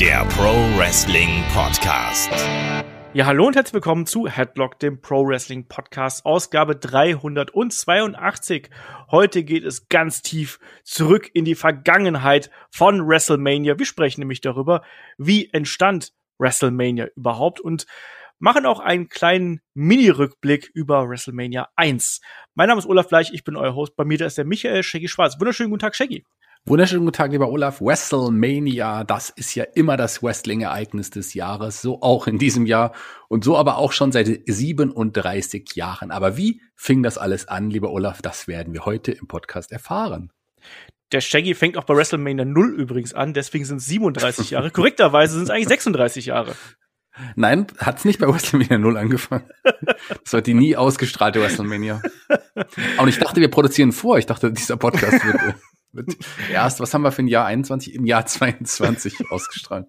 der Pro Wrestling Podcast. Ja, hallo und herzlich willkommen zu Headlock, dem Pro Wrestling Podcast, Ausgabe 382. Heute geht es ganz tief zurück in die Vergangenheit von WrestleMania. Wir sprechen nämlich darüber, wie entstand WrestleMania überhaupt und machen auch einen kleinen Mini-Rückblick über WrestleMania 1. Mein Name ist Olaf Bleich, ich bin euer Host. Bei mir da ist der Michael Shaggy Schwarz. Wunderschönen guten Tag, Shaggy. Wunderschönen guten Tag, lieber Olaf. WrestleMania, das ist ja immer das Wrestling-Ereignis des Jahres, so auch in diesem Jahr und so aber auch schon seit 37 Jahren. Aber wie fing das alles an, lieber Olaf? Das werden wir heute im Podcast erfahren. Der Shaggy fängt auch bei WrestleMania 0 übrigens an, deswegen sind es 37 Jahre. Korrekterweise sind es eigentlich 36 Jahre. Nein, hat's nicht bei WrestleMania 0 angefangen. Das war die nie ausgestrahlte WrestleMania. Und ich dachte, wir produzieren vor. Ich dachte, dieser Podcast wird wird erst, was haben wir für ein Jahr 21? Im Jahr 22 ausgestrahlt.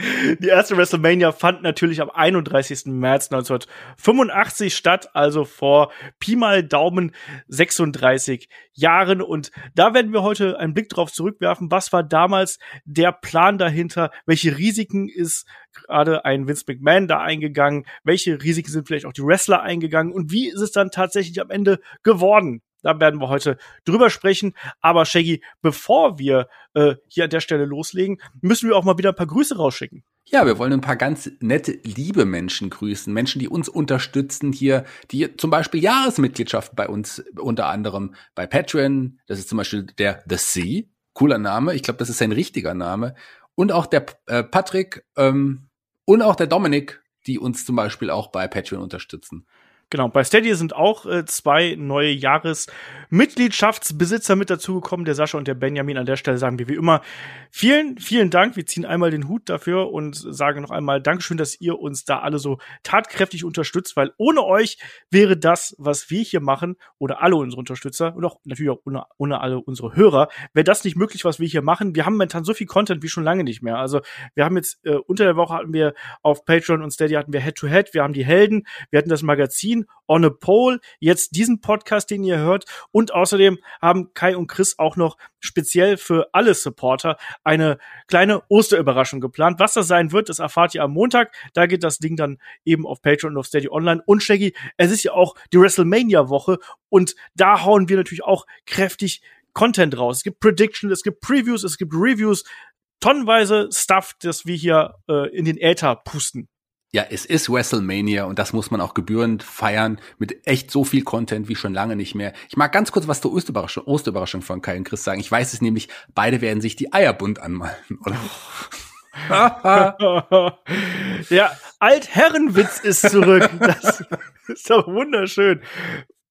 Die erste WrestleMania fand natürlich am 31. März 1985 statt, also vor Pi mal Daumen 36 Jahren. Und da werden wir heute einen Blick drauf zurückwerfen. Was war damals der Plan dahinter? Welche Risiken ist gerade ein Vince McMahon da eingegangen? Welche Risiken sind vielleicht auch die Wrestler eingegangen? Und wie ist es dann tatsächlich am Ende geworden? Da werden wir heute drüber sprechen. Aber Shaggy, bevor wir äh, hier an der Stelle loslegen, müssen wir auch mal wieder ein paar Grüße rausschicken. Ja, wir wollen ein paar ganz nette, liebe Menschen grüßen. Menschen, die uns unterstützen hier, die zum Beispiel Jahresmitgliedschaft bei uns, unter anderem bei Patreon. Das ist zum Beispiel der The Sea. Cooler Name. Ich glaube, das ist sein richtiger Name. Und auch der äh, Patrick ähm, und auch der Dominik, die uns zum Beispiel auch bei Patreon unterstützen. Genau, bei Steady sind auch äh, zwei neue Jahresmitgliedschaftsbesitzer mit dazugekommen, der Sascha und der Benjamin. An der Stelle sagen wir wie immer vielen, vielen Dank. Wir ziehen einmal den Hut dafür und sagen noch einmal Dankeschön, dass ihr uns da alle so tatkräftig unterstützt, weil ohne euch wäre das, was wir hier machen, oder alle unsere Unterstützer und auch natürlich auch ohne, ohne alle unsere Hörer, wäre das nicht möglich, was wir hier machen. Wir haben momentan so viel Content wie schon lange nicht mehr. Also wir haben jetzt äh, unter der Woche hatten wir auf Patreon und Steady hatten wir Head-to-Head, -Head, wir haben die Helden, wir hatten das Magazin On a Pole, jetzt diesen Podcast, den ihr hört. Und außerdem haben Kai und Chris auch noch speziell für alle Supporter eine kleine Osterüberraschung geplant. Was das sein wird, das erfahrt ihr am Montag. Da geht das Ding dann eben auf Patreon und auf Steady Online. Und Shaggy, es ist ja auch die WrestleMania-Woche und da hauen wir natürlich auch kräftig Content raus. Es gibt Predictions, es gibt Previews, es gibt Reviews, tonnenweise Stuff, das wir hier äh, in den Äther pusten. Ja, es ist WrestleMania und das muss man auch gebührend feiern mit echt so viel Content wie schon lange nicht mehr. Ich mag ganz kurz was zur Osterüberraschung, Osterüberraschung von Kai und Chris sagen. Ich weiß es nämlich, beide werden sich die Eier bunt anmalen, oder? ja, Altherrenwitz ist zurück. Das ist doch wunderschön.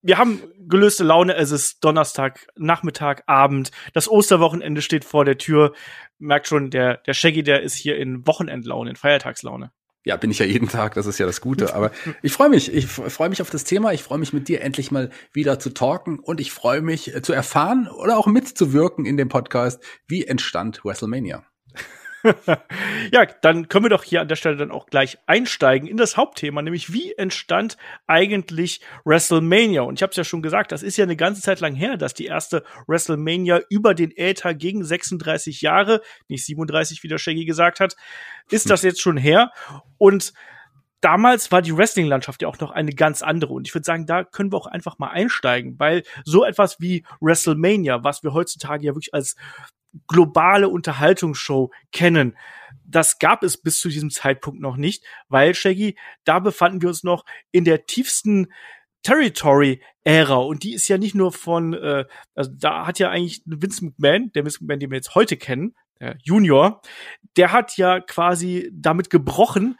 Wir haben gelöste Laune. Es ist Donnerstag, Nachmittag, Abend. Das Osterwochenende steht vor der Tür. Merkt schon, der, der Shaggy, der ist hier in Wochenendlaune, in Feiertagslaune. Ja, bin ich ja jeden Tag, das ist ja das Gute. Aber ich freue mich, ich freue mich auf das Thema. Ich freue mich mit dir endlich mal wieder zu talken und ich freue mich äh, zu erfahren oder auch mitzuwirken in dem Podcast, wie entstand WrestleMania. Ja, dann können wir doch hier an der Stelle dann auch gleich einsteigen in das Hauptthema, nämlich wie entstand eigentlich WrestleMania? Und ich habe es ja schon gesagt, das ist ja eine ganze Zeit lang her, dass die erste WrestleMania über den Äther gegen 36 Jahre, nicht 37, wie der Shaggy gesagt hat, ist das jetzt schon her. Und damals war die Wrestling-Landschaft ja auch noch eine ganz andere. Und ich würde sagen, da können wir auch einfach mal einsteigen, weil so etwas wie WrestleMania, was wir heutzutage ja wirklich als globale Unterhaltungsshow kennen. Das gab es bis zu diesem Zeitpunkt noch nicht, weil Shaggy, da befanden wir uns noch in der tiefsten Territory-Ära und die ist ja nicht nur von, äh, also da hat ja eigentlich Vince McMahon, der Vince McMahon, den wir jetzt heute kennen, der Junior, der hat ja quasi damit gebrochen,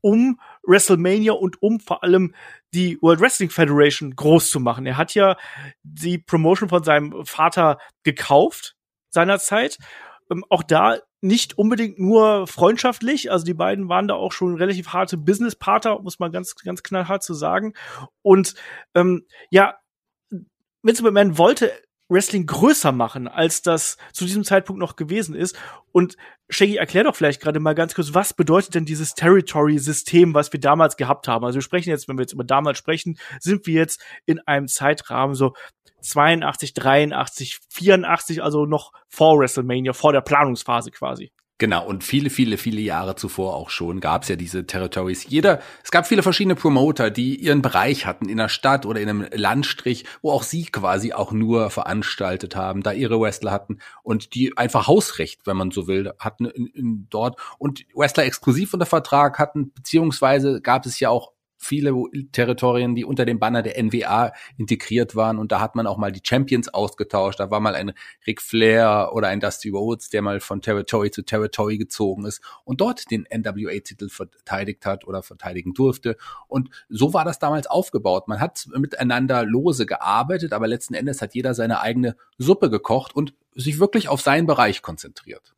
um WrestleMania und um vor allem die World Wrestling Federation groß zu machen. Er hat ja die Promotion von seinem Vater gekauft seinerzeit. Ähm, auch da nicht unbedingt nur freundschaftlich, also die beiden waren da auch schon relativ harte Business-Partner, muss man ganz, ganz knallhart zu so sagen. Und ähm, ja, Vince McMahon wollte Wrestling größer machen, als das zu diesem Zeitpunkt noch gewesen ist. Und Shaggy, erklär doch vielleicht gerade mal ganz kurz, was bedeutet denn dieses Territory-System, was wir damals gehabt haben? Also wir sprechen jetzt, wenn wir jetzt über damals sprechen, sind wir jetzt in einem Zeitrahmen so 82, 83, 84, also noch vor WrestleMania, vor der Planungsphase quasi. Genau, und viele, viele, viele Jahre zuvor auch schon gab es ja diese Territories. Jeder, es gab viele verschiedene Promoter, die ihren Bereich hatten in der Stadt oder in einem Landstrich, wo auch sie quasi auch nur veranstaltet haben, da ihre Wrestler hatten und die einfach Hausrecht, wenn man so will, hatten in, in dort und Wrestler exklusiv unter Vertrag hatten, beziehungsweise gab es ja auch viele Territorien, die unter dem Banner der NWA integriert waren. Und da hat man auch mal die Champions ausgetauscht. Da war mal ein Ric Flair oder ein Dusty Rhodes, der mal von Territory zu Territory gezogen ist und dort den NWA-Titel verteidigt hat oder verteidigen durfte. Und so war das damals aufgebaut. Man hat miteinander lose gearbeitet, aber letzten Endes hat jeder seine eigene Suppe gekocht und sich wirklich auf seinen Bereich konzentriert.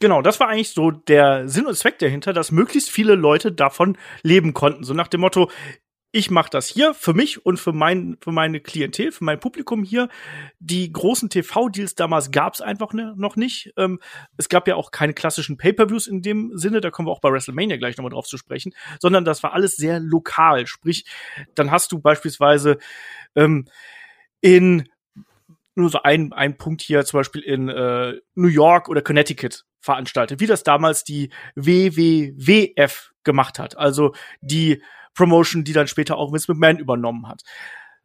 Genau, das war eigentlich so der Sinn und Zweck dahinter, dass möglichst viele Leute davon leben konnten. So nach dem Motto, ich mache das hier für mich und für mein für meine Klientel, für mein Publikum hier. Die großen TV-Deals damals gab es einfach ne, noch nicht. Ähm, es gab ja auch keine klassischen Pay-per-Views in dem Sinne. Da kommen wir auch bei WrestleMania gleich nochmal drauf zu sprechen, sondern das war alles sehr lokal. Sprich, dann hast du beispielsweise ähm, in nur so ein, ein Punkt hier, zum Beispiel in äh, New York oder Connecticut veranstaltet, wie das damals die WWWF gemacht hat. Also die Promotion, die dann später auch Vince McMahon übernommen hat.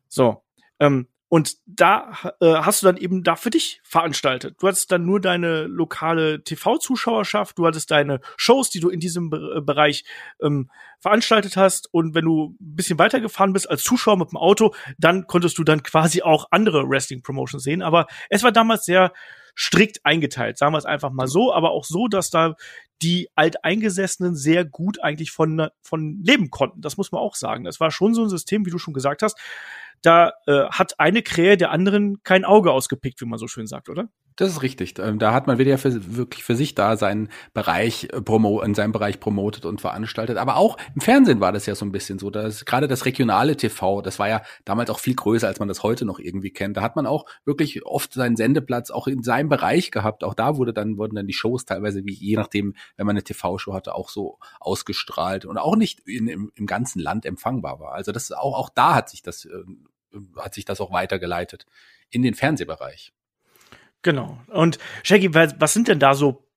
So. Ähm, und da äh, hast du dann eben da für dich veranstaltet. Du hattest dann nur deine lokale TV-Zuschauerschaft, du hattest deine Shows, die du in diesem Be äh, Bereich ähm, veranstaltet hast. Und wenn du ein bisschen weitergefahren bist als Zuschauer mit dem Auto, dann konntest du dann quasi auch andere Wrestling-Promotions sehen. Aber es war damals sehr strikt eingeteilt, sagen wir es einfach mal so, aber auch so, dass da die Alteingesessenen sehr gut eigentlich von, von leben konnten. Das muss man auch sagen. Das war schon so ein System, wie du schon gesagt hast, da äh, hat eine Krähe der anderen kein Auge ausgepickt, wie man so schön sagt, oder? Das ist richtig. Ähm, da hat man wieder für, wirklich für sich da seinen Bereich äh, promo in seinem Bereich promotet und veranstaltet. Aber auch im Fernsehen war das ja so ein bisschen so. Dass gerade das regionale TV, das war ja damals auch viel größer, als man das heute noch irgendwie kennt. Da hat man auch wirklich oft seinen Sendeplatz auch in seinem Bereich gehabt. Auch da wurde dann wurden dann die Shows teilweise wie je nachdem, wenn man eine TV-Show hatte, auch so ausgestrahlt und auch nicht in, im, im ganzen Land empfangbar war. Also das auch auch da hat sich das äh, hat sich das auch weitergeleitet in den Fernsehbereich. Genau. Und Shaggy, was sind denn da so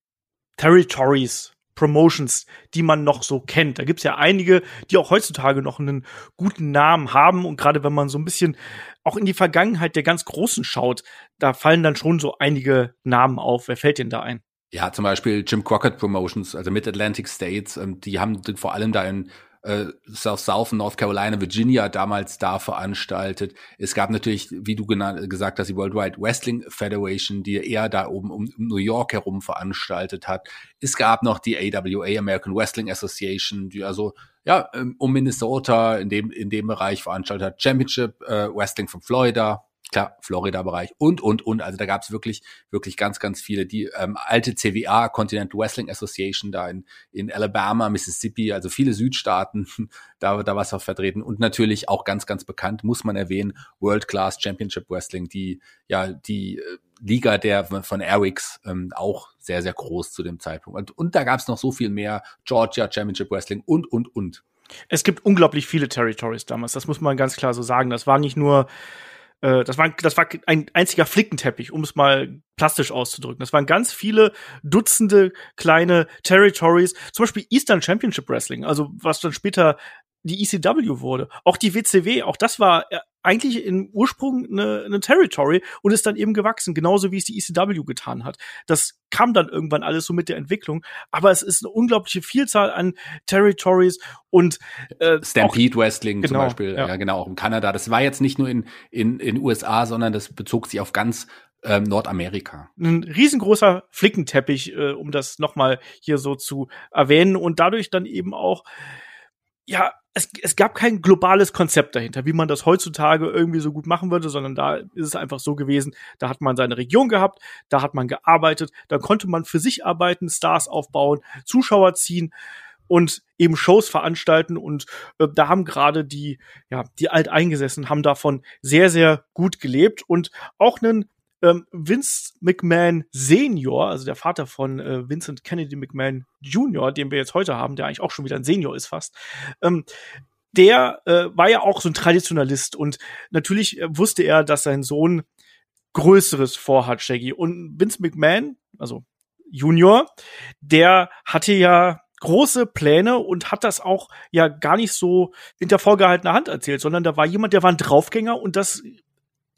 Territories, Promotions, die man noch so kennt? Da gibt's ja einige, die auch heutzutage noch einen guten Namen haben. Und gerade wenn man so ein bisschen auch in die Vergangenheit der ganz Großen schaut, da fallen dann schon so einige Namen auf. Wer fällt denn da ein? Ja, zum Beispiel Jim Crockett Promotions, also Mid-Atlantic States, ähm, die haben vor allem da in äh, South South, North Carolina, Virginia damals da veranstaltet. Es gab natürlich, wie du gesagt hast, die Worldwide Wrestling Federation, die eher da oben um, um New York herum veranstaltet hat. Es gab noch die AWA, American Wrestling Association, die also ja ähm, um Minnesota in dem in dem Bereich veranstaltet hat. Championship äh, Wrestling von Florida, klar, Florida-Bereich und, und, und. Also da gab es wirklich, wirklich ganz, ganz viele. Die ähm, alte CWA, Continental Wrestling Association, da in, in Alabama, Mississippi, also viele Südstaaten, da, da war es auch vertreten. Und natürlich auch ganz, ganz bekannt, muss man erwähnen, World Class Championship Wrestling, die, ja, die äh, Liga der von Eric's ähm, auch sehr, sehr groß zu dem Zeitpunkt. Und, und da gab es noch so viel mehr, Georgia Championship Wrestling und, und, und. Es gibt unglaublich viele Territories damals, das muss man ganz klar so sagen. Das war nicht nur äh, das war, das war ein einziger Flickenteppich, um es mal plastisch auszudrücken. Das waren ganz viele Dutzende kleine Territories, zum Beispiel Eastern Championship Wrestling, also was dann später die ECW wurde. Auch die WCW, auch das war äh, eigentlich im Ursprung eine, eine Territory und ist dann eben gewachsen, genauso wie es die ECW getan hat. Das kam dann irgendwann alles so mit der Entwicklung, aber es ist eine unglaubliche Vielzahl an Territories und äh, Stampede Wrestling genau, zum Beispiel, ja. ja. genau, auch in Kanada. Das war jetzt nicht nur in in in USA, sondern das bezog sich auf ganz ähm, Nordamerika. Ein riesengroßer Flickenteppich, äh, um das nochmal hier so zu erwähnen und dadurch dann eben auch ja, es, es gab kein globales Konzept dahinter, wie man das heutzutage irgendwie so gut machen würde, sondern da ist es einfach so gewesen, da hat man seine Region gehabt, da hat man gearbeitet, da konnte man für sich arbeiten, Stars aufbauen, Zuschauer ziehen und eben Shows veranstalten und äh, da haben gerade die ja die alteingesessen haben davon sehr sehr gut gelebt und auch einen ähm, Vince McMahon Senior, also der Vater von äh, Vincent Kennedy McMahon Jr., den wir jetzt heute haben, der eigentlich auch schon wieder ein Senior ist fast, ähm, der äh, war ja auch so ein Traditionalist und natürlich äh, wusste er, dass sein Sohn Größeres vorhat, Shaggy. Und Vince McMahon, also Jr., der hatte ja große Pläne und hat das auch ja gar nicht so hinter vorgehaltener Hand erzählt, sondern da war jemand, der war ein Draufgänger und das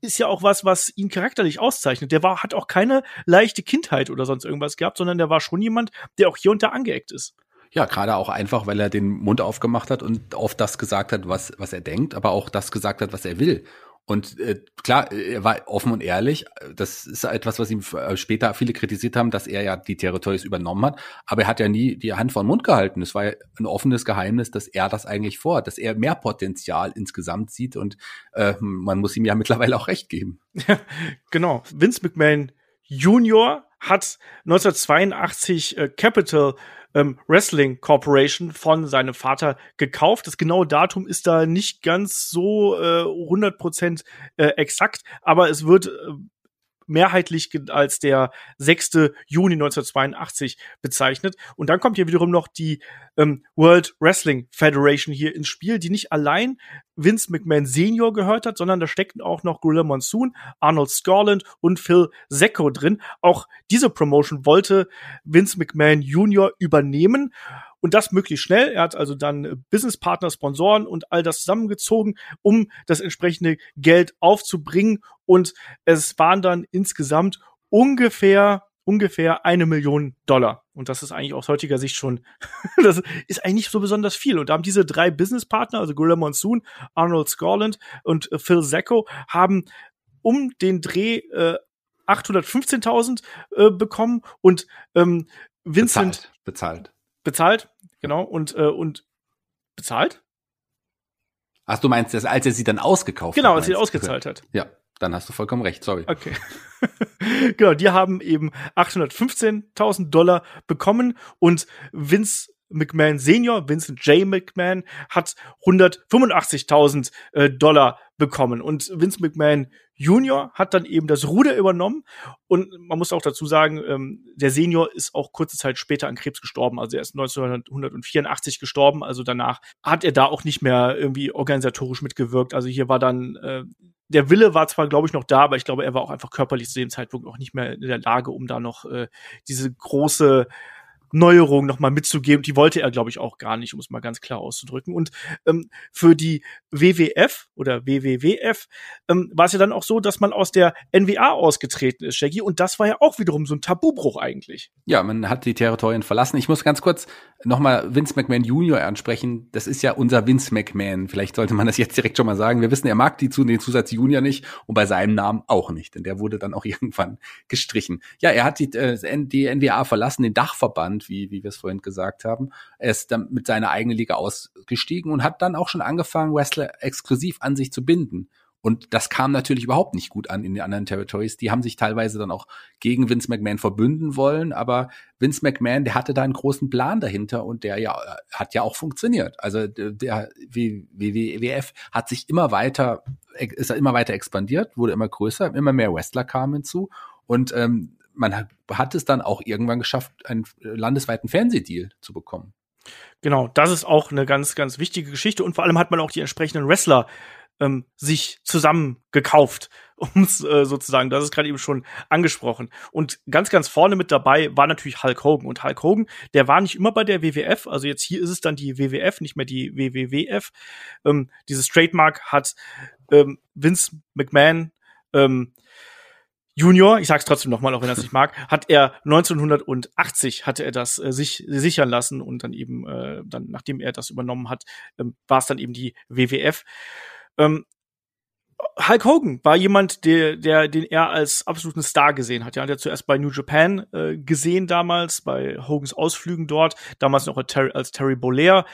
ist ja auch was, was ihn charakterlich auszeichnet. Der war, hat auch keine leichte Kindheit oder sonst irgendwas gehabt, sondern der war schon jemand, der auch hier und da angeeckt ist. Ja, gerade auch einfach, weil er den Mund aufgemacht hat und auf das gesagt hat, was, was er denkt, aber auch das gesagt hat, was er will. Und äh, klar, er war offen und ehrlich. Das ist etwas, was ihm äh, später viele kritisiert haben, dass er ja die Territories übernommen hat. Aber er hat ja nie die Hand vor den Mund gehalten. Es war ja ein offenes Geheimnis, dass er das eigentlich vorhat, dass er mehr Potenzial insgesamt sieht. Und äh, man muss ihm ja mittlerweile auch recht geben. Ja, genau. Vince McMahon Junior hat 1982 äh, Capital ähm, Wrestling Corporation von seinem Vater gekauft. Das genaue Datum ist da nicht ganz so äh, 100% äh, exakt, aber es wird äh, mehrheitlich als der 6. Juni 1982 bezeichnet. Und dann kommt hier wiederum noch die ähm, World Wrestling Federation hier ins Spiel, die nicht allein Vince McMahon Senior gehört hat, sondern da steckten auch noch Gorilla Monsoon, Arnold Scorland und Phil Zecco drin. Auch diese Promotion wollte Vince McMahon Junior übernehmen und das möglichst schnell. Er hat also dann Businesspartner, Sponsoren und all das zusammengezogen, um das entsprechende Geld aufzubringen. Und es waren dann insgesamt ungefähr ungefähr eine Million Dollar. Und das ist eigentlich aus heutiger Sicht schon, das ist eigentlich nicht so besonders viel. Und da haben diese drei Businesspartner, also Gorilla Monsoon, Arnold Scorland und äh, Phil Zacco, haben um den Dreh äh, 815.000 äh, bekommen und ähm, Vincent bezahlt. bezahlt bezahlt, genau, und, äh, und bezahlt? Ach, du meinst, als er sie dann ausgekauft genau, hat? Genau, als sie ausgezahlt hat. Ja, dann hast du vollkommen recht, sorry. Okay. genau, die haben eben 815.000 Dollar bekommen und Vince McMahon Senior, Vincent J. McMahon, hat 185.000 äh, Dollar bekommen. Und Vince McMahon Junior hat dann eben das Ruder übernommen. Und man muss auch dazu sagen, ähm, der Senior ist auch kurze Zeit später an Krebs gestorben. Also er ist 1984 gestorben. Also danach hat er da auch nicht mehr irgendwie organisatorisch mitgewirkt. Also hier war dann äh, der Wille war zwar, glaube ich, noch da, aber ich glaube, er war auch einfach körperlich zu dem Zeitpunkt auch nicht mehr in der Lage, um da noch äh, diese große Neuerungen nochmal mitzugeben. Die wollte er, glaube ich, auch gar nicht, um es mal ganz klar auszudrücken. Und ähm, für die WWF oder WWWF ähm, war es ja dann auch so, dass man aus der NWA ausgetreten ist, Shaggy. Und das war ja auch wiederum so ein Tabubruch eigentlich. Ja, man hat die Territorien verlassen. Ich muss ganz kurz nochmal Vince McMahon Junior ansprechen. Das ist ja unser Vince McMahon. Vielleicht sollte man das jetzt direkt schon mal sagen. Wir wissen, er mag die, den Zusatz Junior nicht und bei seinem Namen auch nicht, denn der wurde dann auch irgendwann gestrichen. Ja, er hat die, äh, die NWA verlassen, den Dachverband wie, wie wir es vorhin gesagt haben. Er ist dann mit seiner eigenen Liga ausgestiegen und hat dann auch schon angefangen, Wrestler exklusiv an sich zu binden. Und das kam natürlich überhaupt nicht gut an in den anderen Territories. Die haben sich teilweise dann auch gegen Vince McMahon verbünden wollen, aber Vince McMahon, der hatte da einen großen Plan dahinter und der ja hat ja auch funktioniert. Also der WWF hat sich immer weiter, ist immer weiter expandiert, wurde immer größer, immer mehr Wrestler kamen hinzu und ähm, man hat, es dann auch irgendwann geschafft, einen landesweiten Fernsehdeal zu bekommen. Genau, das ist auch eine ganz, ganz wichtige Geschichte und vor allem hat man auch die entsprechenden Wrestler ähm, sich zusammen gekauft, um es äh, sozusagen, das ist gerade eben schon angesprochen. Und ganz, ganz vorne mit dabei war natürlich Hulk Hogan. Und Hulk Hogan, der war nicht immer bei der WWF, also jetzt hier ist es dann die WWF, nicht mehr die WWWF. Ähm, dieses Trademark hat ähm, Vince McMahon ähm, Junior, ich sag's trotzdem nochmal, auch wenn er es nicht mag, hat er 1980 hatte er das äh, sich sichern lassen und dann eben äh, dann nachdem er das übernommen hat, ähm, war es dann eben die WWF. Ähm, Hulk Hogan war jemand, der, der, den er als absoluten Star gesehen hat. Ja, der zuerst bei New Japan äh, gesehen damals, bei Hogans Ausflügen dort, damals noch als Terry, als Terry Bollea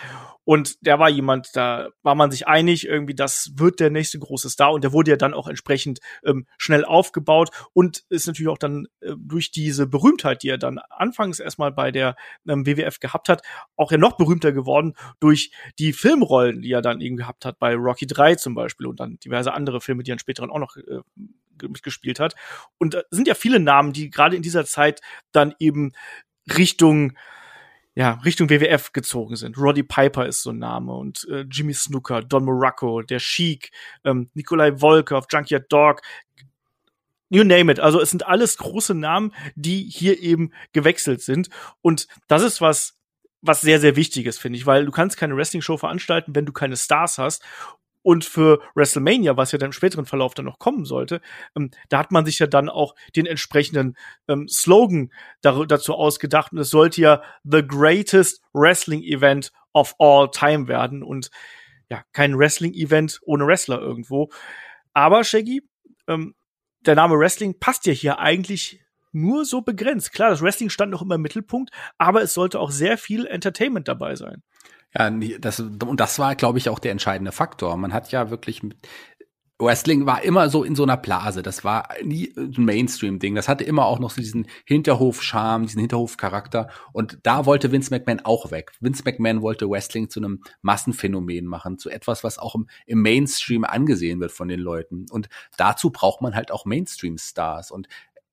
und der war jemand, da war man sich einig, irgendwie, das wird der nächste große Star. Und der wurde ja dann auch entsprechend ähm, schnell aufgebaut und ist natürlich auch dann äh, durch diese Berühmtheit, die er dann anfangs erstmal bei der ähm, WWF gehabt hat, auch ja noch berühmter geworden durch die Filmrollen, die er dann eben gehabt hat, bei Rocky 3 zum Beispiel und dann diverse andere Filme, die er später auch noch äh, mitgespielt hat. Und äh, sind ja viele Namen, die gerade in dieser Zeit dann eben Richtung ja, Richtung WWF gezogen sind. Roddy Piper ist so ein Name und äh, Jimmy Snooker, Don Morocco, der Sheik, ähm, Nikolai Volkov, Junkyard Dog. you name it. Also es sind alles große Namen, die hier eben gewechselt sind. Und das ist was, was sehr, sehr wichtig ist, finde ich, weil du kannst keine Wrestling-Show veranstalten, wenn du keine Stars hast. Und für WrestleMania, was ja dann im späteren Verlauf dann noch kommen sollte, ähm, da hat man sich ja dann auch den entsprechenden ähm, Slogan da, dazu ausgedacht. Und es sollte ja The Greatest Wrestling Event of All Time werden. Und ja, kein Wrestling-Event ohne Wrestler irgendwo. Aber, Shaggy, ähm, der Name Wrestling passt ja hier eigentlich nur so begrenzt. Klar, das Wrestling stand noch immer im Mittelpunkt, aber es sollte auch sehr viel Entertainment dabei sein. Ja, das, und das war, glaube ich, auch der entscheidende Faktor. Man hat ja wirklich mit, Wrestling war immer so in so einer Blase. Das war nie ein Mainstream-Ding. Das hatte immer auch noch so diesen Hinterhof-Charme, diesen Hinterhof-Charakter. Und da wollte Vince McMahon auch weg. Vince McMahon wollte Wrestling zu einem Massenphänomen machen, zu etwas, was auch im, im Mainstream angesehen wird von den Leuten. Und dazu braucht man halt auch Mainstream-Stars. Und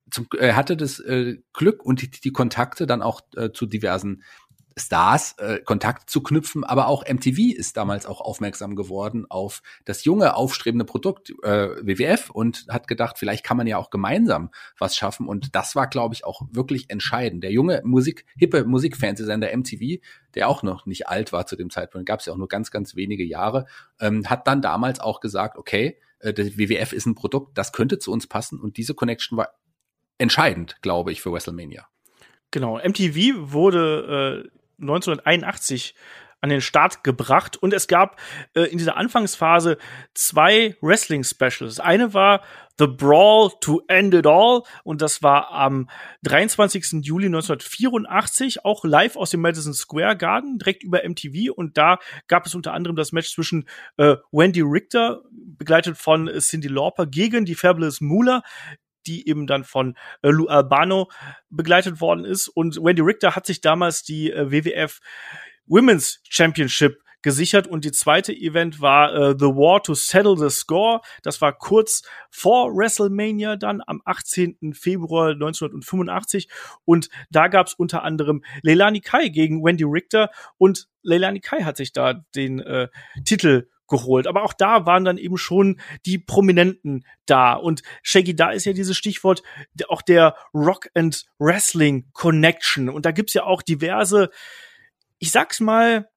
zum, er hatte das äh, Glück und die, die Kontakte dann auch äh, zu diversen Stars äh, Kontakt zu knüpfen, aber auch MTV ist damals auch aufmerksam geworden auf das junge, aufstrebende Produkt äh, WWF und hat gedacht, vielleicht kann man ja auch gemeinsam was schaffen. Und das war, glaube ich, auch wirklich entscheidend. Der junge Musik, hippe Musikfernsehsender MTV, der auch noch nicht alt war zu dem Zeitpunkt, gab es ja auch nur ganz, ganz wenige Jahre, ähm, hat dann damals auch gesagt, okay, äh, der WWF ist ein Produkt, das könnte zu uns passen. Und diese Connection war entscheidend, glaube ich, für WrestleMania. Genau, MTV wurde äh, 1981 an den Start gebracht und es gab äh, in dieser Anfangsphase zwei Wrestling Specials. Eine war The Brawl to End It All und das war am 23. Juli 1984 auch live aus dem Madison Square Garden direkt über MTV und da gab es unter anderem das Match zwischen äh, Wendy Richter begleitet von Cindy Lauper gegen die Fabulous Moolah die eben dann von äh, Lou Albano begleitet worden ist. Und Wendy Richter hat sich damals die äh, WWF Women's Championship gesichert und die zweite Event war äh, The War to Settle the Score. Das war kurz vor WrestleMania dann am 18. Februar 1985 und da gab es unter anderem Leilani Kai gegen Wendy Richter und Leilani Kai hat sich da den äh, Titel geholt. Aber auch da waren dann eben schon die Prominenten da. Und Shaggy, da ist ja dieses Stichwort auch der Rock and Wrestling Connection. Und da gibt's ja auch diverse, ich sag's mal,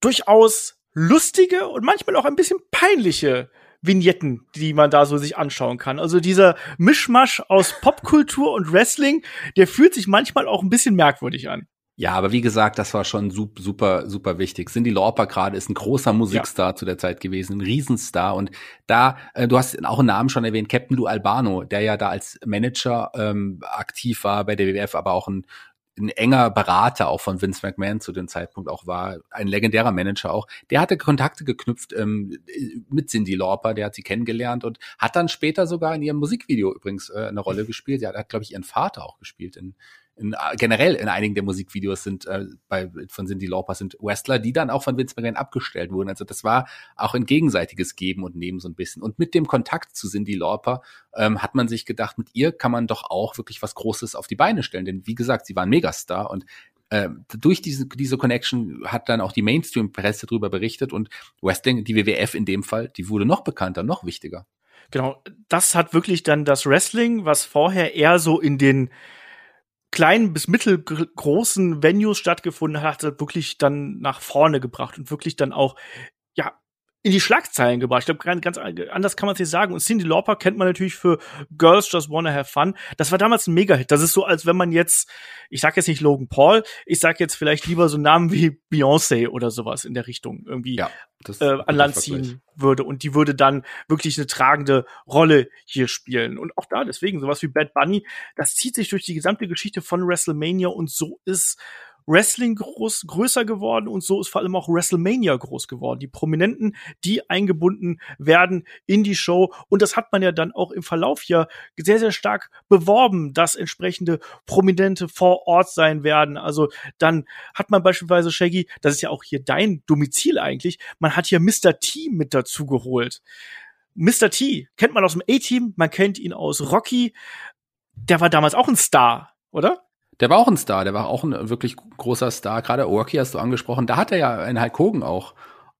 durchaus lustige und manchmal auch ein bisschen peinliche Vignetten, die man da so sich anschauen kann. Also dieser Mischmasch aus Popkultur und Wrestling, der fühlt sich manchmal auch ein bisschen merkwürdig an. Ja, aber wie gesagt, das war schon super, super wichtig. Cindy Lauper gerade ist ein großer Musikstar ja. zu der Zeit gewesen, ein Riesenstar. Und da, äh, du hast auch einen Namen schon erwähnt, Captain Lou Albano, der ja da als Manager ähm, aktiv war bei der WWF, aber auch ein, ein enger Berater auch von Vince McMahon zu dem Zeitpunkt auch war, ein legendärer Manager auch. Der hatte Kontakte geknüpft ähm, mit Cindy Lauper, der hat sie kennengelernt und hat dann später sogar in ihrem Musikvideo übrigens äh, eine Rolle gespielt. Er hat, glaube ich, ihren Vater auch gespielt in in, generell in einigen der Musikvideos sind äh, bei von Cindy Lauper sind Wrestler, die dann auch von Vince McMahon abgestellt wurden. Also das war auch ein gegenseitiges Geben und Nehmen so ein bisschen. Und mit dem Kontakt zu Cindy Lauper ähm, hat man sich gedacht, mit ihr kann man doch auch wirklich was Großes auf die Beine stellen. Denn wie gesagt, sie war ein Megastar und äh, durch diese, diese Connection hat dann auch die Mainstream-Presse darüber berichtet und Wrestling, die WWF in dem Fall, die wurde noch bekannter, noch wichtiger. Genau, das hat wirklich dann das Wrestling, was vorher eher so in den kleinen bis mittelgroßen Venues stattgefunden hat, hat wirklich dann nach vorne gebracht und wirklich dann auch ja in die Schlagzeilen gebracht. Ich glaube, ganz anders kann man es nicht sagen. Und Cindy Lauper kennt man natürlich für Girls Just Wanna Have Fun. Das war damals ein Mega-Hit. Das ist so, als wenn man jetzt, ich sag jetzt nicht Logan Paul, ich sag jetzt vielleicht lieber so Namen wie Beyoncé oder sowas in der Richtung irgendwie ja, äh, an Land ziehen würde. Und die würde dann wirklich eine tragende Rolle hier spielen. Und auch da, deswegen, sowas wie Bad Bunny, das zieht sich durch die gesamte Geschichte von WrestleMania und so ist Wrestling groß, größer geworden und so ist vor allem auch WrestleMania groß geworden. Die Prominenten, die eingebunden werden in die Show. Und das hat man ja dann auch im Verlauf ja sehr, sehr stark beworben, dass entsprechende Prominente vor Ort sein werden. Also dann hat man beispielsweise Shaggy, das ist ja auch hier dein Domizil eigentlich, man hat hier Mr. T mit dazu geholt. Mr. T kennt man aus dem A-Team, man kennt ihn aus Rocky. Der war damals auch ein Star, oder? Der war auch ein Star, der war auch ein wirklich großer Star. Gerade Orky hast du angesprochen. Da hat er ja einen Hulk Hogan auch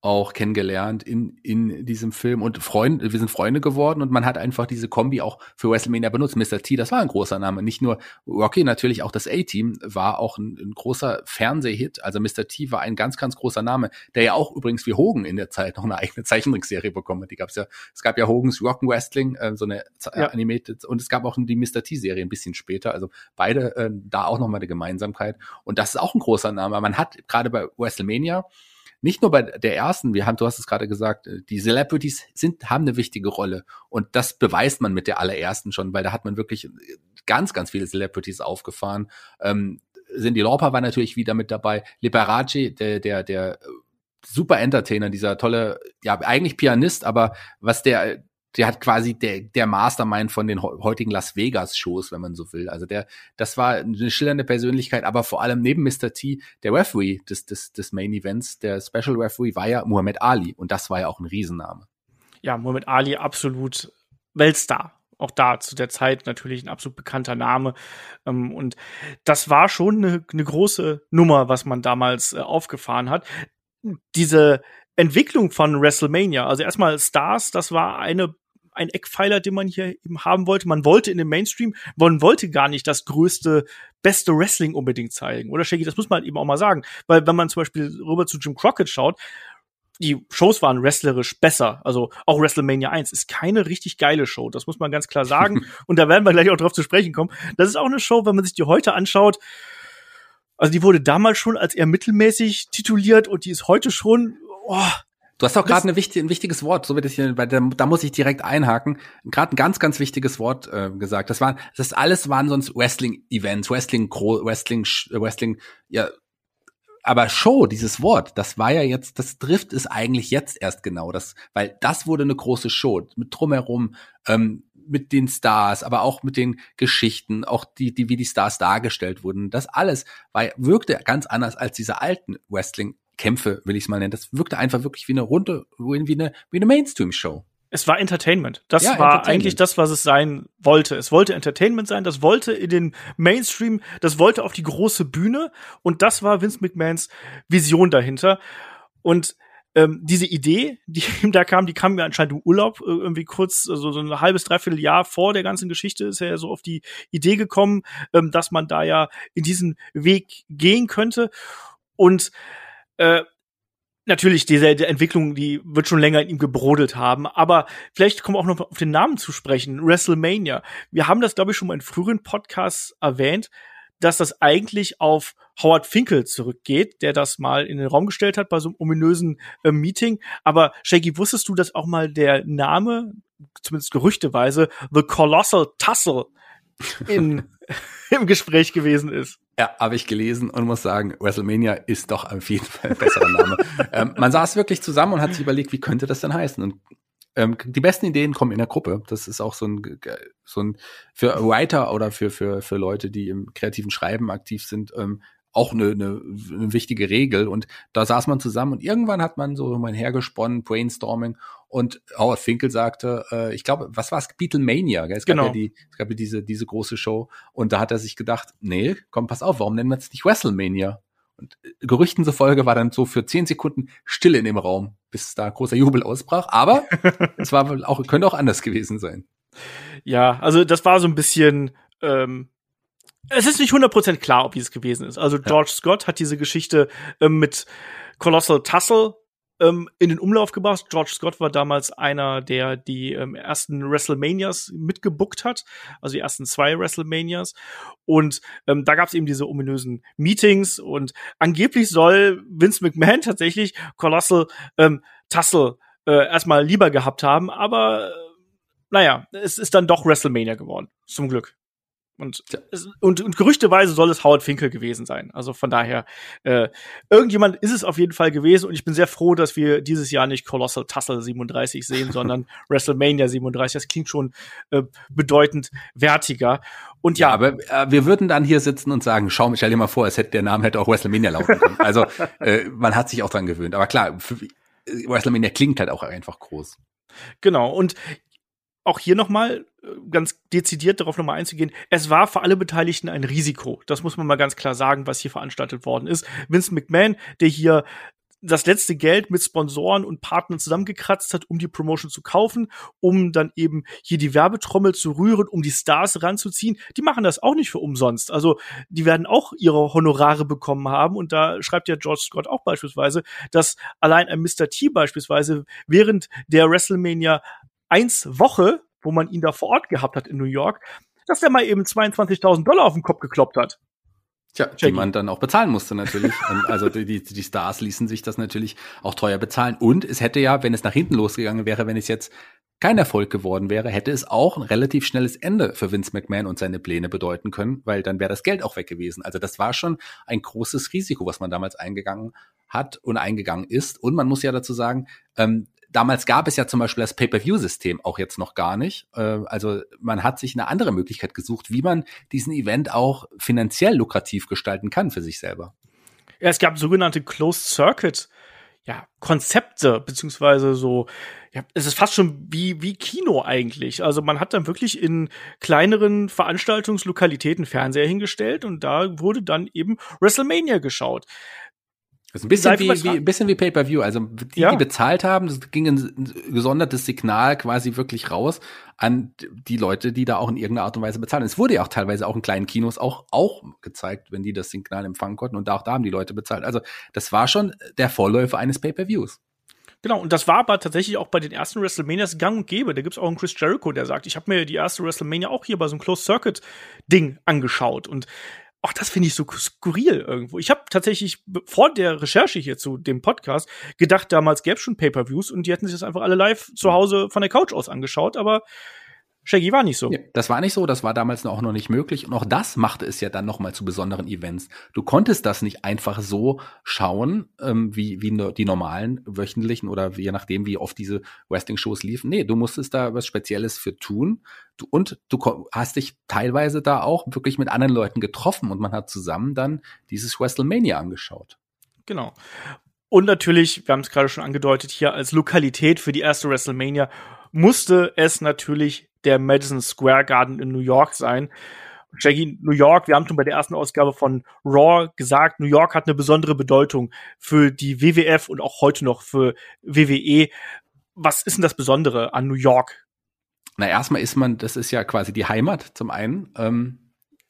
auch kennengelernt in, in diesem Film und Freund, wir sind Freunde geworden und man hat einfach diese Kombi auch für WrestleMania benutzt. Mr. T, das war ein großer Name. Nicht nur Rocky, natürlich auch das A-Team war auch ein, ein, großer Fernsehhit. Also Mr. T war ein ganz, ganz großer Name, der ja auch übrigens wie Hogan in der Zeit noch eine eigene Zeichentrickserie bekommen hat. Die gab's ja, es gab ja Hogan's Rock'n Wrestling, äh, so eine ja. Animated, und es gab auch die Mr. T-Serie ein bisschen später. Also beide äh, da auch nochmal eine Gemeinsamkeit. Und das ist auch ein großer Name. Man hat gerade bei WrestleMania nicht nur bei der ersten, wir haben, du hast es gerade gesagt, äh, die Celebrities sind, haben eine wichtige Rolle. Und das beweist man mit der allerersten schon, weil da hat man wirklich ganz, ganz viele Celebrities aufgefahren. Ähm, Cindy Lauper war natürlich wieder mit dabei. Liberace, der, der, der super Entertainer, dieser tolle, ja, eigentlich Pianist, aber was der, der hat quasi der, der Mastermind von den heutigen Las Vegas Shows, wenn man so will. Also der, das war eine schillernde Persönlichkeit, aber vor allem neben Mr. T, der Referee des, des, des Main Events, der Special Referee war ja Muhammad Ali und das war ja auch ein Riesenname. Ja, Muhammad Ali absolut Weltstar auch da zu der Zeit natürlich ein absolut bekannter Name. Ähm, und das war schon eine, eine große Nummer, was man damals äh, aufgefahren hat. Diese Entwicklung von WrestleMania, also erstmal Stars, das war eine ein Eckpfeiler, den man hier eben haben wollte. Man wollte in dem Mainstream, man wollte gar nicht das größte, beste Wrestling unbedingt zeigen. Oder Shaggy, das muss man eben auch mal sagen. Weil wenn man zum Beispiel rüber zu Jim Crockett schaut, die Shows waren wrestlerisch besser. Also auch WrestleMania 1 ist keine richtig geile Show. Das muss man ganz klar sagen. Und da werden wir gleich auch drauf zu sprechen kommen. Das ist auch eine Show, wenn man sich die heute anschaut. Also die wurde damals schon als eher mittelmäßig tituliert und die ist heute schon, oh, Du hast auch gerade wichtig, ein wichtiges Wort, so wird es hier, da, da muss ich direkt einhaken. Gerade ein ganz, ganz wichtiges Wort äh, gesagt. Das waren, das alles waren sonst Wrestling-Events, Wrestling, Wrestling, Wrestling, ja. Aber Show, dieses Wort, das war ja jetzt, das trifft es eigentlich jetzt erst genau, das, weil das wurde eine große Show mit drumherum, ähm, mit den Stars, aber auch mit den Geschichten, auch die, die wie die Stars dargestellt wurden. Das alles war, wirkte ganz anders als diese alten Wrestling Kämpfe, will ich es mal nennen. Das wirkte einfach wirklich wie eine runde, wie eine, wie eine Mainstream-Show. Es war Entertainment. Das ja, war Entertainment. eigentlich das, was es sein wollte. Es wollte Entertainment sein, das wollte in den Mainstream, das wollte auf die große Bühne und das war Vince McMahons Vision dahinter. Und ähm, diese Idee, die ihm da kam, die kam mir anscheinend im Urlaub, äh, irgendwie kurz, also so ein halbes, dreiviertel Jahr vor der ganzen Geschichte ist er ja so auf die Idee gekommen, ähm, dass man da ja in diesen Weg gehen könnte. Und äh, natürlich, diese Entwicklung, die wird schon länger in ihm gebrodelt haben, aber vielleicht kommen wir auch noch auf den Namen zu sprechen, WrestleMania. Wir haben das, glaube ich, schon mal in früheren Podcasts erwähnt, dass das eigentlich auf Howard Finkel zurückgeht, der das mal in den Raum gestellt hat bei so einem ominösen äh, Meeting. Aber Shaggy, wusstest du, dass auch mal der Name, zumindest gerüchteweise, The Colossal Tussle in, im Gespräch gewesen ist? Ja, habe ich gelesen und muss sagen, WrestleMania ist doch auf jeden Fall ein besserer Name. ähm, man saß wirklich zusammen und hat sich überlegt, wie könnte das denn heißen? Und ähm, die besten Ideen kommen in der Gruppe. Das ist auch so ein, so ein für Writer oder für, für, für Leute, die im kreativen Schreiben aktiv sind, ähm, auch eine, eine, eine wichtige Regel. Und da saß man zusammen und irgendwann hat man so mal hergesponnen, Brainstorming. Und Howard Finkel sagte, äh, ich glaube, was war es? Beatlemania. Gell? Es gab genau. ja die, es gab ja diese, diese große Show. Und da hat er sich gedacht, nee, komm, pass auf, warum nennen wir es nicht WrestleMania? Und äh, Gerüchten zufolge war dann so für zehn Sekunden Stille in dem Raum, bis da großer Jubel ausbrach. Aber es war wohl auch, könnte auch anders gewesen sein. Ja, also das war so ein bisschen ähm, es ist nicht 100% klar, ob dies gewesen ist. Also George ja. Scott hat diese Geschichte ähm, mit Colossal Tussle ähm, in den Umlauf gebracht. George Scott war damals einer, der die ähm, ersten WrestleManias mitgebuckt hat, also die ersten zwei WrestleManias. Und ähm, da gab es eben diese ominösen Meetings und angeblich soll Vince McMahon tatsächlich Colossal ähm, Tussle äh, erstmal lieber gehabt haben, aber äh, naja, es ist dann doch WrestleMania geworden, zum Glück. Und, und, und gerüchteweise soll es Howard Finkel gewesen sein. Also von daher, äh, irgendjemand ist es auf jeden Fall gewesen und ich bin sehr froh, dass wir dieses Jahr nicht Colossal Tussle 37 sehen, sondern WrestleMania 37. Das klingt schon äh, bedeutend wertiger. Und ja, ja aber äh, wir würden dann hier sitzen und sagen, schau, stell dir mal vor, es hätte der Name hätte auch WrestleMania laufen können. Also äh, man hat sich auch dran gewöhnt. Aber klar, für, äh, WrestleMania klingt halt auch einfach groß. Genau. Und auch hier nochmal äh, ganz dezidiert darauf nochmal einzugehen, es war für alle Beteiligten ein Risiko. Das muss man mal ganz klar sagen, was hier veranstaltet worden ist. Vince McMahon, der hier das letzte Geld mit Sponsoren und Partnern zusammengekratzt hat, um die Promotion zu kaufen, um dann eben hier die Werbetrommel zu rühren, um die Stars ranzuziehen. Die machen das auch nicht für umsonst. Also die werden auch ihre Honorare bekommen haben. Und da schreibt ja George Scott auch beispielsweise, dass allein ein Mr. T beispielsweise während der WrestleMania 1 Woche, wo man ihn da vor Ort gehabt hat in New York, dass der mal eben 22.000 Dollar auf den Kopf gekloppt hat. Tja, die man dann auch bezahlen musste natürlich. also die, die Stars ließen sich das natürlich auch teuer bezahlen. Und es hätte ja, wenn es nach hinten losgegangen wäre, wenn es jetzt kein Erfolg geworden wäre, hätte es auch ein relativ schnelles Ende für Vince McMahon und seine Pläne bedeuten können, weil dann wäre das Geld auch weg gewesen. Also das war schon ein großes Risiko, was man damals eingegangen hat und eingegangen ist. Und man muss ja dazu sagen, ähm, damals gab es ja zum Beispiel das Pay-per-View-System auch jetzt noch gar nicht. Äh, also man hat sich eine andere Möglichkeit gesucht, wie man diesen Event auch finanziell lukrativ gestalten kann für sich selber. Ja, es gab sogenannte Closed Circuit ja, Konzepte, beziehungsweise so, ja, es ist fast schon wie, wie Kino eigentlich. Also man hat dann wirklich in kleineren Veranstaltungslokalitäten Fernseher hingestellt und da wurde dann eben WrestleMania geschaut. Das ist ein bisschen wie, wie, ein bisschen wie Pay-per-View. Also die, ja. die bezahlt haben, das ging ein gesondertes Signal quasi wirklich raus an die Leute, die da auch in irgendeiner Art und Weise bezahlen. Es wurde ja auch teilweise auch in kleinen Kinos auch, auch gezeigt, wenn die das Signal empfangen konnten und auch da haben die Leute bezahlt. Also das war schon der Vorläufer eines Pay-per-Views. Genau, und das war aber tatsächlich auch bei den ersten WrestleManias gang und gäbe. Da gibt's auch einen Chris Jericho, der sagt, ich habe mir die erste WrestleMania auch hier bei so einem Closed Circuit Ding angeschaut und auch das finde ich so skurril irgendwo. Ich habe tatsächlich vor der Recherche hier zu dem Podcast gedacht, damals gäbe es schon Pay-per-Views und die hätten sich das einfach alle live zu Hause von der Couch aus angeschaut, aber Shaggy war nicht so. Ja, das war nicht so, das war damals auch noch nicht möglich und auch das machte es ja dann noch mal zu besonderen Events. Du konntest das nicht einfach so schauen, ähm, wie, wie die normalen wöchentlichen oder je nachdem, wie oft diese Wrestling-Shows liefen. Nee, du musstest da was Spezielles für tun du, und du hast dich teilweise da auch wirklich mit anderen Leuten getroffen und man hat zusammen dann dieses WrestleMania angeschaut. Genau. Und natürlich, wir haben es gerade schon angedeutet, hier als Lokalität für die erste WrestleMania musste es natürlich der Madison Square Garden in New York sein. Shaggy, New York, wir haben schon bei der ersten Ausgabe von Raw gesagt, New York hat eine besondere Bedeutung für die WWF und auch heute noch für WWE. Was ist denn das Besondere an New York? Na, erstmal ist man, das ist ja quasi die Heimat zum einen. Ähm,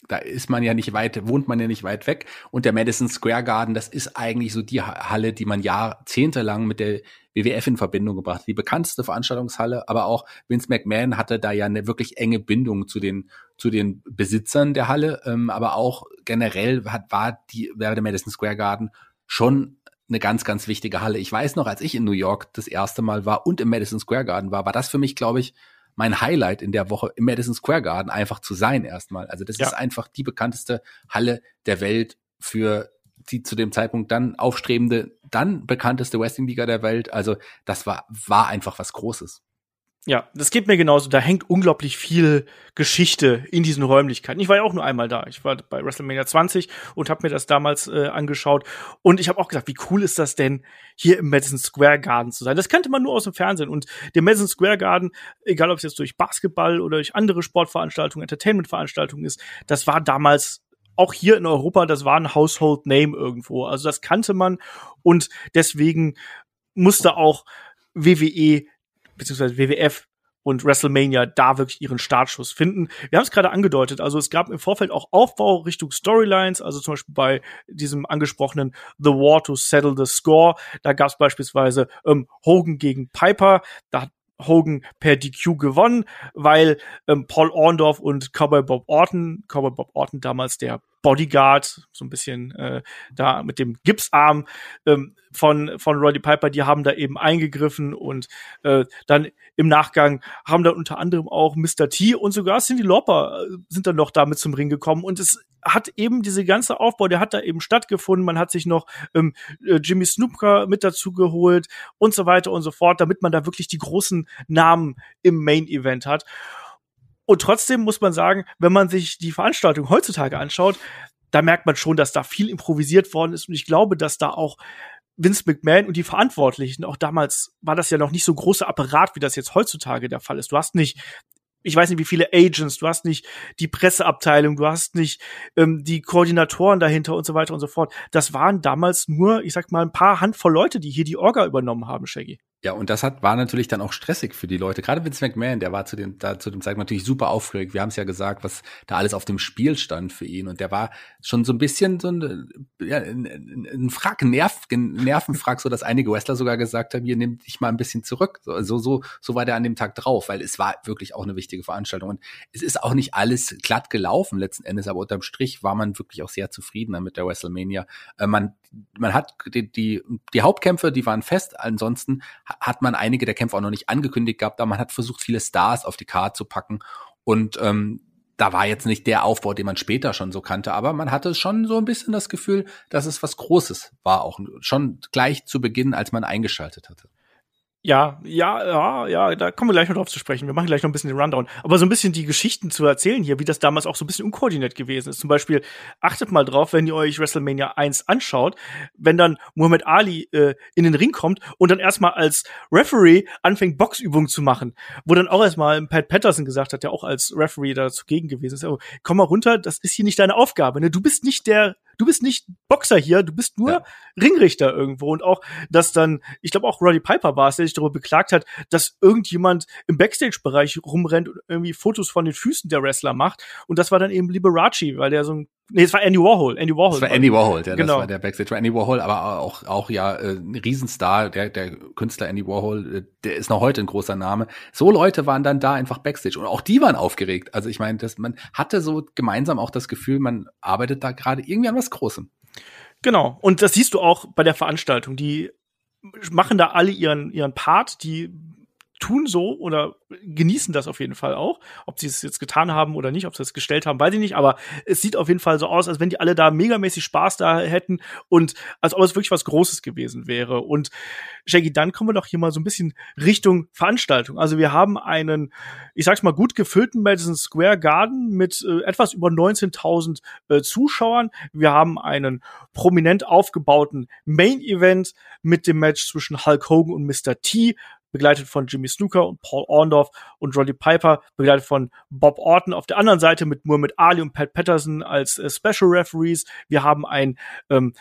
da ist man ja nicht weit, wohnt man ja nicht weit weg. Und der Madison Square Garden, das ist eigentlich so die Halle, die man jahrzehntelang mit der WWF in Verbindung gebracht. Die bekannteste Veranstaltungshalle, aber auch Vince McMahon hatte da ja eine wirklich enge Bindung zu den zu den Besitzern der Halle, ähm, aber auch generell hat, war die war der Madison Square Garden schon eine ganz, ganz wichtige Halle. Ich weiß noch, als ich in New York das erste Mal war und im Madison Square Garden war, war das für mich, glaube ich, mein Highlight in der Woche im Madison Square Garden einfach zu sein erstmal. Also das ja. ist einfach die bekannteste Halle der Welt für die zu dem Zeitpunkt dann aufstrebende, dann bekannteste Wrestling-Liga der Welt. Also das war, war einfach was Großes. Ja, das geht mir genauso. Da hängt unglaublich viel Geschichte in diesen Räumlichkeiten. Ich war ja auch nur einmal da. Ich war bei WrestleMania 20 und habe mir das damals äh, angeschaut. Und ich habe auch gesagt, wie cool ist das denn, hier im Madison Square Garden zu sein? Das kannte man nur aus dem Fernsehen. Und der Madison Square Garden, egal ob es jetzt durch Basketball oder durch andere Sportveranstaltungen, Entertainmentveranstaltungen ist, das war damals auch hier in Europa, das war ein Household Name irgendwo. Also das kannte man und deswegen musste auch WWE beziehungsweise WWF und WrestleMania da wirklich ihren Startschuss finden. Wir haben es gerade angedeutet, also es gab im Vorfeld auch Aufbau Richtung Storylines, also zum Beispiel bei diesem angesprochenen The War to Settle the Score, da gab es beispielsweise ähm, Hogan gegen Piper, da hat Hogan per DQ gewonnen, weil ähm, Paul Orndorff und Cowboy Bob Orton, Cowboy Bob Orton damals der Bodyguard, so ein bisschen äh, da mit dem Gipsarm ähm, von, von Roddy Piper, die haben da eben eingegriffen und äh, dann im Nachgang haben dann unter anderem auch Mr. T und sogar Cindy Lauper äh, sind dann noch damit zum Ring gekommen und es hat eben diese ganze Aufbau, der hat da eben stattgefunden. Man hat sich noch ähm, äh, Jimmy Snoopker mit dazu geholt und so weiter und so fort, damit man da wirklich die großen Namen im Main Event hat. Und trotzdem muss man sagen, wenn man sich die Veranstaltung heutzutage anschaut, da merkt man schon, dass da viel improvisiert worden ist. Und ich glaube, dass da auch Vince McMahon und die Verantwortlichen, auch damals war das ja noch nicht so großer Apparat, wie das jetzt heutzutage der Fall ist. Du hast nicht ich weiß nicht, wie viele Agents, du hast nicht die Presseabteilung, du hast nicht ähm, die Koordinatoren dahinter und so weiter und so fort. Das waren damals nur, ich sag mal, ein paar Handvoll Leute, die hier die Orga übernommen haben, Shaggy. Ja, und das hat, war natürlich dann auch stressig für die Leute. Gerade Vince McMahon, der war zu dem, da, zu dem Zeitpunkt natürlich super aufgeregt. Wir haben es ja gesagt, was da alles auf dem Spiel stand für ihn. Und der war schon so ein bisschen so ein, ja, ein, ein Frack, ein Nerv, ein Nervenfrack, so dass einige Wrestler sogar gesagt haben, hier nimm dich mal ein bisschen zurück. So, so, so, so war der an dem Tag drauf, weil es war wirklich auch eine wichtige Veranstaltung. Und es ist auch nicht alles glatt gelaufen letzten Endes, aber unterm Strich war man wirklich auch sehr zufrieden mit der WrestleMania. Äh, man, man hat die, die, die Hauptkämpfe, die waren fest. Ansonsten hat man einige der Kämpfe auch noch nicht angekündigt gehabt, aber man hat versucht, viele Stars auf die Karte zu packen. Und ähm, da war jetzt nicht der Aufbau, den man später schon so kannte, aber man hatte schon so ein bisschen das Gefühl, dass es was Großes war, auch schon gleich zu Beginn, als man eingeschaltet hatte. Ja, ja, ja, ja, da kommen wir gleich noch drauf zu sprechen. Wir machen gleich noch ein bisschen den Rundown. Aber so ein bisschen die Geschichten zu erzählen hier, wie das damals auch so ein bisschen unkoordiniert gewesen ist. Zum Beispiel, achtet mal drauf, wenn ihr euch WrestleMania 1 anschaut, wenn dann Muhammad Ali äh, in den Ring kommt und dann erstmal als Referee anfängt, Boxübungen zu machen. Wo dann auch erstmal Pat Patterson gesagt hat, der auch als Referee da zugegen gewesen ist, oh, komm mal runter, das ist hier nicht deine Aufgabe. Ne? Du bist nicht der du bist nicht Boxer hier, du bist nur ja. Ringrichter irgendwo. Und auch, dass dann, ich glaube auch Roddy Piper war es, der sich darüber beklagt hat, dass irgendjemand im Backstage-Bereich rumrennt und irgendwie Fotos von den Füßen der Wrestler macht. Und das war dann eben Liberace, weil der so ein Nee, es war Andy Warhol. Andy Warhol. Das war Andy Warhol, ja, genau. das war der Backstage. Andy Warhol, aber auch, auch ja, äh, ein Riesenstar, der, der Künstler Andy Warhol, äh, der ist noch heute ein großer Name. So Leute waren dann da einfach Backstage und auch die waren aufgeregt. Also ich meine, dass man hatte so gemeinsam auch das Gefühl, man arbeitet da gerade irgendwie an was Großem. Genau. Und das siehst du auch bei der Veranstaltung. Die machen da alle ihren, ihren Part, die tun so oder genießen das auf jeden Fall auch. Ob sie es jetzt getan haben oder nicht, ob sie es gestellt haben, weiß ich nicht, aber es sieht auf jeden Fall so aus, als wenn die alle da megamäßig Spaß da hätten und als ob es wirklich was Großes gewesen wäre. Und Shaggy, dann kommen wir doch hier mal so ein bisschen Richtung Veranstaltung. Also wir haben einen, ich sag's mal, gut gefüllten Madison Square Garden mit äh, etwas über 19.000 äh, Zuschauern. Wir haben einen prominent aufgebauten Main Event mit dem Match zwischen Hulk Hogan und Mr. T begleitet von Jimmy Snooker und Paul Orndorff und Roddy Piper, begleitet von Bob Orton auf der anderen Seite mit Muhammad Ali und Pat Patterson als äh, Special Referees. Wir haben ein ähm,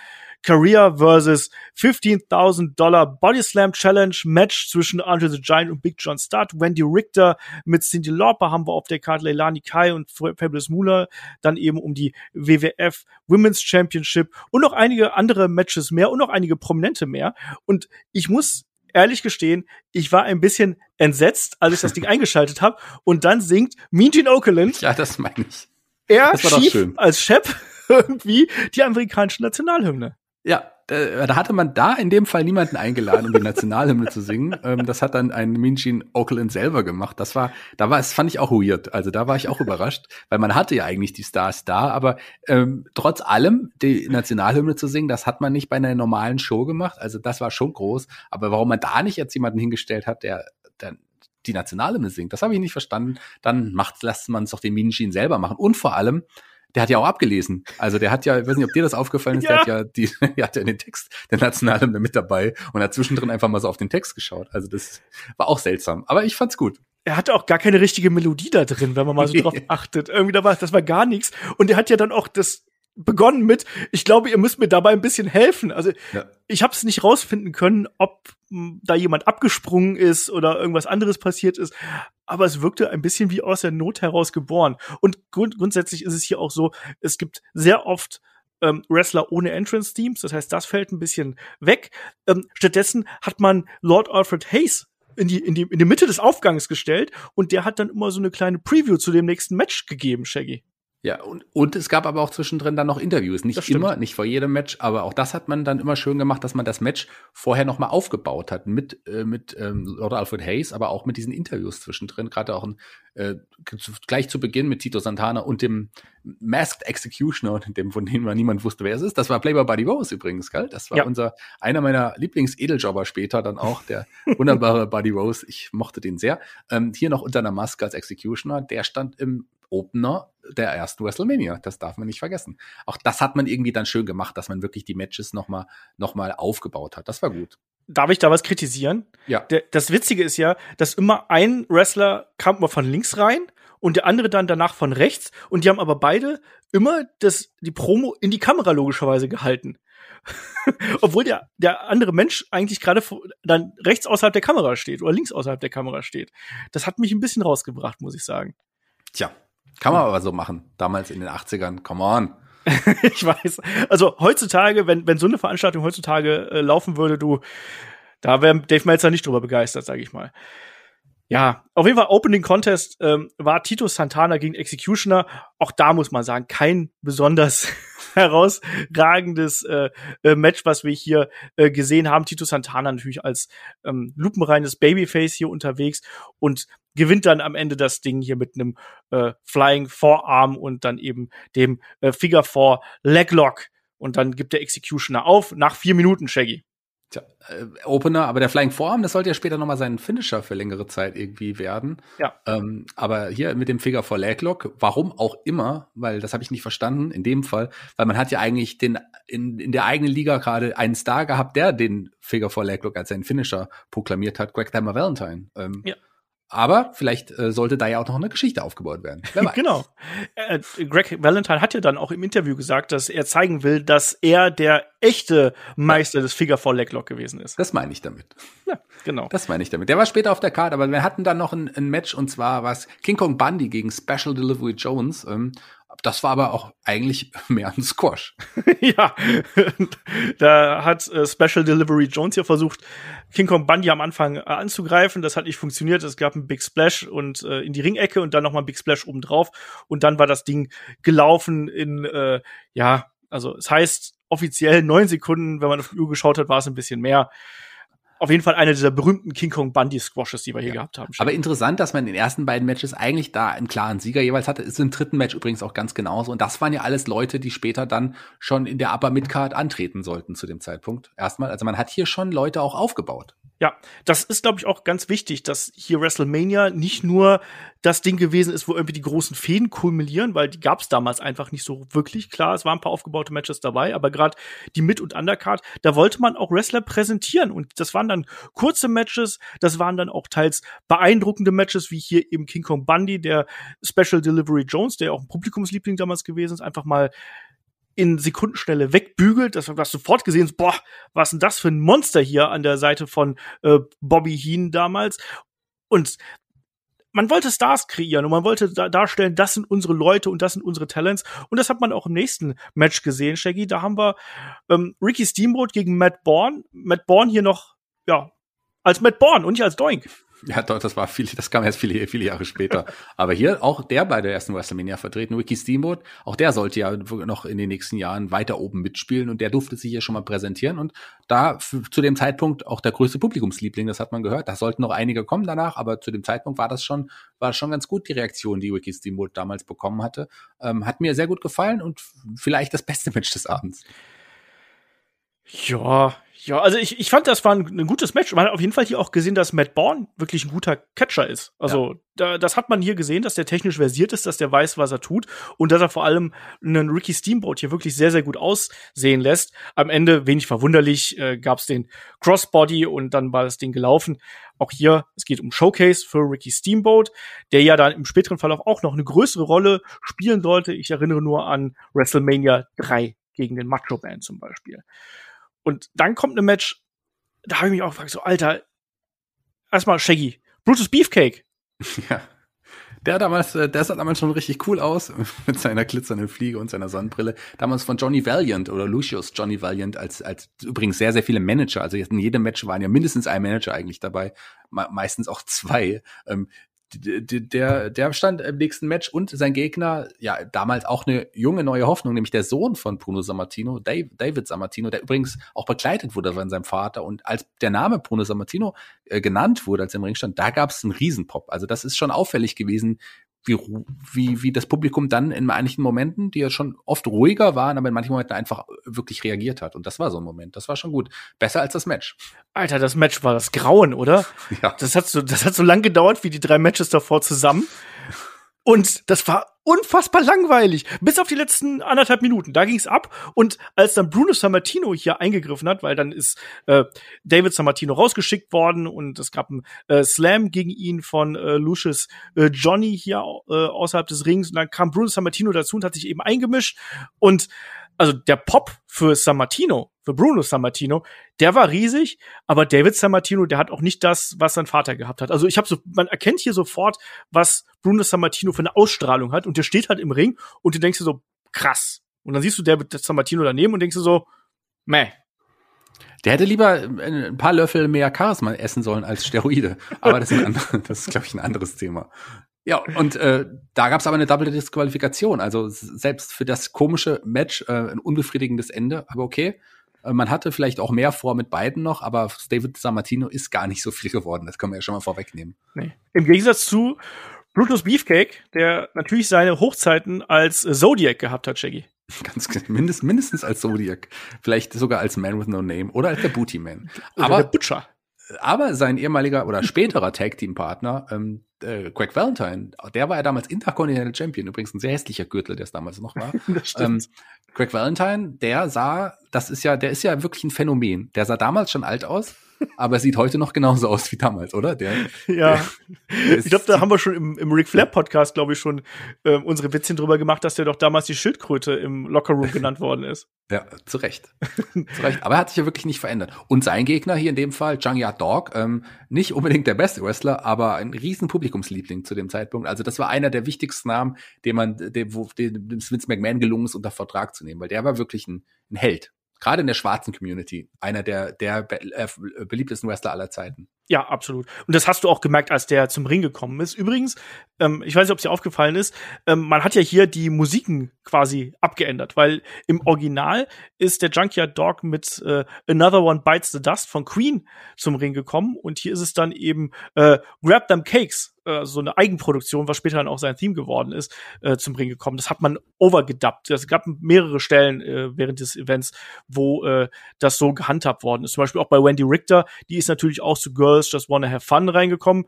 Career versus 15.000 Dollar Body Slam Challenge Match zwischen Andre the Giant und Big John Studd. Wendy Richter mit Cindy Lauper haben wir auf der Karte Leilani Kai und Fabulous Moolah. Dann eben um die WWF Women's Championship und noch einige andere Matches mehr und noch einige prominente mehr. Und ich muss ehrlich gestehen, ich war ein bisschen entsetzt, als ich das Ding eingeschaltet habe. Und dann singt Mean Gene Okerlund. Ja, das meine ich. Er schief als Chef irgendwie die amerikanische Nationalhymne. Ja, da, da hatte man da in dem Fall niemanden eingeladen, um die Nationalhymne zu singen. Ähm, das hat dann ein Minchin Oakland selber gemacht. Das war, da war, das fand ich auch weird. Also da war ich auch überrascht, weil man hatte ja eigentlich die Stars da, aber ähm, trotz allem die Nationalhymne zu singen, das hat man nicht bei einer normalen Show gemacht. Also das war schon groß. Aber warum man da nicht jetzt jemanden hingestellt hat, der dann die Nationalhymne singt, das habe ich nicht verstanden. Dann macht, lässt man es doch den Minchin selber machen. Und vor allem, der hat ja auch abgelesen. Also der hat ja, ich weiß nicht, ob dir das aufgefallen ist, ja. der hat ja die, der hat ja den Text der Nationalhymne mit dabei und hat zwischendrin einfach mal so auf den Text geschaut. Also das war auch seltsam. Aber ich fand's gut. Er hatte auch gar keine richtige Melodie da drin, wenn man mal so drauf achtet. Irgendwie da war, das war gar nichts. Und er hat ja dann auch das, begonnen mit, ich glaube, ihr müsst mir dabei ein bisschen helfen. Also ja. ich habe es nicht rausfinden können, ob hm, da jemand abgesprungen ist oder irgendwas anderes passiert ist. Aber es wirkte ein bisschen wie aus der Not heraus geboren. Und grund grundsätzlich ist es hier auch so, es gibt sehr oft ähm, Wrestler ohne Entrance-Teams. Das heißt, das fällt ein bisschen weg. Ähm, stattdessen hat man Lord Alfred Hayes in die, in die, in die Mitte des Aufgangs gestellt und der hat dann immer so eine kleine Preview zu dem nächsten Match gegeben, Shaggy. Ja, und, und es gab aber auch zwischendrin dann noch Interviews. Nicht immer, nicht vor jedem Match, aber auch das hat man dann immer schön gemacht, dass man das Match vorher nochmal aufgebaut hat mit, äh, mit ähm, Lord Alfred Hayes, aber auch mit diesen Interviews zwischendrin. Gerade auch ein, äh, gleich zu Beginn mit Tito Santana und dem Masked Executioner, dem, von dem man niemand wusste, wer es ist. Das war Playboy Buddy Rose übrigens, gell? Das war ja. unser, einer meiner Lieblings-Edeljobber später dann auch, der wunderbare Buddy Rose. Ich mochte den sehr. Ähm, hier noch unter einer Maske als Executioner. Der stand im Opener der ersten WrestleMania. Das darf man nicht vergessen. Auch das hat man irgendwie dann schön gemacht, dass man wirklich die Matches nochmal noch mal aufgebaut hat. Das war gut. Darf ich da was kritisieren? Ja. Der, das Witzige ist ja, dass immer ein Wrestler kam immer von links rein und der andere dann danach von rechts und die haben aber beide immer das, die Promo in die Kamera logischerweise gehalten. Obwohl der, der andere Mensch eigentlich gerade dann rechts außerhalb der Kamera steht oder links außerhalb der Kamera steht. Das hat mich ein bisschen rausgebracht, muss ich sagen. Tja, kann man aber so machen. Damals in den 80ern, come on. ich weiß. Also heutzutage, wenn, wenn so eine Veranstaltung heutzutage äh, laufen würde, du, da wäre Dave Meltzer nicht drüber begeistert, sage ich mal. Ja, auf jeden Fall Opening Contest ähm, war Tito Santana gegen Executioner. Auch da muss man sagen, kein besonders herausragendes äh, äh, Match, was wir hier äh, gesehen haben. Tito Santana natürlich als ähm, lupenreines Babyface hier unterwegs und gewinnt dann am Ende das Ding hier mit einem äh, Flying Forearm und dann eben dem äh, Figure Four Leglock. Und dann gibt der Executioner auf nach vier Minuten, Shaggy. Tja, äh, Opener, aber der Flying Forearm, das sollte ja später nochmal sein Finisher für längere Zeit irgendwie werden. Ja. Ähm, aber hier mit dem Figure for Leglock, warum auch immer, weil das habe ich nicht verstanden in dem Fall, weil man hat ja eigentlich den in, in der eigenen Liga gerade einen Star gehabt, der den Figure for Leglock als seinen Finisher proklamiert hat, Greg Timer Valentine. Ähm, ja. Aber vielleicht äh, sollte da ja auch noch eine Geschichte aufgebaut werden. genau. Äh, Greg Valentine hat ja dann auch im Interview gesagt, dass er zeigen will, dass er der echte Meister des Figure Four Leglock gewesen ist. Das meine ich damit. Ja, genau. Das meine ich damit. Der war später auf der Karte, aber wir hatten dann noch ein, ein Match und zwar was King Kong Bundy gegen Special Delivery Jones. Ähm, das war aber auch eigentlich mehr ein Squash. ja, da hat äh, Special Delivery Jones hier versucht, King Kong Bundy am Anfang äh, anzugreifen. Das hat nicht funktioniert. Es gab einen Big Splash und äh, in die Ringecke und dann nochmal ein Big Splash obendrauf. Und dann war das Ding gelaufen in, äh, ja, also es heißt offiziell neun Sekunden. Wenn man auf die Uhr geschaut hat, war es ein bisschen mehr auf jeden Fall einer dieser berühmten King Kong Bundy Squashes, die wir hier ja. gehabt haben. Aber interessant, dass man in den ersten beiden Matches eigentlich da einen klaren Sieger jeweils hatte. Ist im dritten Match übrigens auch ganz genauso. Und das waren ja alles Leute, die später dann schon in der Upper Midcard antreten sollten zu dem Zeitpunkt. Erstmal, also man hat hier schon Leute auch aufgebaut. Ja, das ist, glaube ich, auch ganz wichtig, dass hier WrestleMania nicht nur das Ding gewesen ist, wo irgendwie die großen Fäden kulminieren, weil die gab es damals einfach nicht so wirklich. Klar, es waren ein paar aufgebaute Matches dabei, aber gerade die Mid- und Undercard, da wollte man auch Wrestler präsentieren. Und das waren dann kurze Matches, das waren dann auch teils beeindruckende Matches, wie hier eben King Kong Bundy, der Special Delivery Jones, der auch ein Publikumsliebling damals gewesen ist, einfach mal in Sekundenschnelle wegbügelt. Das hast du sofort gesehen, boah, was denn das für ein Monster hier an der Seite von äh, Bobby Heen damals. Und man wollte Stars kreieren und man wollte da darstellen, das sind unsere Leute und das sind unsere Talents. Und das hat man auch im nächsten Match gesehen, Shaggy. Da haben wir ähm, Ricky Steamboat gegen Matt Bourne. Matt Bourne hier noch, ja, als Matt Bourne und nicht als Doink. Ja, doch, das war viel, das kam erst viele, viele Jahre später. Aber hier auch der bei der ersten WrestleMania vertreten, Ricky Steamboat, auch der sollte ja noch in den nächsten Jahren weiter oben mitspielen und der durfte sich hier schon mal präsentieren und da zu dem Zeitpunkt auch der größte Publikumsliebling, das hat man gehört. Da sollten noch einige kommen danach, aber zu dem Zeitpunkt war das schon, war schon ganz gut, die Reaktion, die Ricky Steamboat damals bekommen hatte. Ähm, hat mir sehr gut gefallen und vielleicht das beste Match des Abends. Ja, ja, also ich, ich fand, das war ein, ein, gutes Match. Man hat auf jeden Fall hier auch gesehen, dass Matt Bourne wirklich ein guter Catcher ist. Also ja. da, das hat man hier gesehen, dass der technisch versiert ist, dass der weiß, was er tut und dass er vor allem einen Ricky Steamboat hier wirklich sehr, sehr gut aussehen lässt. Am Ende, wenig verwunderlich, äh, gab es den Crossbody und dann war das Ding gelaufen. Auch hier, es geht um Showcase für Ricky Steamboat, der ja dann im späteren Verlauf auch noch eine größere Rolle spielen sollte. Ich erinnere nur an WrestleMania 3 gegen den Macho Band zum Beispiel. Und dann kommt ein Match, da habe ich mich auch gefragt, so, Alter, erstmal Shaggy, Brutus Beefcake. Ja. Der damals, äh, der sah damals schon richtig cool aus, mit seiner glitzernden Fliege und seiner Sonnenbrille. Damals von Johnny Valiant oder Lucius Johnny Valiant als, als übrigens sehr, sehr viele Manager. Also in jedem Match waren ja mindestens ein Manager eigentlich dabei, meistens auch zwei, ähm, der, der stand im nächsten Match und sein Gegner, ja, damals auch eine junge neue Hoffnung, nämlich der Sohn von Bruno Sammartino, David Sammartino, der übrigens auch begleitet wurde von seinem Vater. Und als der Name Bruno Sammartino äh, genannt wurde, als er im Ring stand, da gab es einen Riesenpop. Also das ist schon auffällig gewesen, wie, wie, wie das Publikum dann in manchen Momenten, die ja schon oft ruhiger waren, aber in manchen Momenten einfach wirklich reagiert hat. Und das war so ein Moment. Das war schon gut. Besser als das Match. Alter, das Match war das Grauen, oder? Ja. Das hat so, das hat so lang gedauert wie die drei Matches davor zusammen. Und das war unfassbar langweilig. Bis auf die letzten anderthalb Minuten. Da ging's ab. Und als dann Bruno Sammartino hier eingegriffen hat, weil dann ist äh, David Sammartino rausgeschickt worden und es gab einen äh, Slam gegen ihn von äh, Lucius äh, Johnny hier äh, außerhalb des Rings. Und dann kam Bruno Sammartino dazu und hat sich eben eingemischt. Und also der Pop für San Martino, für Bruno San Martino, der war riesig, aber David San Martino, der hat auch nicht das, was sein Vater gehabt hat. Also ich habe so, man erkennt hier sofort, was Bruno San Martino für eine Ausstrahlung hat und der steht halt im Ring und du denkst dir so, krass. Und dann siehst du David San Martino daneben und denkst dir so, meh. Der hätte lieber ein paar Löffel mehr Charisma essen sollen als Steroide. Aber das ist, das ist glaube ich, ein anderes Thema. Ja, und äh, da gab es aber eine Double Disqualifikation. Also selbst für das komische Match äh, ein unbefriedigendes Ende, aber okay. Äh, man hatte vielleicht auch mehr vor mit beiden noch, aber David Sammartino ist gar nicht so viel geworden. Das können wir ja schon mal vorwegnehmen. Nee. Im Gegensatz zu Brutus Beefcake, der natürlich seine Hochzeiten als Zodiac gehabt hat, Shaggy. Ganz mindest, mindestens als Zodiac. Vielleicht sogar als Man with No Name oder als der Booty Man. Oder aber der Butcher. Aber sein ehemaliger oder späterer Tag-Team-Partner, ähm, äh, Greg Valentine, der war ja damals Intercontinental Champion, übrigens ein sehr hässlicher Gürtel, der es damals noch war. Ähm, Greg Valentine, der sah, das ist ja, der ist ja wirklich ein Phänomen. Der sah damals schon alt aus, aber sieht heute noch genauso aus wie damals, oder? Der, ja. Der, ich glaube, da haben wir schon im, im Ric Flair Podcast, glaube ich, schon äh, unsere Witzchen drüber gemacht, dass der doch damals die Schildkröte im Lockerroom genannt worden ist. Ja, zu Recht. zu Recht. Aber er hat sich ja wirklich nicht verändert. Und sein Gegner hier in dem Fall, Jangya Dog, ähm, nicht unbedingt der beste Wrestler, aber ein riesen Publikumsliebling zu dem Zeitpunkt. Also das war einer der wichtigsten Namen, den man, dem, wo, dem Vince McMahon gelungen ist, unter Vertrag zu nehmen, weil der war wirklich ein, ein Held gerade in der schwarzen Community, einer der, der be äh, beliebtesten Wrestler aller Zeiten. Ja, absolut. Und das hast du auch gemerkt, als der zum Ring gekommen ist. Übrigens, ähm, ich weiß nicht, ob es dir aufgefallen ist, ähm, man hat ja hier die Musiken quasi abgeändert, weil im Original ist der Junkyard Dog mit äh, Another One Bites the Dust von Queen zum Ring gekommen und hier ist es dann eben äh, Grab Them Cakes, äh, so eine Eigenproduktion, was später dann auch sein Theme geworden ist, äh, zum Ring gekommen. Das hat man overgedubbt. Es gab mehrere Stellen äh, während des Events, wo äh, das so gehandhabt worden ist. Zum Beispiel auch bei Wendy Richter, die ist natürlich auch zu Girl Girls Just Wanna Have Fun reingekommen.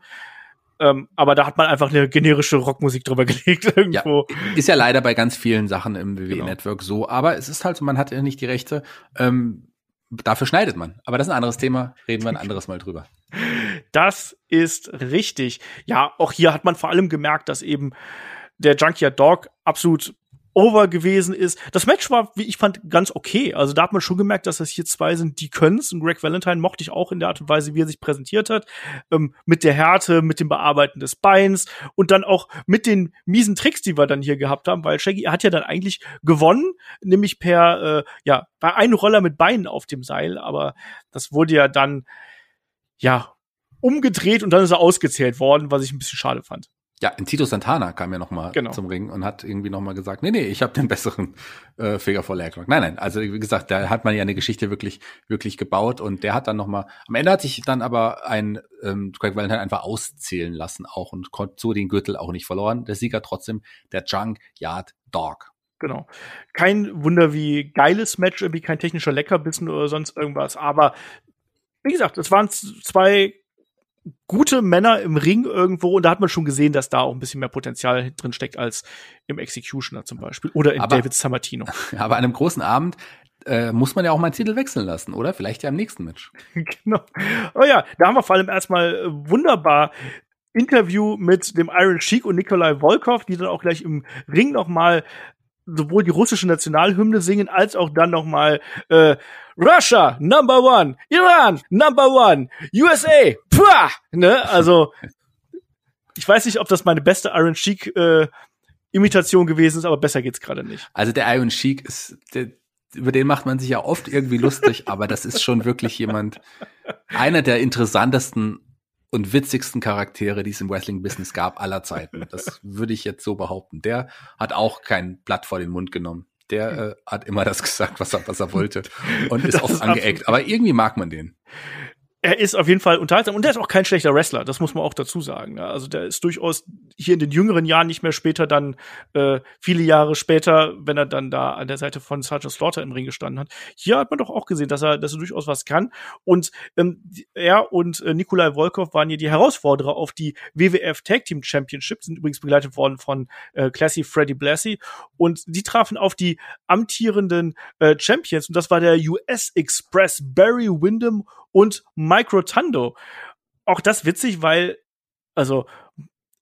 Ähm, aber da hat man einfach eine generische Rockmusik drüber gelegt irgendwo. Ja, ist ja leider bei ganz vielen Sachen im WWE-Network genau. so. Aber es ist halt so, man hat ja nicht die Rechte. Ähm, dafür schneidet man. Aber das ist ein anderes Thema. Reden wir ein anderes Mal drüber. Das ist richtig. Ja, auch hier hat man vor allem gemerkt, dass eben der Junkyard Dog absolut over gewesen ist. Das Match war, wie ich fand, ganz okay. Also da hat man schon gemerkt, dass das hier zwei sind, die können's. Und Greg Valentine mochte ich auch in der Art und Weise, wie er sich präsentiert hat. Ähm, mit der Härte, mit dem Bearbeiten des Beins und dann auch mit den miesen Tricks, die wir dann hier gehabt haben, weil Shaggy hat ja dann eigentlich gewonnen, nämlich per, äh, ja, bei einem Roller mit Beinen auf dem Seil, aber das wurde ja dann, ja, umgedreht und dann ist er ausgezählt worden, was ich ein bisschen schade fand. Ja, in Tito Santana kam ja noch mal genau. zum Ring und hat irgendwie noch mal gesagt, nee, nee, ich habe den besseren äh, Figure for Leg Nein, nein, also wie gesagt, da hat man ja eine Geschichte wirklich wirklich gebaut und der hat dann noch mal am Ende hat sich dann aber ein ähm, Craig Valentine einfach auszählen lassen auch und konnte so den Gürtel auch nicht verloren. Der Sieger trotzdem der Junk Yard Dog. Genau. Kein Wunder wie geiles Match, irgendwie kein technischer Leckerbissen oder sonst irgendwas, aber wie gesagt, es waren zwei gute Männer im Ring irgendwo und da hat man schon gesehen, dass da auch ein bisschen mehr Potenzial drin steckt als im Executioner zum Beispiel oder in aber, David Samartino. Aber an einem großen Abend äh, muss man ja auch mal einen Titel wechseln lassen, oder? Vielleicht ja im nächsten Match. genau. Oh ja, da haben wir vor allem erstmal äh, wunderbar Interview mit dem Iron Sheik und Nikolai Volkov, die dann auch gleich im Ring noch mal sowohl die russische Nationalhymne singen, als auch dann noch mal äh, Russia, number one, Iran, number one, USA, puah, ne, also ich weiß nicht, ob das meine beste Iron Sheik äh, Imitation gewesen ist, aber besser geht's gerade nicht. Also der Iron Sheik ist, der, über den macht man sich ja oft irgendwie lustig, aber das ist schon wirklich jemand, einer der interessantesten und witzigsten Charaktere, die es im Wrestling-Business gab, aller Zeiten. Das würde ich jetzt so behaupten. Der hat auch kein Blatt vor den Mund genommen. Der äh, hat immer das gesagt, was er, was er wollte und ist auch angeeckt. Aber irgendwie mag man den. Er ist auf jeden Fall unterhaltsam und der ist auch kein schlechter Wrestler, das muss man auch dazu sagen. Also der ist durchaus hier in den jüngeren Jahren nicht mehr später dann äh, viele Jahre später, wenn er dann da an der Seite von Sergeant Slaughter im Ring gestanden hat. Hier hat man doch auch gesehen, dass er, dass er durchaus was kann. Und ähm, er und äh, Nikolai Volkov waren hier die Herausforderer auf die WWF Tag Team Championship, sind übrigens begleitet worden von äh, Classy Freddy Blassie. Und die trafen auf die amtierenden äh, Champions. Und das war der US Express Barry Windham und Mike Rotando. Auch das witzig, weil, also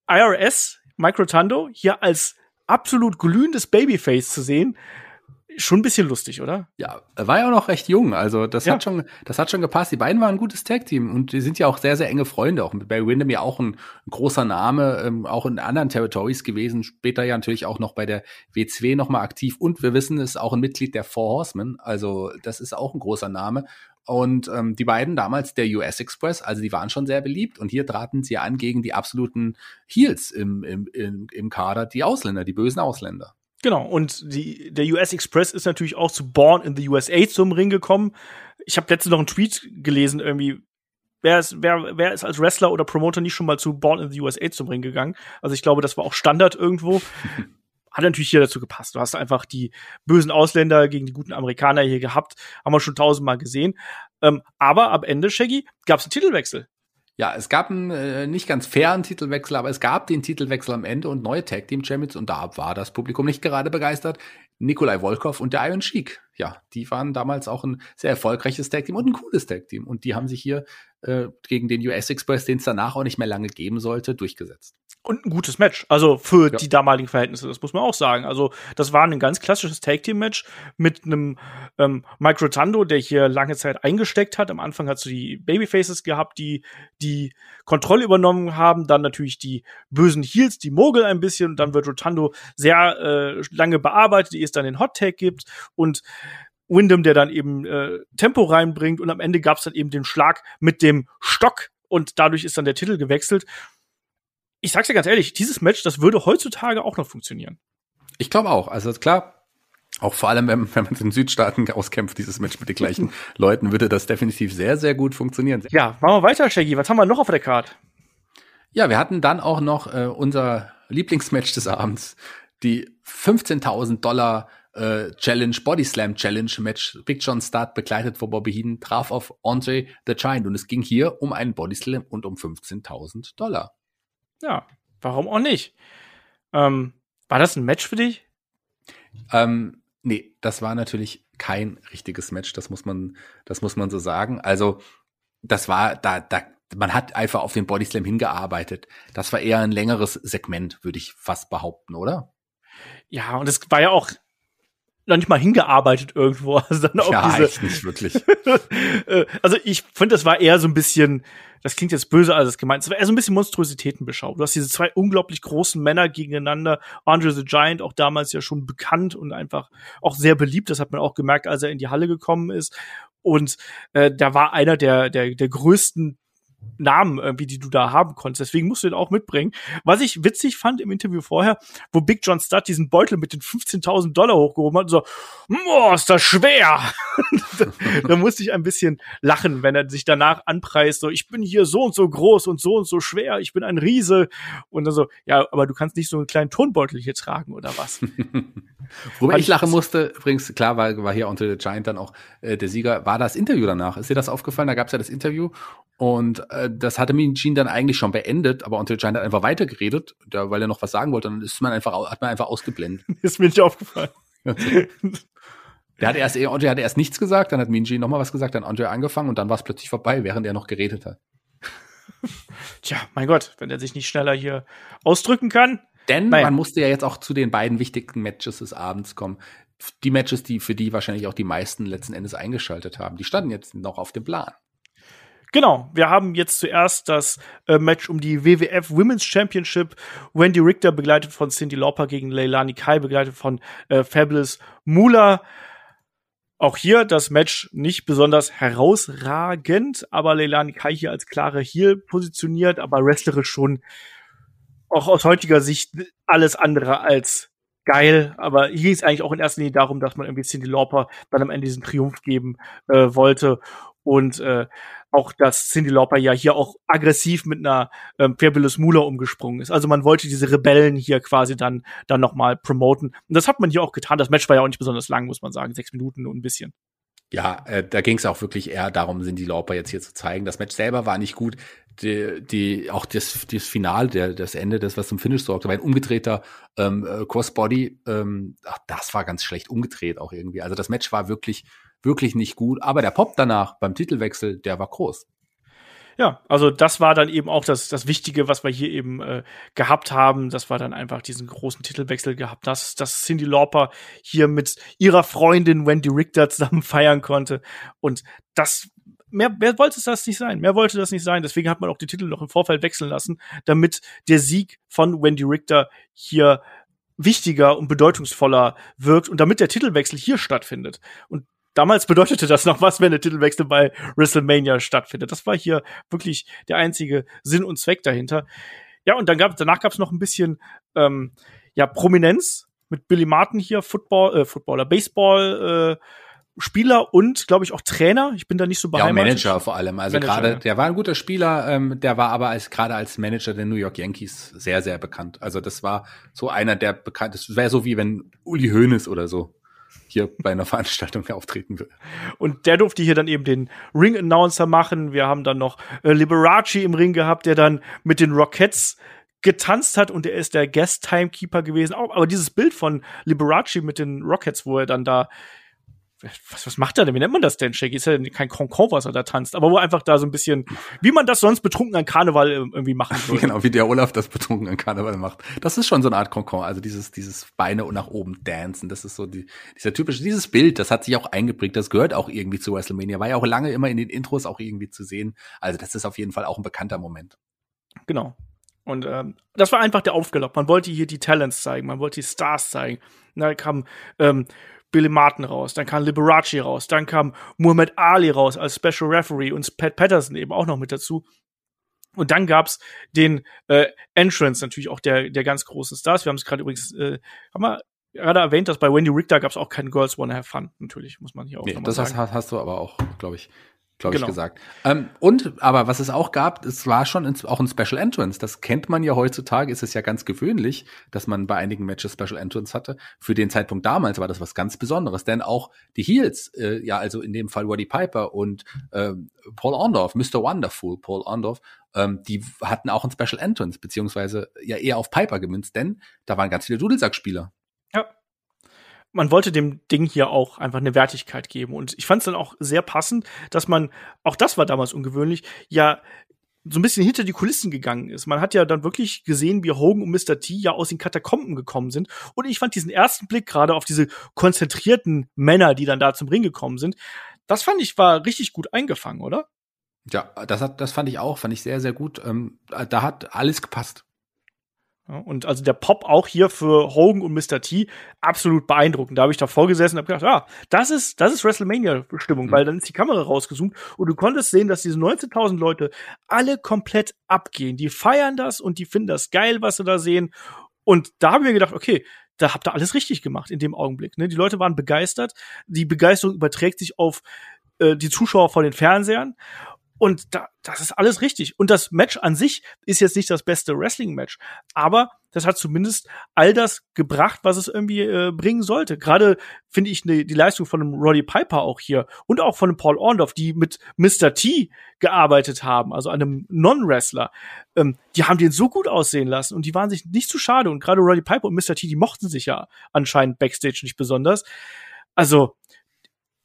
IRS, Mike Rotando, hier als absolut glühendes Babyface zu sehen, schon ein bisschen lustig, oder? Ja, er war ja auch noch recht jung, also das Ja. hat schon, das hat schon gepasst. Die beiden waren ein gutes Tag-Team und die sind ja auch sehr, sehr enge Freunde. Auch mit Barry Windham ja auch ein, ein großer Name, ähm, auch in anderen Territories gewesen. Später ja natürlich auch noch bei der W2 nochmal aktiv und wir wissen, ist auch ein Mitglied der Four Horsemen. Also das ist auch ein großer Name. Und ähm, die beiden damals der US Express, also die waren schon sehr beliebt und hier traten sie an gegen die absoluten Heels im, im, im, im Kader, die Ausländer, die bösen Ausländer. Genau, und die, der US Express ist natürlich auch zu Born in the USA zum Ring gekommen. Ich habe letztens noch einen Tweet gelesen, irgendwie, wer ist, wer, wer ist als Wrestler oder Promoter nicht schon mal zu Born in the USA zum Ring gegangen? Also ich glaube, das war auch Standard irgendwo. Hat natürlich hier dazu gepasst. Du hast einfach die bösen Ausländer gegen die guten Amerikaner hier gehabt. Haben wir schon tausendmal gesehen. Ähm, aber am Ende, Shaggy, gab es einen Titelwechsel. Ja, es gab einen äh, nicht ganz fairen Titelwechsel, aber es gab den Titelwechsel am Ende und neue Tag Team Champions und da war das Publikum nicht gerade begeistert. Nikolai Volkov und der Iron Sheik. Ja, die waren damals auch ein sehr erfolgreiches Tag Team und ein cooles Tag Team und die haben sich hier äh, gegen den US Express, den es danach auch nicht mehr lange geben sollte, durchgesetzt. Und ein gutes Match. Also für Ja. die damaligen Verhältnisse, das muss man auch sagen. Also, das war ein ganz klassisches Tag-Team-Match mit einem ähm, Mike Rotando, der hier lange Zeit eingesteckt hat. Am Anfang hat du die Babyfaces gehabt, die die Kontrolle übernommen haben. Dann natürlich die bösen Heels, die Mogel ein bisschen. Und dann wird Rotando sehr äh, lange bearbeitet, ehe es dann den Hot-Tag gibt. Und Wyndham, der dann eben äh, Tempo reinbringt. Und am Ende gab es dann eben den Schlag mit dem Stock. Und dadurch ist dann der Titel gewechselt ich sag's dir ganz ehrlich, dieses Match, das würde heutzutage auch noch funktionieren. Ich glaube auch. Also klar, auch vor allem, wenn, wenn man in den Südstaaten auskämpft, dieses Match mit den gleichen Leuten, würde das definitiv sehr, sehr gut funktionieren. Ja, machen wir weiter, Shaggy. Was haben wir noch auf der Karte? Ja, wir hatten dann auch noch äh, unser Lieblingsmatch des Abends, die 15.000 Dollar äh, Challenge, Body Slam Challenge Match. Big John Start begleitet von Bobby Heenan, traf auf Andre the Giant und es ging hier um einen Body Slam und um 15.000 Dollar. Ja, warum auch nicht? Ähm, war das ein Match für dich? Ähm, nee, das war natürlich kein richtiges Match, das muss man, das muss man so sagen. Also, das war, da, da, man hat einfach auf den Body Slam hingearbeitet. Das war eher ein längeres Segment, würde ich fast behaupten, oder? Ja, und es war ja auch noch nicht mal hingearbeitet irgendwo. Also dann auch ja, diese, nicht wirklich. Äh, also ich finde, das war eher so ein bisschen, das klingt jetzt böse, als es gemeint, es war eher so ein bisschen Monstrositätenbeschau. Du hast diese zwei unglaublich großen Männer gegeneinander. Andre the Giant, auch damals ja schon bekannt und einfach auch sehr beliebt. Das hat man auch gemerkt, als er in die Halle gekommen ist. Und äh, da war einer der, der, der größten Namen irgendwie, die du da haben konntest. Deswegen musst du den auch mitbringen. Was ich witzig fand im Interview vorher, wo Big John Studd diesen Beutel mit den 15.000 Dollar hochgehoben hat und so, boah, ist das schwer. da, da musste ich ein bisschen lachen, wenn er sich danach anpreist, so, ich bin hier so und so groß und so und so schwer, ich bin ein Riese. Und dann so, ja, aber du kannst nicht so einen kleinen Tonbeutel hier tragen oder was? Wobei ich lachen musste, übrigens, klar war, war hier unter the Giant dann auch äh, der Sieger, war das Interview danach. Ist dir das aufgefallen? Da gab es ja das Interview und äh, das hatte Gene dann eigentlich schon beendet, aber the Giant hat einfach weitergeredet, der, weil er noch was sagen wollte. Und dann ist man einfach, hat man einfach ausgeblendet. ist mir nicht aufgefallen. Der hatte erst, Andre hatte erst nichts gesagt, dann hat Gene nochmal was gesagt, dann Andre angefangen und dann war es plötzlich vorbei, während er noch geredet hat. Tja, mein Gott, wenn er sich nicht schneller hier ausdrücken kann. Denn Naja. man musste ja jetzt auch zu den beiden wichtigsten Matches des Abends kommen. Die Matches, die für die wahrscheinlich auch die meisten letzten Endes eingeschaltet haben. Die standen jetzt noch auf dem Plan. Genau, wir haben jetzt zuerst das äh, Match um die WWF Women's Championship. Wendy Richter begleitet von Cindy Lauper gegen Leilani Kai, begleitet von äh, Fabulous Moolah. Auch hier das Match nicht besonders herausragend, aber Leilani Kai hier als klare Heel positioniert, aber wrestlerisch schon auch aus heutiger Sicht alles andere als geil. Aber hier ist eigentlich auch in erster Linie darum, dass man irgendwie Cindy Lauper dann am Ende diesen Triumph geben äh, wollte. und äh, auch, dass Cindy Lauper ja hier auch aggressiv mit einer ähm, Fabulous Moolah umgesprungen ist. Also man wollte diese Rebellen hier quasi dann dann noch mal promoten. Und das hat man hier auch getan. Das Match war ja auch nicht besonders lang, muss man sagen, sechs Minuten und ein bisschen. Ja, äh, da ging es auch wirklich eher darum, Cindy Lauper jetzt hier zu zeigen. Das Match selber war nicht gut. Die, die auch das, das Final, der, das Ende, das was zum Finish sorgte, war ein umgedrehter ähm, äh, Crossbody. Ähm, ach, das war ganz schlecht umgedreht auch irgendwie. Also das Match war wirklich wirklich nicht gut. Aber der Pop danach beim Titelwechsel, der war groß. Ja, also das war dann eben auch das, das Wichtige, was wir hier eben äh, gehabt haben. Das war dann einfach diesen großen Titelwechsel gehabt, dass, dass Cindy Lauper hier mit ihrer Freundin Wendy Richter zusammen feiern konnte. Und das, mehr, mehr wollte das nicht sein. Mehr wollte das nicht sein. Deswegen hat man auch die Titel noch im Vorfeld wechseln lassen, damit der Sieg von Wendy Richter hier wichtiger und bedeutungsvoller wirkt und damit der Titelwechsel hier stattfindet. Und damals bedeutete das noch was, wenn der Titelwechsel bei WrestleMania stattfindet. Das war hier wirklich der einzige Sinn und Zweck dahinter. Ja, und dann gab danach gab es noch ein bisschen ähm, ja Prominenz mit Billy Martin hier, Football, äh, Footballer, Baseball. Äh, Spieler und, glaube ich, auch Trainer. Ich bin da nicht so beheimatet. Ja, Manager vor allem. Also gerade, ja. der war ein guter Spieler, ähm, der war aber als gerade als Manager der New York Yankees sehr, sehr bekannt. Also das war so einer der bekannt. Das wäre so wie wenn Uli Hoeneß oder so hier bei einer Veranstaltung auftreten will. Und der durfte hier dann eben den Ring-Announcer machen. Wir haben dann noch äh, Liberace im Ring gehabt, der dann mit den Rockettes getanzt hat und er ist der Guest-Timekeeper gewesen. Aber dieses Bild von Liberace mit den Rockets, wo er dann da was, was macht er denn? Wie nennt man das denn, Shaggy? Ist ja kein Concon, was er da tanzt, aber wo einfach da so ein bisschen, wie man das sonst betrunken an Karneval ähm, irgendwie machen würde. genau, wie der Olaf das betrunken an Karneval macht. Das ist schon so eine Art Concon, also dieses, dieses Beine nach oben dancen, das ist so die, dieser typische, dieses Bild, das hat sich auch eingeprägt, das gehört auch irgendwie zu WrestleMania, war ja auch lange immer in den Intros auch irgendwie zu sehen. Also das ist auf jeden Fall auch ein bekannter Moment. Genau. Und ähm, das war einfach der Aufgelauf. Man wollte hier die Talents zeigen, man wollte die Stars zeigen. Und da kam ähm, Billy Martin raus, dann kam Liberace raus, dann kam Muhammad Ali raus als Special Referee und Pat Patterson eben auch noch mit dazu. Und dann gab's den äh, Entrance natürlich auch der der ganz großen Stars. Wir haben es gerade übrigens äh, haben wir gerade erwähnt, dass bei Wendy Richter gab's auch keinen Girls Wanna Have Fun. Natürlich muss man hier auch nee, das sagen. Das hast du aber auch, glaube ich, glaube genau. ich, gesagt. Ähm, und, aber was es auch gab, es war schon auch ein Special Entrance. Das kennt man ja heutzutage, ist es ja ganz gewöhnlich, dass man bei einigen Matches Special Entrance hatte. Für den Zeitpunkt damals war das was ganz Besonderes, denn auch die Heels, äh, ja, also in dem Fall Roddy Piper und äh, Paul Orndorff, Mr. Wonderful Paul Orndorff, ähm, die hatten auch ein Special Entrance, beziehungsweise ja eher auf Piper gemünzt, denn da waren ganz viele Dudelsackspieler. Man wollte dem Ding hier auch einfach eine Wertigkeit geben. Und ich fand es dann auch sehr passend, dass man, auch das war damals ungewöhnlich, ja so ein bisschen hinter die Kulissen gegangen ist. Man hat ja dann wirklich gesehen, wie Hogan und Mr. T ja aus den Katakomben gekommen sind. Und ich fand diesen ersten Blick gerade auf diese konzentrierten Männer, die dann da zum Ring gekommen sind, das fand ich war richtig gut eingefangen, oder? Ja, das hat, das fand ich auch, fand ich sehr, sehr gut. Ähm, da hat alles gepasst. Ja, und also der Pop auch hier für Hogan und Mr. T absolut beeindruckend. Da habe ich davor gesessen und habe gedacht, ja, das ist das ist WrestleMania-Stimmung, mhm. weil dann ist die Kamera rausgezoomt und du konntest sehen, dass diese 19.000 Leute alle komplett abgehen. Die feiern das und die finden das geil, was sie da sehen. Und da haben wir gedacht, okay, da habt ihr alles richtig gemacht in dem Augenblick. Ne? Die Leute waren begeistert. Die Begeisterung überträgt sich auf äh, die Zuschauer vor den Fernsehern. Und da, das ist alles richtig. Und das Match an sich ist jetzt nicht das beste Wrestling-Match, aber das hat zumindest all das gebracht, was es irgendwie äh, bringen sollte. Gerade finde ich ne, die Leistung von einem Roddy Piper auch hier und auch von einem Paul Orndorff, die mit Mr. T gearbeitet haben, also einem Non-Wrestler. Ähm, die haben den so gut aussehen lassen und die waren sich nicht zu schade. Und gerade Roddy Piper und Mr. T, die mochten sich ja anscheinend backstage nicht besonders. Also,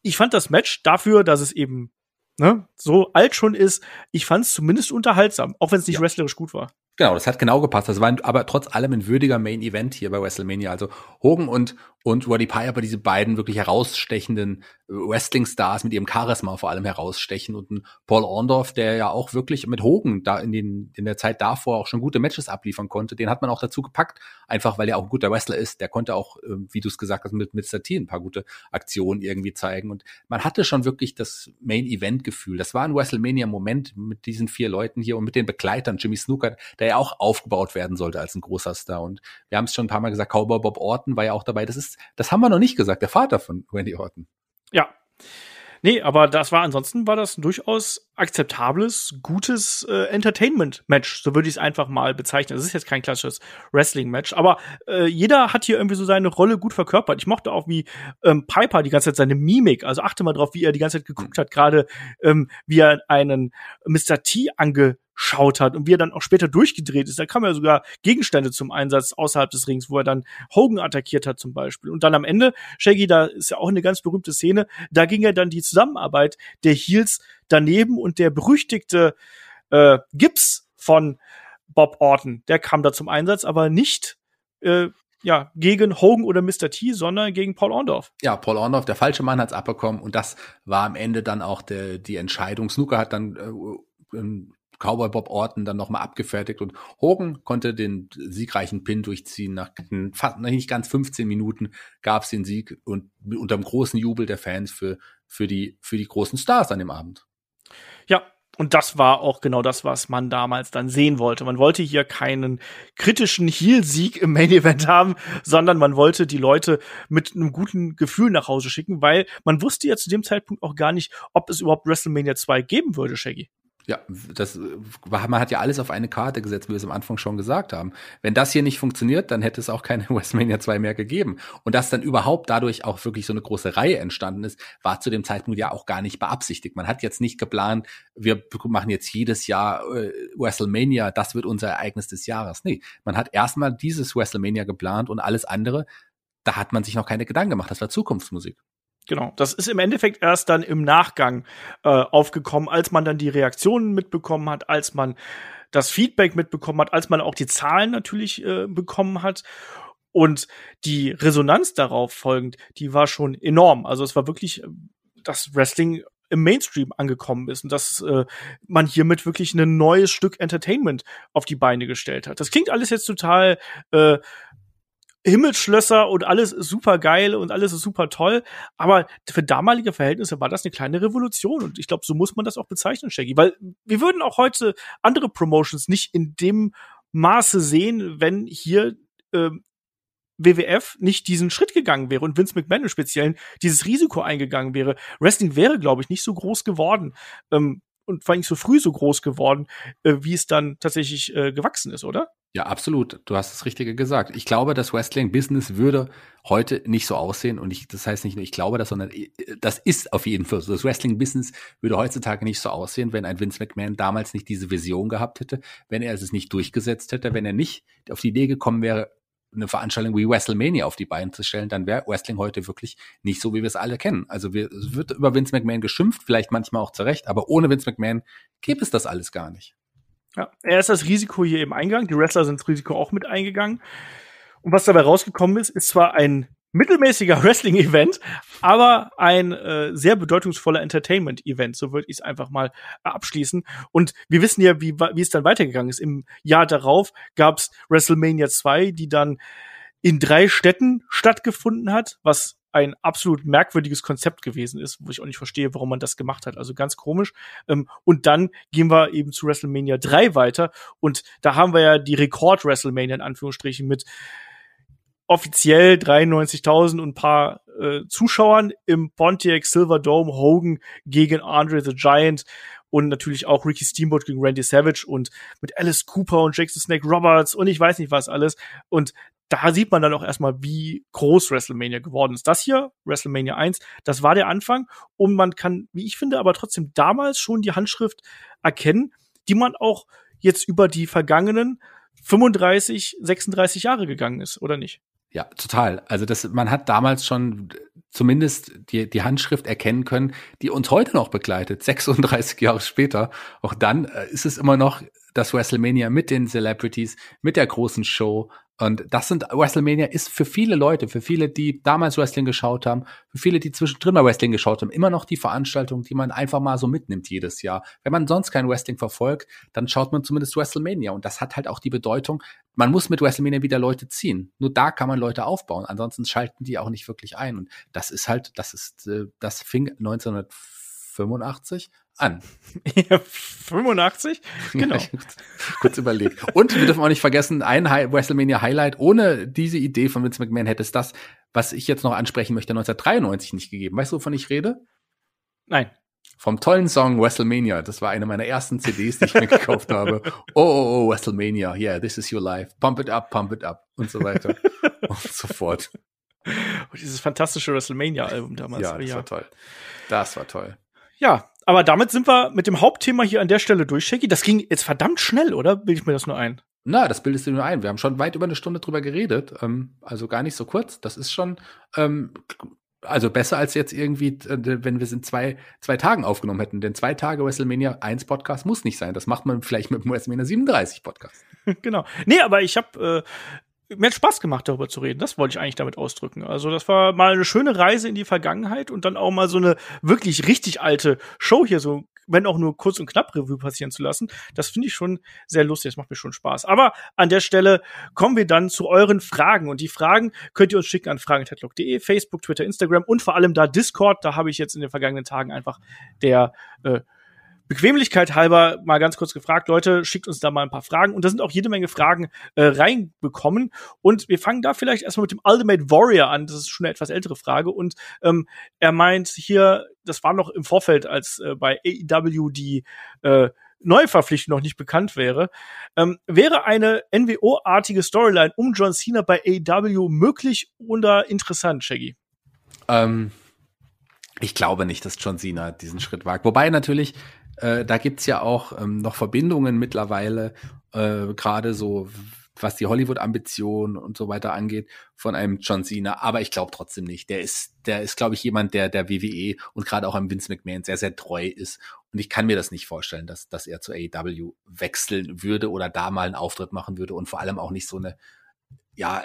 ich fand das Match dafür, dass es eben ne, so alt schon ist, ich fand es zumindest unterhaltsam, auch wenn es nicht ja. wrestlerisch gut war. Genau, das hat genau gepasst. Das war aber trotz allem ein würdiger Main Event hier bei WrestleMania. Also Hogan und, und Roddy Piper, diese beiden wirklich herausstechenden Wrestling-Stars mit ihrem Charisma vor allem herausstechen und ein Paul Orndorff, der ja auch wirklich mit Hogan da in, den, in der Zeit davor auch schon gute Matches abliefern konnte, den hat man auch dazu gepackt, einfach weil er auch ein guter Wrestler ist. Der konnte auch, ähm, wie du es gesagt hast, mit, mit T ein paar gute Aktionen irgendwie zeigen und man hatte schon wirklich das Main-Event-Gefühl. Das war ein WrestleMania-Moment mit diesen vier Leuten hier und mit den Begleitern, Jimmy Snooker, der ja auch aufgebaut werden sollte als ein großer Star und wir haben es schon ein paar Mal gesagt, Cowboy Bob Orton war ja auch dabei. Das ist, das haben wir noch nicht gesagt, der Vater von Randy Orton. Ja. Nee, aber das war ansonsten war das ein durchaus akzeptables, gutes äh, Entertainment-Match, so würde ich es einfach mal bezeichnen. Das ist jetzt kein klassisches Wrestling-Match, aber äh, jeder hat hier irgendwie so seine Rolle gut verkörpert. Ich mochte auch, wie ähm, Piper die ganze Zeit seine Mimik, also achte mal drauf, wie er die ganze Zeit geguckt hat, gerade ähm, wie er einen Mr. T ange schaut hat und wie er dann auch später durchgedreht ist. Da kamen ja sogar Gegenstände zum Einsatz außerhalb des Rings, wo er dann Hogan attackiert hat zum Beispiel. Und dann am Ende, Shaggy, da ist ja auch eine ganz berühmte Szene, da ging ja dann die Zusammenarbeit der Heels daneben und der berüchtigte äh, Gips von Bob Orton, der kam da zum Einsatz, aber nicht äh, ja, gegen Hogan oder Mr. T, sondern gegen Paul Orndorff. Ja, Paul Orndorff, der falsche Mann hat's abbekommen und das war am Ende dann auch der, die Entscheidung. Snooker hat dann äh, Cowboy Bob Orton dann nochmal abgefertigt und Hogan konnte den siegreichen Pin durchziehen. Nach fast nicht ganz 15 Minuten gab es den Sieg und unter dem großen Jubel der Fans für, für, die, für die großen Stars an dem Abend. Ja, und das war auch genau das, was man damals dann sehen wollte. Man wollte hier keinen kritischen Heel-Sieg im Main-Event haben, sondern man wollte die Leute mit einem guten Gefühl nach Hause schicken, weil man wusste ja zu dem Zeitpunkt auch gar nicht, ob es überhaupt WrestleMania 2 geben würde, Shaggy. Ja, das, man hat ja alles auf eine Karte gesetzt, wie wir es am Anfang schon gesagt haben. Wenn das hier nicht funktioniert, dann hätte es auch keine WrestleMania 2 mehr gegeben. Und dass dann überhaupt dadurch auch wirklich so eine große Reihe entstanden ist, war zu dem Zeitpunkt ja auch gar nicht beabsichtigt. Man hat jetzt nicht geplant, wir machen jetzt jedes Jahr äh, WrestleMania, das wird unser Ereignis des Jahres. Nee, man hat erstmal dieses WrestleMania geplant und alles andere, da hat man sich noch keine Gedanken gemacht. Das war Zukunftsmusik. Genau, das ist im Endeffekt erst dann im Nachgang äh, aufgekommen, als man dann die Reaktionen mitbekommen hat, als man das Feedback mitbekommen hat, als man auch die Zahlen natürlich äh, bekommen hat. Und die Resonanz darauf folgend, die war schon enorm. Also es war wirklich, äh, dass Wrestling im Mainstream angekommen ist und dass äh, man hiermit wirklich ein neues Stück Entertainment auf die Beine gestellt hat. Das klingt alles jetzt total äh, Himmelsschlösser und alles super geil und alles ist super toll. Aber für damalige Verhältnisse war das eine kleine Revolution. Und ich glaube, so muss man das auch bezeichnen, Shaggy. Weil wir würden auch heute andere Promotions nicht in dem Maße sehen, wenn hier äh, WWF nicht diesen Schritt gegangen wäre und Vince McMahon im Speziellen dieses Risiko eingegangen wäre. Wrestling wäre, glaube ich, nicht so groß geworden. Ähm, und vor allem nicht so früh so groß geworden, äh, wie es dann tatsächlich äh, gewachsen ist, oder? Ja, absolut. Du hast das Richtige gesagt. Ich glaube, das Wrestling-Business würde heute nicht so aussehen. Und ich, das heißt nicht nur, ich glaube das, sondern äh, das ist auf jeden Fall so. Das Wrestling-Business würde heutzutage nicht so aussehen, wenn ein Vince McMahon damals nicht diese Vision gehabt hätte, wenn er es nicht durchgesetzt hätte, wenn er nicht auf die Idee gekommen wäre, eine Veranstaltung wie WrestleMania auf die Beine zu stellen, dann wäre Wrestling heute wirklich nicht so, wie wir es alle kennen. Also wir, es wird über Vince McMahon geschimpft, vielleicht manchmal auch zurecht, aber ohne Vince McMahon gäbe es das alles gar nicht. Ja, er ist das Risiko hier im Eingang. Die Wrestler sind das Risiko auch mit eingegangen. Und was dabei rausgekommen ist, ist zwar ein mittelmäßiger Wrestling-Event, aber ein äh, sehr bedeutungsvoller Entertainment-Event, so würde ich es einfach mal abschließen. Und wir wissen ja, wie, wie es dann weitergegangen ist. Im Jahr darauf gab es WrestleMania 2, die dann in drei Städten stattgefunden hat, was ein absolut merkwürdiges Konzept gewesen ist, wo ich auch nicht verstehe, warum man das gemacht hat. Also ganz komisch. Ähm, und dann gehen wir eben zu WrestleMania 3 weiter. Und da haben wir ja die Rekord-WrestleMania in Anführungsstrichen mit offiziell 93.000 und ein paar äh, Zuschauern im Pontiac Silverdome Hogan gegen Andre the Giant und natürlich auch Ricky Steamboat gegen Randy Savage und mit Alice Cooper und Jackson Snake Roberts und ich weiß nicht was alles. Und da sieht man dann auch erstmal, wie groß WrestleMania geworden ist. Das hier, WrestleMania 1, das war der Anfang und man kann, wie ich finde, aber trotzdem damals schon die Handschrift erkennen, die man auch jetzt über die vergangenen 35, 36 Jahre gegangen ist, oder nicht? Ja, total. Also das, man hat damals schon zumindest die, die Handschrift erkennen können, die uns heute noch begleitet, 36 Jahre später. Auch dann äh, ist es immer noch das WrestleMania mit den Celebrities, mit der großen Show, und das sind, WrestleMania ist für viele Leute, für viele, die damals Wrestling geschaut haben, für viele, die zwischendrin mal Wrestling geschaut haben, immer noch die Veranstaltung, die man einfach mal so mitnimmt jedes Jahr. Wenn man sonst kein Wrestling verfolgt, dann schaut man zumindest WrestleMania. Und das hat halt auch die Bedeutung, man muss mit WrestleMania wieder Leute ziehen. Nur da kann man Leute aufbauen. Ansonsten schalten die auch nicht wirklich ein. Und das ist halt, das ist, äh, das fing 1985 an. 85? Genau. Kurz überlegt. Und wir dürfen auch nicht vergessen, ein WrestleMania Highlight ohne diese Idee von Vince McMahon hätte es das, was ich jetzt noch ansprechen möchte, 1993 nicht gegeben. Weißt du, wovon ich rede? Nein. Vom tollen Song WrestleMania. Das war eine meiner ersten CDs, die ich mir gekauft habe. Oh, oh, oh, WrestleMania. Yeah, this is your life. Pump it up, pump it up. Und so weiter. und so fort. Und dieses fantastische WrestleMania-Album damals. Ja, das war toll. Das war toll. Ja, aber damit sind wir mit dem Hauptthema hier an der Stelle durch, Shaggy. Das ging jetzt verdammt schnell, oder? Bilde ich mir das nur ein? Na, das bildest du nur ein. Wir haben schon weit über eine Stunde drüber geredet. Ähm, also gar nicht so kurz. Das ist schon, ähm, also besser als jetzt irgendwie, äh, wenn wir es in zwei, zwei Tagen aufgenommen hätten. Denn zwei Tage WrestleMania 1 Podcast muss nicht sein. Das macht man vielleicht mit dem WrestleMania 37 Podcast. genau. Nee, aber ich habe äh, mir hat Spaß gemacht, darüber zu reden. Das wollte ich eigentlich damit ausdrücken. Also, das war mal eine schöne Reise in die Vergangenheit und dann auch mal so eine wirklich richtig alte Show hier so wenn auch nur kurz und knapp Revue passieren zu lassen. Das finde ich schon sehr lustig. Das macht mir schon Spaß. Aber an der Stelle kommen wir dann zu euren Fragen. Und die Fragen könnt ihr uns schicken an fragen.headlock.de, Facebook, Twitter, Instagram und vor allem da Discord. Da habe ich jetzt in den vergangenen Tagen einfach der äh, Bequemlichkeit halber mal ganz kurz gefragt, Leute, schickt uns da mal ein paar Fragen. Und da sind auch jede Menge Fragen äh, reinbekommen. Und wir fangen da vielleicht erstmal mit dem Ultimate Warrior an. Das ist schon eine etwas ältere Frage. Und ähm, er meint hier, das war noch im Vorfeld, als äh, bei AEW die äh, Neuverpflichtung noch nicht bekannt wäre, ähm, wäre eine NWO-artige Storyline um John Cena bei AEW möglich oder interessant, Shaggy? Ähm, ich glaube nicht, dass John Cena diesen Schritt wagt. Wobei natürlich äh, da gibt's ja auch ähm, noch Verbindungen mittlerweile, äh, gerade so was die Hollywood-Ambition und so weiter angeht, von einem John Cena. Aber ich glaube trotzdem nicht. Der ist, der ist, glaube ich, jemand, der der WWE und gerade auch am Vince McMahon sehr, sehr treu ist. Und ich kann mir das nicht vorstellen, dass, dass er zu AEW wechseln würde oder da mal einen Auftritt machen würde und vor allem auch nicht so eine, ja,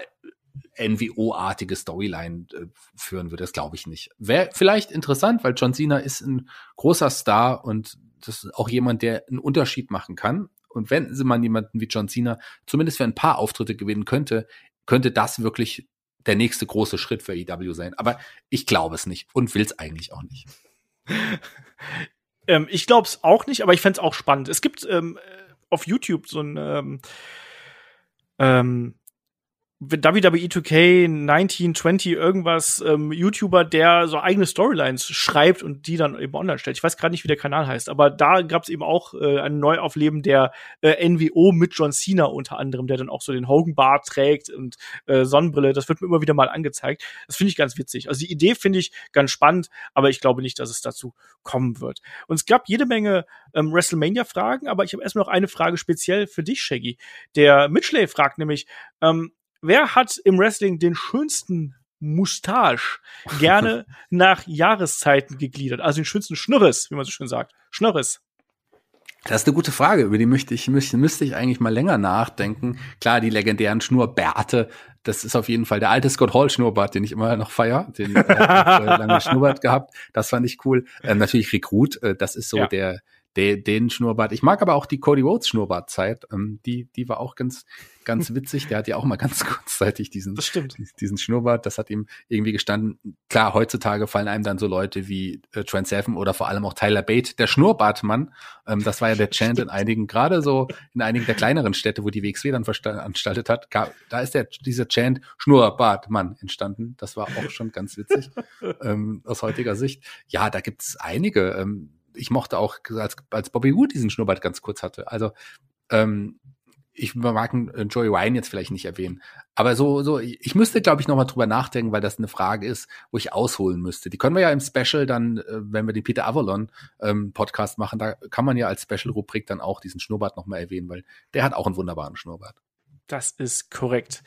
NWO-artige Storyline äh, führen würde. Das glaube ich nicht. Wäre vielleicht interessant, weil John Cena ist ein großer Star und das ist auch jemand, der einen Unterschied machen kann. Und wenn mal jemanden wie John Cena zumindest für ein paar Auftritte gewinnen könnte, könnte das wirklich der nächste große Schritt für EW sein. Aber ich glaube es nicht und will es eigentlich auch nicht. ähm, ich glaube es auch nicht, aber ich fände es auch spannend. Es gibt ähm, auf YouTube so ein ähm, ähm, WWE 2K 1920 irgendwas ähm, YouTuber, der so eigene Storylines schreibt und die dann eben online stellt. Ich weiß gerade nicht, wie der Kanal heißt, aber da gab es eben auch äh, ein Neuaufleben der äh, NWO mit John Cena unter anderem, der dann auch so den Hogan Bart trägt und äh, Sonnenbrille. Das wird mir immer wieder mal angezeigt. Das finde ich ganz witzig. Also die Idee finde ich ganz spannend, aber ich glaube nicht, dass es dazu kommen wird. Und es gab jede Menge ähm, WrestleMania-Fragen, aber ich habe erstmal noch eine Frage speziell für dich, Shaggy. Der Mitchley fragt nämlich, ähm, wer hat im Wrestling den schönsten Mustache gerne nach Jahreszeiten gegliedert? Also den schönsten Schnurres, wie man so schön sagt. Schnurres. Das ist eine gute Frage, über die möchte ich, müsste, müsste ich eigentlich mal länger nachdenken. Klar, die legendären Schnurrbärte, das ist auf jeden Fall der alte Scott Hall Schnurrbart, den ich immer noch feier. Den äh, lange Schnurrbart gehabt, das fand ich cool. Ähm, natürlich Rekrut, äh, das ist so ja. der den, den Schnurrbart. Ich mag aber auch die Cody Rhodes Schnurrbartzeit. Ähm, die, die war auch ganz, ganz witzig. Der hat ja auch mal ganz kurzzeitig diesen, diesen Schnurrbart. Das hat ihm irgendwie gestanden. Klar, heutzutage fallen einem dann so Leute wie äh, Trent Seven oder vor allem auch Tyler Bate, der Schnurrbartmann. Ähm, das war ja der Chant in einigen, gerade so in einigen der kleineren Städte, wo die WXW dann veranstaltet hat. Da ist der, dieser Chant Schnurrbartmann entstanden. Das war auch schon ganz witzig ähm, aus heutiger Sicht. Ja, da gibt's einige. Ähm, ich mochte auch, als, als Bobby Wood diesen Schnurrbart ganz kurz hatte. Also ähm, ich mag äh, Joey Ryan jetzt vielleicht nicht erwähnen, aber so, so, ich müsste, glaube ich, nochmal drüber nachdenken, weil das eine Frage ist, wo ich ausholen müsste. Die können wir ja im Special dann, äh, wenn wir den Peter Avalon ähm, Podcast machen, da kann man ja als Special-Rubrik dann auch diesen Schnurrbart nochmal erwähnen, weil der hat auch einen wunderbaren Schnurrbart. Das ist korrekt.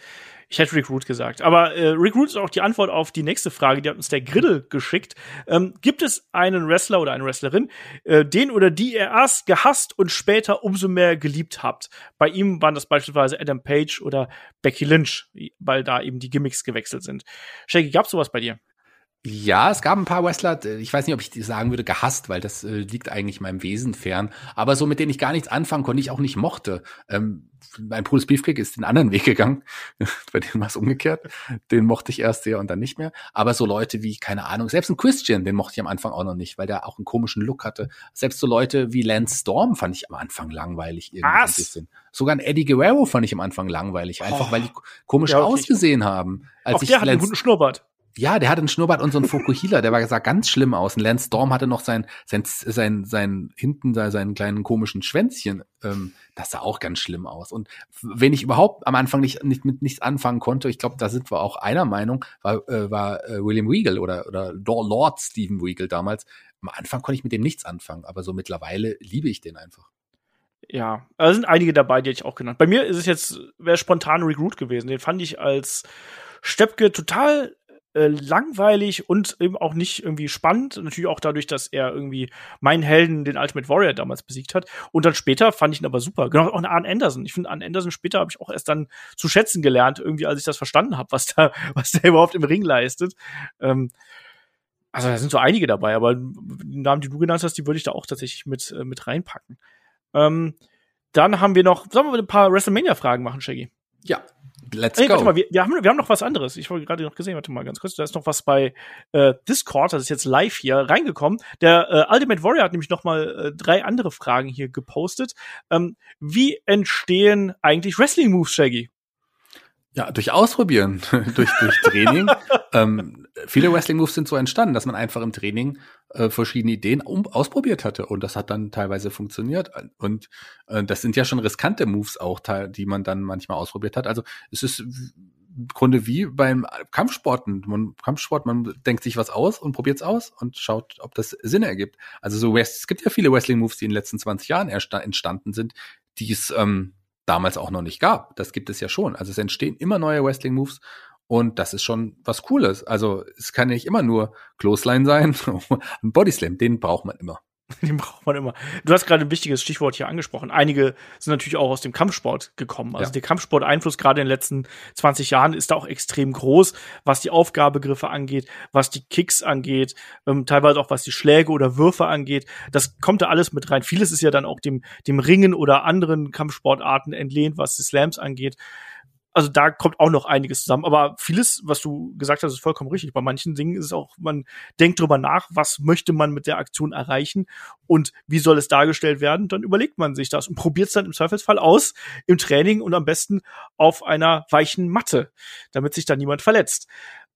Ich hätte Rick Root gesagt. Aber äh, Rick Root ist auch die Antwort auf die nächste Frage, die hat uns der Griddle geschickt. Ähm, gibt es einen Wrestler oder eine Wrestlerin, äh, den oder die ihr erst gehasst und später umso mehr geliebt habt? Bei ihm waren das beispielsweise Adam Page oder Becky Lynch, weil da eben die Gimmicks gewechselt sind. Shaggy, gab's sowas bei dir? Ja, es gab ein paar Wrestler, ich weiß nicht, ob ich die sagen würde, gehasst, weil das äh, liegt eigentlich meinem Wesen fern, aber so mit denen ich gar nichts anfangen konnte, ich auch nicht mochte. Ähm, mein Bruder Beefcake ist den anderen Weg gegangen, bei dem war es umgekehrt. Den mochte ich erst sehr und dann nicht mehr. Aber so Leute wie, keine Ahnung, selbst ein Christian, den mochte ich am Anfang auch noch nicht, weil der auch einen komischen Look hatte. Selbst so Leute wie Lance Storm fand ich am Anfang langweilig irgendwie Was? ein bisschen. Sogar ein Eddie Guerrero fand ich am Anfang langweilig, einfach oh. weil die komisch ausgesehen haben. Als auch ich der hat Lance einen guten Schnurrbart Ja, der hatte einen Schnurrbart und so einen Fokuhila, der war, sah ganz schlimm aus. Und Lance Storm hatte noch sein, sein, sein, sein hinten da seinen kleinen komischen Schwänzchen. Ähm, das sah auch ganz schlimm aus. Und wenn ich überhaupt am Anfang nicht, nicht mit nichts anfangen konnte, ich glaube, da sind wir auch einer Meinung, war, äh, war äh, William Regal oder, oder Lord Stephen Regal damals. Am Anfang konnte ich mit dem nichts anfangen, aber so mittlerweile liebe ich den einfach. Ja, da sind einige dabei, die hätte ich auch genannt. Bei mir ist es jetzt, wäre spontan Recruit gewesen. Den fand ich als Steppke total äh, langweilig und eben auch nicht irgendwie spannend. Natürlich auch dadurch, dass er irgendwie meinen Helden, den Ultimate Warrior, damals besiegt hat. Und dann später fand ich ihn aber super. Genau, auch Arne Anderson. Ich finde, Arne Anderson später habe ich auch erst dann zu schätzen gelernt, irgendwie, als ich das verstanden habe, was da, was der überhaupt im Ring leistet. Ähm, also da sind so einige dabei, aber die Namen, die du genannt hast, die würde ich da auch tatsächlich mit, äh, mit reinpacken. Ähm, dann haben wir noch, sollen wir ein paar WrestleMania-Fragen machen, Shaggy? Ja, let's hey, go. Warte mal, wir, wir, haben, wir haben noch was anderes. Ich habe gerade noch gesehen, warte mal ganz kurz. Da ist noch was bei äh, Discord, das ist jetzt live hier reingekommen. Der äh, Ultimate Warrior hat nämlich noch mal äh, drei andere Fragen hier gepostet. Ähm, wie entstehen eigentlich Wrestling-Moves, Shaggy? Ja, durch Ausprobieren, durch, durch Training. ähm, viele Wrestling-Moves sind so entstanden, dass man einfach im Training äh, verschiedene Ideen um, ausprobiert hatte und das hat dann teilweise funktioniert. Und äh, das sind ja schon riskante Moves auch, die man dann manchmal ausprobiert hat. Also es ist im Grunde wie beim Kampfsporten. Man, Kampfsport, man denkt sich was aus und probiert es aus und schaut, ob das Sinn ergibt. Also so es gibt ja viele Wrestling-Moves, die in den letzten 20 Jahren entstanden sind, die es ähm, damals auch noch nicht gab. Das gibt es ja schon. Also es entstehen immer neue Wrestling-Moves und das ist schon was Cooles. Also es kann nicht immer nur Clothesline sein. Ein Bodyslam, den braucht man immer. Den braucht man immer. Du hast gerade ein wichtiges Stichwort hier angesprochen. Einige sind natürlich auch aus dem Kampfsport gekommen. Also ja. der Kampfsport-Einfluss gerade in den letzten 20 Jahren ist da auch extrem groß, was die Aufgabegriffe angeht, was die Kicks angeht, ähm, teilweise auch was die Schläge oder Würfe angeht. Das kommt da alles mit rein. Vieles ist ja dann auch dem, dem Ringen oder anderen Kampfsportarten entlehnt, was die Slams angeht also da kommt auch noch einiges zusammen. Aber vieles, was du gesagt hast, ist vollkommen richtig. Bei manchen Dingen ist es auch, man denkt drüber nach, was möchte man mit der Aktion erreichen und wie soll es dargestellt werden. Dann überlegt man sich das und probiert es dann im Zweifelsfall aus im Training und am besten auf einer weichen Matte, damit sich da niemand verletzt.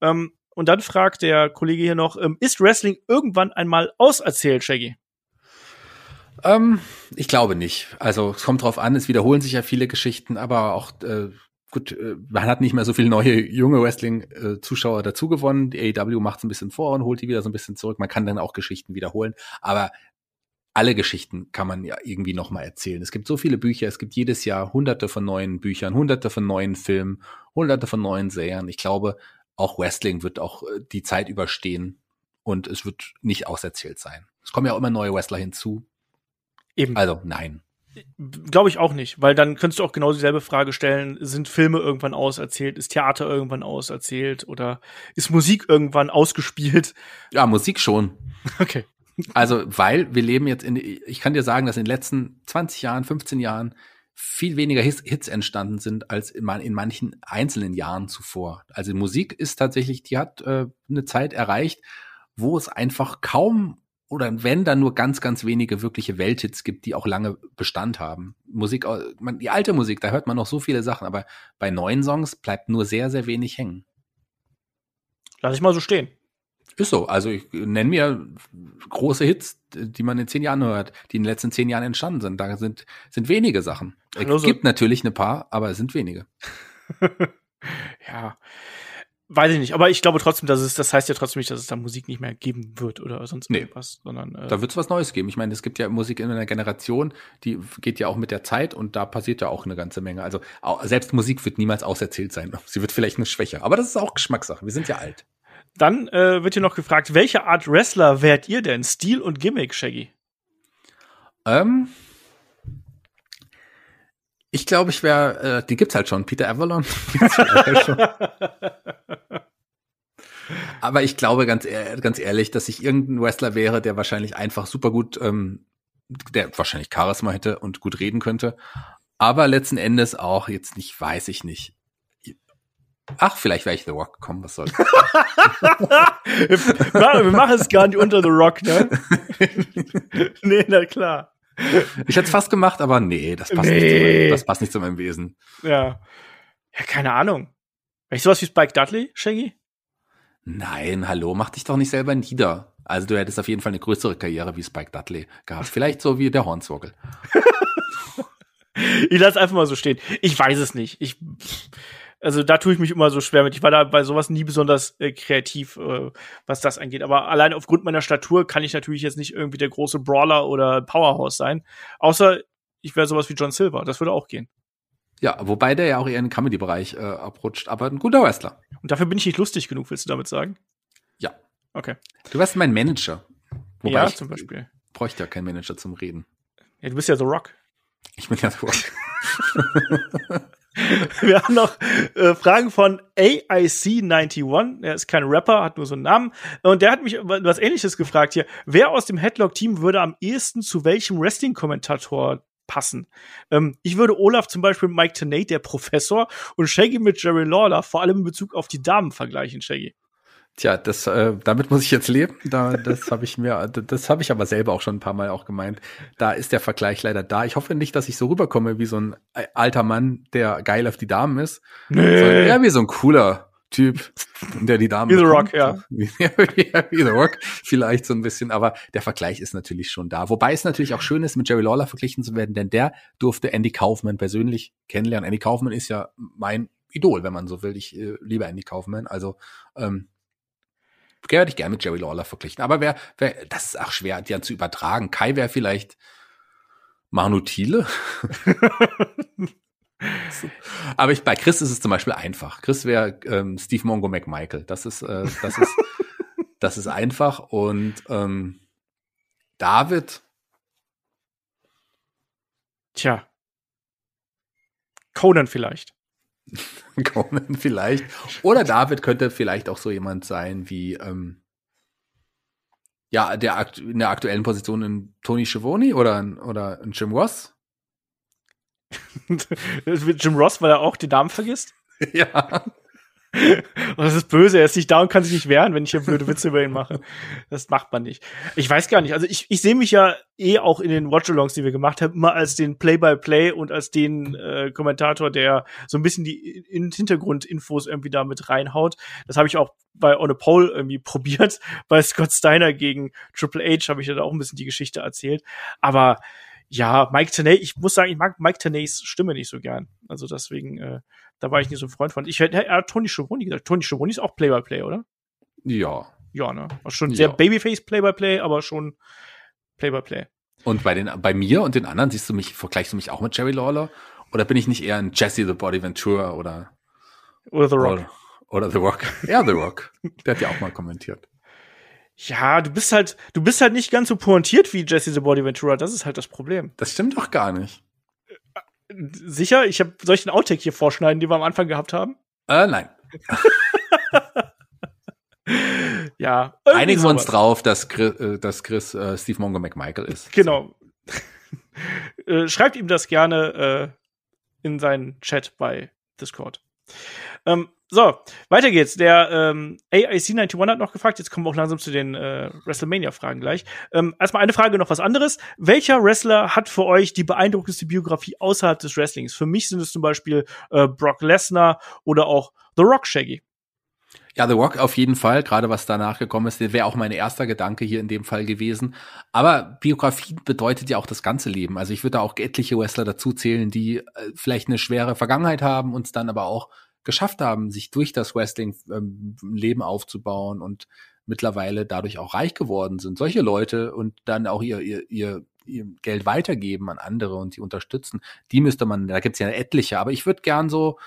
Ähm, und dann fragt der Kollege hier noch, ähm, ist Wrestling irgendwann einmal auserzählt, Shaggy? Ähm, ich glaube nicht. Also es kommt drauf an, es wiederholen sich ja viele Geschichten, aber auch äh, gut, äh, man hat nicht mehr so viele neue junge Wrestling-Zuschauer äh, dazu gewonnen. Die AEW macht es ein bisschen vor und holt die wieder so ein bisschen zurück. Man kann dann auch Geschichten wiederholen, aber alle Geschichten kann man ja irgendwie noch mal erzählen. Es gibt so viele Bücher, es gibt jedes Jahr hunderte von neuen Büchern, hunderte von neuen Filmen, hunderte von neuen Serien. Ich glaube, auch Wrestling wird auch äh, die Zeit überstehen und es wird nicht auserzählt sein. Es kommen ja auch immer neue Wrestler hinzu. Eben. Also nein. Glaube ich auch nicht, weil dann könntest du auch genau dieselbe Frage stellen, sind Filme irgendwann auserzählt, ist Theater irgendwann auserzählt oder ist Musik irgendwann ausgespielt? Ja, Musik schon. Okay. Also, weil wir leben jetzt in, ich kann dir sagen, dass in den letzten 20 Jahren, 15 Jahren viel weniger Hits entstanden sind als in, in manchen einzelnen Jahren zuvor. Also Musik ist tatsächlich, die hat äh, eine Zeit erreicht, wo es einfach kaum oder wenn dann nur ganz, ganz wenige wirkliche Welthits gibt, die auch lange Bestand haben. Musik, man, die alte Musik, da hört man noch so viele Sachen, aber bei neuen Songs bleibt nur sehr, sehr wenig hängen. Lass ich mal so stehen. Ist so. Also ich nenne mir große Hits, die man in zehn Jahren hört, die in den letzten zehn Jahren entstanden sind. Da sind, sind wenige Sachen. Es so gibt natürlich ein paar, aber es sind wenige. ja. Weiß ich nicht, aber ich glaube trotzdem, dass es, das heißt ja trotzdem nicht, dass es da Musik nicht mehr geben wird oder sonst nee. irgendwas, sondern äh, da wird es was Neues geben. Ich meine, es gibt ja Musik in einer Generation, die geht ja auch mit der Zeit und da passiert ja auch eine ganze Menge. Also auch, selbst Musik wird niemals auserzählt sein. Sie wird vielleicht eine schwächer, aber das ist auch Geschmackssache. Wir sind ja alt. Dann äh, wird hier noch gefragt, welche Art Wrestler wärt ihr denn? Stil und Gimmick, Shaggy? Ähm, ich glaube, ich wäre, äh, die gibt's halt schon, Peter Avalon. schon. Aber ich glaube ganz, ganz ehrlich, dass ich irgendein Wrestler wäre, der wahrscheinlich einfach super gut, ähm, der wahrscheinlich Charisma hätte und gut reden könnte. Aber letzten Endes auch jetzt nicht, weiß ich nicht. Ach, vielleicht wäre ich The Rock. Komm, was soll. wir machen es gar nicht unter The Rock, ne? nee, na klar. Ich hätte es fast gemacht, aber nee, das passt, nee. Nicht, zu meinem, das passt nicht zu meinem Wesen. Ja. Ja, keine Ahnung. Wäre ich sowas wie Spike Dudley, Shaggy? Nein, hallo, mach dich doch nicht selber nieder. Also du hättest auf jeden Fall eine größere Karriere wie Spike Dudley gehabt. Vielleicht so wie der Hornswoggle. ich lasse einfach mal so stehen. Ich weiß es nicht. Ich, also da tue ich mich immer so schwer mit. Ich war da bei sowas nie besonders äh, kreativ, äh, was das angeht. Aber allein aufgrund meiner Statur kann ich natürlich jetzt nicht irgendwie der große Brawler oder Powerhouse sein. Außer ich wäre sowas wie John Silver. Das würde auch gehen. Ja, wobei der ja auch eher in den Comedy-Bereich äh, abrutscht, aber ein guter Wrestler. Und dafür bin ich nicht lustig genug, willst du damit sagen? Ja. Okay. Du wärst mein Manager. Wobei ja, ich zum Beispiel. Bräuchte ja keinen Manager zum Reden. Ja, du bist ja The Rock. Ich bin ja The Rock. Wir haben noch äh, Fragen von AIC91. Er ist kein Rapper, hat nur so einen Namen. Und der hat mich was ähnliches gefragt hier. Wer aus dem Headlock-Team würde am ehesten zu welchem Wrestling-Kommentator passen. Ähm, ich würde Olaf zum Beispiel mit Mike Tenay, der Professor, und Shaggy mit Jerry Lawler, vor allem in Bezug auf die Damen vergleichen, Shaggy. Tja, das, äh, damit muss ich jetzt leben. Da, das habe ich mir, das habe ich aber selber auch schon ein paar Mal auch gemeint. Da ist der Vergleich leider da. Ich hoffe nicht, dass ich so rüberkomme wie so ein alter Mann, der geil auf die Damen ist. Nee. Eher wie so ein cooler Typ, der die Damen. Wie The Rock, ja. wie, wie The Rock, vielleicht so ein bisschen, aber der Vergleich ist natürlich schon da. Wobei es natürlich auch schön ist, mit Jerry Lawler verglichen zu werden, denn der durfte Andy Kaufman persönlich kennenlernen. Andy Kaufman ist ja mein Idol, wenn man so will. Ich äh, liebe Andy Kaufman. Also ähm, werde ich gerne mit Jerry Lawler verglichen. Aber wer, wer, das ist auch schwer, die zu übertragen. Kai wäre vielleicht Manu Thiele. Aber ich, bei Chris ist es zum Beispiel einfach. Chris wäre ähm, Steve Mongo McMichael. Das ist, äh, das ist, das ist einfach. Und ähm, David. Tja. Conan vielleicht. Conan vielleicht. Oder David könnte vielleicht auch so jemand sein wie ähm, ja, der in der aktuellen Position in Tony Schiavone oder, oder in Jim Ross. Jim Ross, weil er auch die Damen vergisst? Ja. Und das ist böse, er ist nicht da und kann sich nicht wehren, wenn ich hier blöde Witze über ihn mache. Das macht man nicht. Ich weiß gar nicht. Also ich, ich sehe mich ja eh auch in den Watch-Alongs, die wir gemacht haben, immer als den Play-by-Play -play und als den äh, Kommentator, der so ein bisschen die in Hintergrundinfos irgendwie da mit reinhaut. Das habe ich auch bei On a Pole irgendwie probiert. Bei Scott Steiner gegen Triple H habe ich ja da auch ein bisschen die Geschichte erzählt. Aber ja, Mike Tenay, ich muss sagen, ich mag Mike Tenays Stimme nicht so gern. Also deswegen, äh, da war ich nicht so ein Freund von. Ich hätte ja, Tony Schiavone gesagt. Tony Schiavone ist auch Play-by-Play, -play, oder? Ja. Ja, ne? War schon ja. sehr Babyface Play-by-Play, -play, aber schon Play-by-Play. -play. Und bei den, bei mir und den anderen siehst du mich, vergleichst du mich auch mit Jerry Lawler? Oder bin ich nicht eher ein Jesse the Body Ventura oder? Oder The Rock. Oder, oder The Rock. Ja, The Rock. Der hat ja auch mal kommentiert. Ja, du bist halt, du bist halt nicht ganz so pointiert wie Jesse the Body Ventura. Das ist halt das Problem. Das stimmt doch gar nicht. Sicher? Ich habe solchen Outtake hier vorschneiden, die wir am Anfang gehabt haben? Äh, nein. ja. Einigen wir uns drauf, dass Chris, äh, dass Chris äh, Steve Mongo McMichael ist. Genau. äh, schreibt ihm das gerne äh, in seinen Chat bei Discord. Ähm, so, weiter geht's. Der ähm, AIC91 hat noch gefragt, jetzt kommen wir auch langsam zu den äh, WrestleMania-Fragen gleich. Ähm, erstmal eine Frage, noch was anderes. Welcher Wrestler hat für euch die beeindruckendste Biografie außerhalb des Wrestlings? Für mich sind es zum Beispiel äh, Brock Lesnar oder auch The Rock Shaggy. Ja, The Rock auf jeden Fall, gerade was danach gekommen ist, wäre auch mein erster Gedanke hier in dem Fall gewesen. Aber Biografie bedeutet ja auch das ganze Leben. Also ich würde da auch etliche Wrestler dazu zählen, die äh, vielleicht eine schwere Vergangenheit haben, uns dann aber auch geschafft haben, sich durch das Wrestling ähm, Leben aufzubauen und mittlerweile dadurch auch reich geworden sind. Solche Leute und dann auch ihr, ihr, ihr, ihr Geld weitergeben an andere und die unterstützen, die müsste man, da gibt's ja etliche, aber ich würde gern so,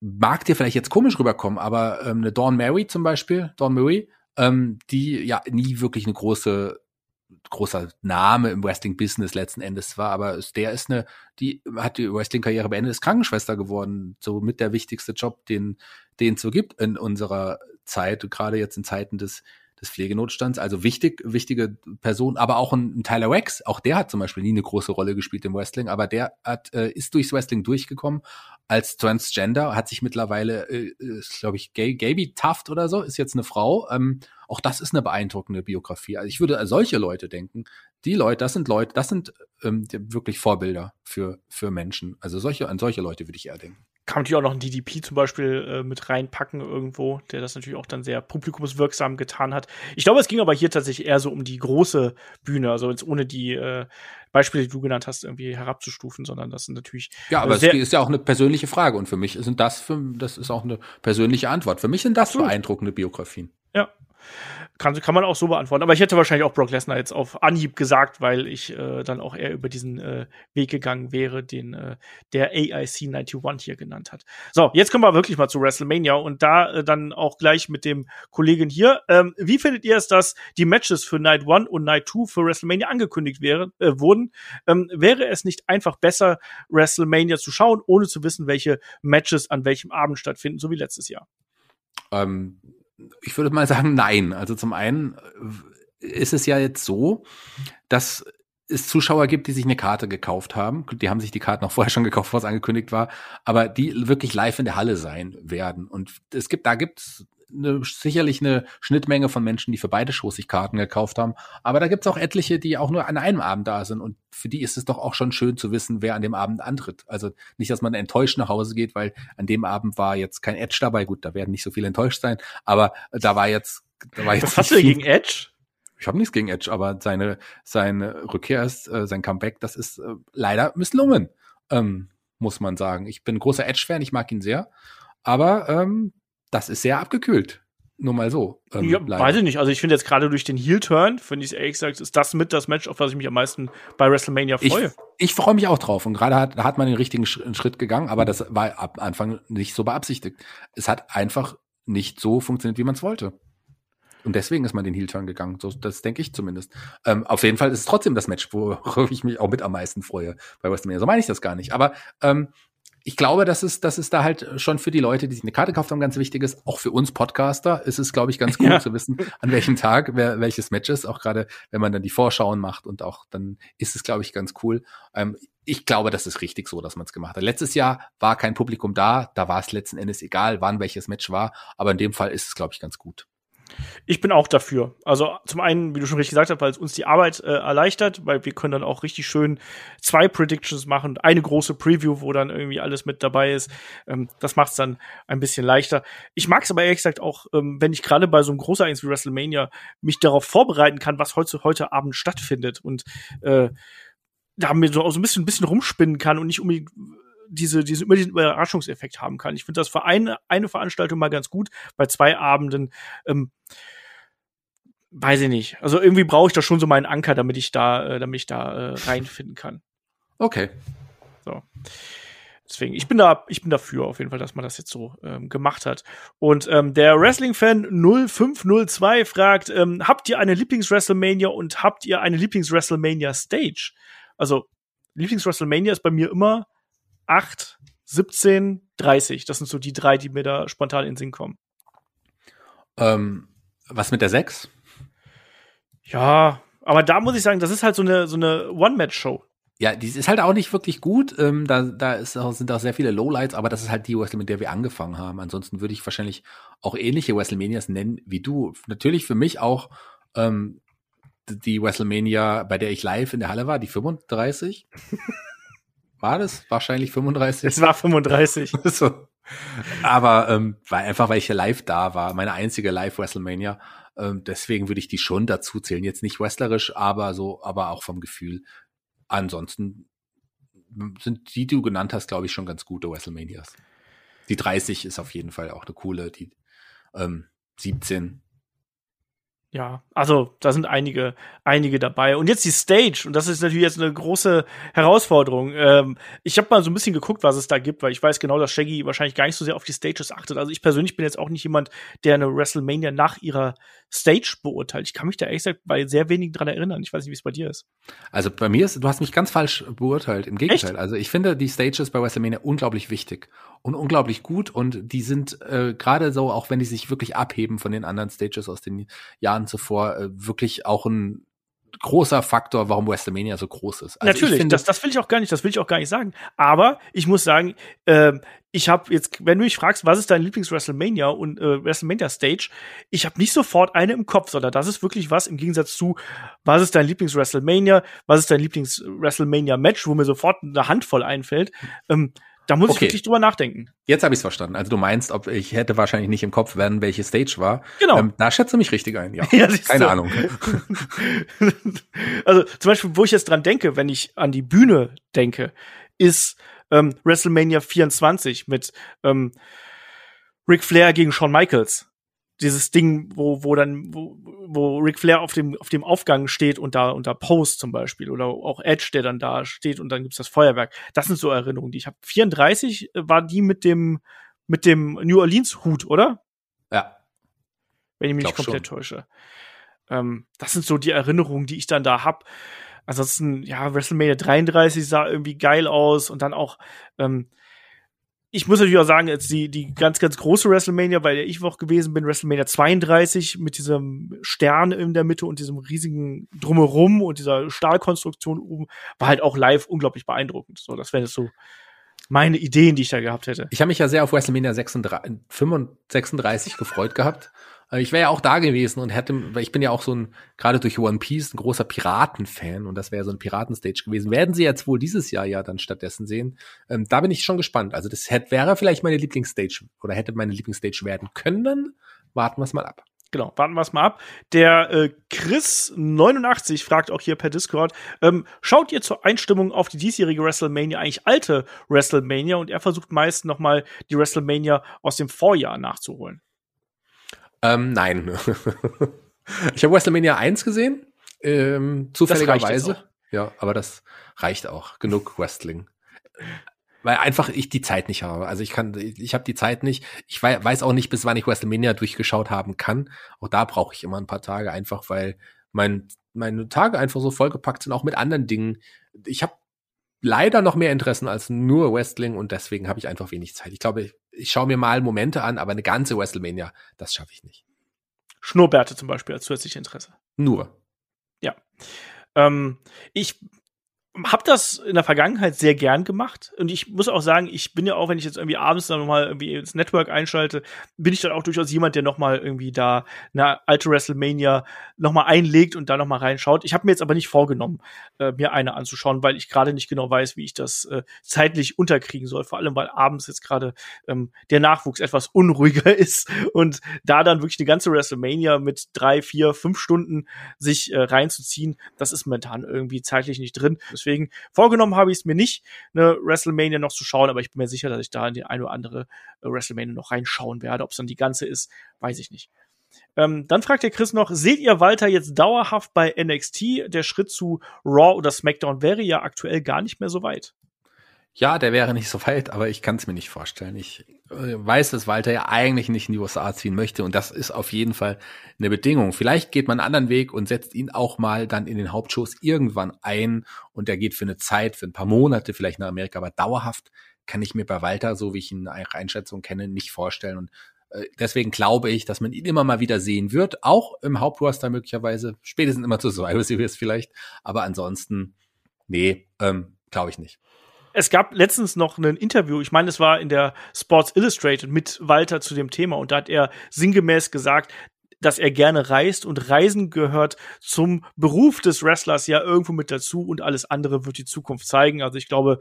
mag dir vielleicht jetzt komisch rüberkommen, aber ähm, eine Dawn Mary zum Beispiel, Dawn Murray, ähm, die ja nie wirklich eine große großer Name im Wrestling-Business letzten Endes war, aber der ist eine, die hat die Wrestling-Karriere beendet, ist Krankenschwester geworden, so mit der wichtigste Job, den, den es so gibt in unserer Zeit, gerade jetzt in Zeiten des, des Pflegenotstands. Also wichtig, wichtige Person, aber auch ein, ein Tyler Wax, auch der hat zum Beispiel nie eine große Rolle gespielt im Wrestling, aber der hat, äh, ist durchs Wrestling durchgekommen als Transgender, hat sich mittlerweile, äh, glaube ich, Gaby Taft oder so, ist jetzt eine Frau. Ähm, auch das ist eine beeindruckende Biografie. Also ich würde an solche Leute denken. Die Leute, das sind Leute, das sind ähm, wirklich Vorbilder für, für Menschen. Also solche, an solche Leute würde ich eher denken. Kann man natürlich auch noch einen DDP zum Beispiel äh, mit reinpacken irgendwo, der das natürlich auch dann sehr publikumswirksam getan hat. Ich glaube, es ging aber hier tatsächlich eher so um die große Bühne, also jetzt ohne die äh, Beispiele, die du genannt hast, irgendwie herabzustufen, sondern das sind natürlich. Ja, aber es ist ja auch eine persönliche Frage und für mich sind das, für, das ist auch eine persönliche Antwort. Für mich sind das beeindruckende Biografien. Ja. Kann, kann man auch so beantworten. Aber ich hätte wahrscheinlich auch Brock Lesnar jetzt auf Anhieb gesagt, weil ich äh, dann auch eher über diesen äh, Weg gegangen wäre, den äh, der AIC 91 hier genannt hat. So, jetzt kommen wir wirklich mal zu WrestleMania und da äh, dann auch gleich mit dem Kollegen hier. Ähm, wie findet ihr es, dass die Matches für Night 1 und Night 2 für WrestleMania angekündigt wäre, äh, wurden? Ähm, wäre es nicht einfach besser, WrestleMania zu schauen, ohne zu wissen, welche Matches an welchem Abend stattfinden, so wie letztes Jahr? Ähm ich würde mal sagen, nein. Also zum einen äh, ist es ja jetzt so, dass es Zuschauer gibt, die sich eine Karte gekauft haben. Die haben sich die Karte noch vorher schon gekauft, bevor es angekündigt war, aber die wirklich live in der Halle sein werden. Und es gibt, da gibt's eine, sicherlich eine Schnittmenge von Menschen, die für beide Shows sich Karten gekauft haben. Aber da gibt's auch etliche, die auch nur an einem Abend da sind. Und für die ist es doch auch schon schön zu wissen, wer an dem Abend antritt. Also nicht, dass man enttäuscht nach Hause geht, weil an dem Abend war jetzt kein Edge dabei. Gut, da werden nicht so viele enttäuscht sein. Aber da war jetzt, da war jetzt. Was hast du gegen Edge? Ich habe nichts gegen Edge, aber seine, seine Rückkehr ist, äh, sein Comeback, das ist äh, leider misslungen, ähm, muss man sagen. Ich bin großer Edge-Fan, ich mag ihn sehr. Aber ähm, das ist sehr abgekühlt. Nur mal so. Ähm, ja, weiß ich nicht. Also ich finde jetzt gerade durch den Heel-Turn, finde ich ehrlich gesagt, ist das mit das Match, auf was ich mich am meisten bei WrestleMania freue. Ich, ich freue mich auch drauf. Und gerade hat, hat man den richtigen Schritt gegangen, aber das war ab Anfang nicht so beabsichtigt. Es hat einfach nicht so funktioniert, wie man es wollte. Und deswegen ist man den Heel-Turn gegangen. So, das denke ich zumindest. Ähm, auf jeden Fall ist es trotzdem das Match, worauf ich mich auch mit am meisten freue bei WrestleMania. So meine ich das gar nicht. Aber ähm, ich glaube, dass es, dass es da halt schon für die Leute, die sich eine Karte gekauft haben, ganz wichtig ist. Auch für uns Podcaster ist es, glaube ich, ganz gut ja. zu wissen, an welchem Tag wer, welches Match ist. Auch gerade, wenn man dann die Vorschauen macht und auch dann ist es, glaube ich, ganz cool. Ähm, ich glaube, das ist richtig so, dass man es gemacht hat. Letztes Jahr war kein Publikum da, da war es letzten Endes egal, wann welches Match war, aber in dem Fall ist es, glaube ich, ganz gut. Ich bin auch dafür. Also zum einen, wie du schon richtig gesagt hast, weil es uns die Arbeit äh, erleichtert, weil wir können dann auch richtig schön zwei Predictions machen, eine große Preview, wo dann irgendwie alles mit dabei ist. Ähm, das macht es dann ein bisschen leichter. Ich mag es aber ehrlich gesagt auch, ähm, wenn ich gerade bei so einem Großereignis wie WrestleMania mich darauf vorbereiten kann, was heute, heute Abend stattfindet und äh, da mir so, so ein bisschen, ein bisschen rumspinnen kann und nicht unbedingt diese, diese, immer diesen Überraschungseffekt haben kann. Ich finde das für eine, eine Veranstaltung mal ganz gut, bei zwei Abenden, ähm, weiß ich nicht. Also irgendwie brauche ich da schon so meinen Anker, damit ich da, äh, damit ich da äh, reinfinden kann. Okay. So. Deswegen, ich bin da, ich bin dafür auf jeden Fall, dass man das jetzt so ähm, gemacht hat. Und ähm, der Wrestling-Fan 0502 fragt, ähm, habt ihr eine Lieblings-WrestleMania und habt ihr eine Lieblings-WrestleMania-Stage? Also, Lieblings-WrestleMania ist bei mir immer 8, 17, 30. Das sind so die drei, die mir da spontan in den Sinn kommen. Ähm, was mit der 6? Ja, aber da muss ich sagen, das ist halt so eine, so eine One-Match-Show. Ja, die ist halt auch nicht wirklich gut. Ähm, da da ist auch, sind auch sehr viele Lowlights, aber das ist halt die Wrestling, mit der wir angefangen haben. Ansonsten würde ich wahrscheinlich auch ähnliche WrestleManias nennen wie du. Natürlich für mich auch ähm, die WrestleMania, bei der ich live in der Halle war, die 35. War das wahrscheinlich 35? Es war 35. so. Aber ähm, weil, einfach, weil ich live da war, meine einzige Live-WrestleMania. Ähm, deswegen würde ich die schon dazu zählen. Jetzt nicht wrestlerisch, aber so, aber auch vom Gefühl. Ansonsten sind die, die du genannt hast, glaube ich, schon ganz gute WrestleManias. Die 30 ist auf jeden Fall auch eine coole, die ähm, 17 ja, also da sind einige, einige dabei. Und jetzt die Stage, und das ist natürlich jetzt eine große Herausforderung. Ähm, ich habe mal so ein bisschen geguckt, was es da gibt, weil ich weiß genau, dass Shaggy wahrscheinlich gar nicht so sehr auf die Stages achtet. Also ich persönlich bin jetzt auch nicht jemand, der eine WrestleMania nach ihrer Stage beurteilt. Ich kann mich da ehrlich gesagt bei sehr wenigen dran erinnern. Ich weiß nicht, wie es bei dir ist. Also bei mir ist, du hast mich ganz falsch beurteilt. Im Gegenteil. Echt? Also ich finde die Stages bei WrestleMania unglaublich wichtig und unglaublich gut und die sind äh, gerade so, auch wenn die sich wirklich abheben von den anderen Stages aus den Jahren zuvor, äh, wirklich auch ein großer Faktor, warum WrestleMania so groß ist. Also Natürlich, finde, das, das will ich auch gar nicht, das will ich auch gar nicht sagen. Aber ich muss sagen, äh, ich habe jetzt, wenn du mich fragst, was ist dein Lieblings-WrestleMania und äh, WrestleMania-Stage, ich habe nicht sofort eine im Kopf, sondern das ist wirklich was im Gegensatz zu, was ist dein Lieblings-WrestleMania, was ist dein Lieblings-WrestleMania-Match, wo mir sofort eine Handvoll einfällt. Ähm, Da muss Okay. ich wirklich drüber nachdenken. Jetzt habe ich es verstanden. Also du meinst, ob ich hätte wahrscheinlich nicht im Kopf werden, welche Stage war. Genau. Ähm, da schätze mich richtig ein, ja. Ja, Keine du. Ahnung. also zum Beispiel, wo ich jetzt dran denke, wenn ich an die Bühne denke, ist ähm, WrestleMania 24 mit ähm, Ric Flair gegen Shawn Michaels. Dieses Ding, wo, wo dann, wo, wo Ric Flair auf dem, auf dem Aufgang steht und da unter Post zum Beispiel oder auch Edge, der dann da steht und dann gibt's das Feuerwerk. Das sind so Erinnerungen, die ich habe. 34 war die mit dem, mit dem New Orleans Hut, oder? Ja. wenn ich mich nicht komplett täusche. Ähm, das sind so die Erinnerungen, die ich dann da hab. Ansonsten, ja, WrestleMania 33 sah irgendwie geil aus und dann auch, ähm, ich muss natürlich auch sagen, jetzt die, die ganz, ganz große WrestleMania, der ich auch gewesen bin, WrestleMania 32 mit diesem Stern in der Mitte und diesem riesigen Drumherum und dieser Stahlkonstruktion oben, war halt auch live unglaublich beeindruckend. So, das wären jetzt so meine Ideen, die ich da gehabt hätte. Ich habe mich ja sehr auf WrestleMania 36, 35 gefreut gehabt. Äh, Ich wäre ja auch da gewesen und hätte, weil ich bin ja auch so ein, gerade durch One Piece, ein großer Piratenfan und das wäre so ein Piratenstage gewesen. Werden sie jetzt wohl dieses Jahr ja dann stattdessen sehen. Ähm, da bin ich schon gespannt. Also das hätte, wäre vielleicht meine Lieblingsstage oder hätte meine Lieblingsstage werden können. Warten wir es mal ab. Genau, warten wir es mal ab. Der äh, Chris89 fragt auch hier per Discord, ähm, schaut ihr zur Einstimmung auf die diesjährige WrestleMania eigentlich alte WrestleMania und er versucht meist noch mal die WrestleMania aus dem Vorjahr nachzuholen. Ähm, nein. ich habe WrestleMania 1 gesehen, ähm, zufälligerweise. Ja, aber das reicht auch. Genug Wrestling. Weil einfach ich die Zeit nicht habe. Also ich kann, ich habe die Zeit nicht. Ich wei- weiß auch nicht, bis wann ich WrestleMania durchgeschaut haben kann. Auch da brauche ich immer ein paar Tage, einfach weil mein, meine Tage einfach so vollgepackt sind, auch mit anderen Dingen. Ich habe leider noch mehr Interessen als nur Wrestling und deswegen habe ich einfach wenig Zeit. Ich glaube, ich, schaue mir mal Momente an, aber eine ganze WrestleMania, das schaffe ich nicht. Schnurrbärte zum Beispiel als zusätzliches Interesse. Nur. Ähm, ich habe das in der Vergangenheit sehr gern gemacht und ich muss auch sagen, ich bin ja auch, wenn ich jetzt irgendwie abends dann mal irgendwie ins Network einschalte, bin ich dann auch durchaus jemand, der noch mal irgendwie da eine alte WrestleMania noch mal einlegt und da noch mal reinschaut. Ich habe mir jetzt aber nicht vorgenommen, äh, mir eine anzuschauen, weil ich gerade nicht genau weiß, wie ich das äh, zeitlich unterkriegen soll. Vor allem, weil abends jetzt gerade ähm, der Nachwuchs etwas unruhiger ist und da dann wirklich eine ganze WrestleMania mit drei, vier, fünf Stunden sich äh, reinzuziehen, das ist momentan irgendwie zeitlich nicht drin. Deswegen vorgenommen habe ich es mir nicht, eine WrestleMania noch zu schauen, aber ich bin mir sicher, dass ich da in die eine oder andere äh, WrestleMania noch reinschauen werde. Ob es dann die ganze ist, weiß ich nicht. Ähm, dann fragt der Chris noch, seht ihr Walter jetzt dauerhaft bei NXT? Der Schritt zu Raw oder SmackDown wäre ja aktuell gar nicht mehr so weit. Ja, der wäre nicht so weit, aber ich kann es mir nicht vorstellen. Ich äh, weiß, dass Walter ja eigentlich nicht in die USA ziehen möchte und das ist auf jeden Fall eine Bedingung. Vielleicht geht man einen anderen Weg und setzt ihn auch mal dann in den Hauptshows irgendwann ein und er geht für eine Zeit, für ein paar Monate vielleicht nach Amerika, aber dauerhaft kann ich mir bei Walter, so wie ich ihn nach Einschätzung kenne, nicht vorstellen und äh, Deswegen glaube ich, dass man ihn immer mal wieder sehen wird, auch im Hauptroster möglicherweise, spätestens immer zu Survivor Series vielleicht, aber ansonsten, nee, ähm, glaube ich nicht. Es gab letztens noch ein Interview, ich meine, es war in der Sports Illustrated mit Walter zu dem Thema und da hat er sinngemäß gesagt, dass er gerne reist und Reisen gehört zum Beruf des Wrestlers ja irgendwo mit dazu und alles andere wird die Zukunft zeigen. Also ich glaube,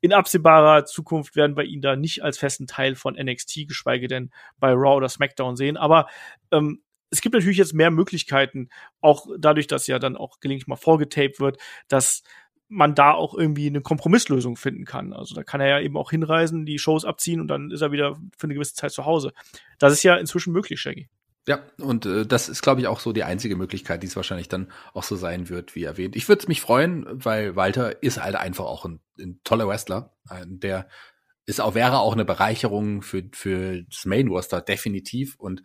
in absehbarer Zukunft werden wir ihn da nicht als festen Teil von NXT, geschweige denn bei Raw oder SmackDown sehen. Aber ähm, es gibt natürlich jetzt mehr Möglichkeiten, auch dadurch, dass ja dann auch gelegentlich mal vorgetaped wird, dass man da auch irgendwie eine Kompromisslösung finden kann. Also da kann er ja eben auch hinreisen, die Shows abziehen und dann ist er wieder für eine gewisse Zeit zu Hause. Das ist ja inzwischen möglich, Shaggy. Ja, und äh, das ist, glaube ich, auch so die einzige Möglichkeit, die es wahrscheinlich dann auch so sein wird, wie erwähnt. Ich würde mich freuen, weil Walter ist halt einfach auch ein, ein toller Wrestler. Ein, der ist auch, wäre auch eine Bereicherung für, für das Main Roster, definitiv. Und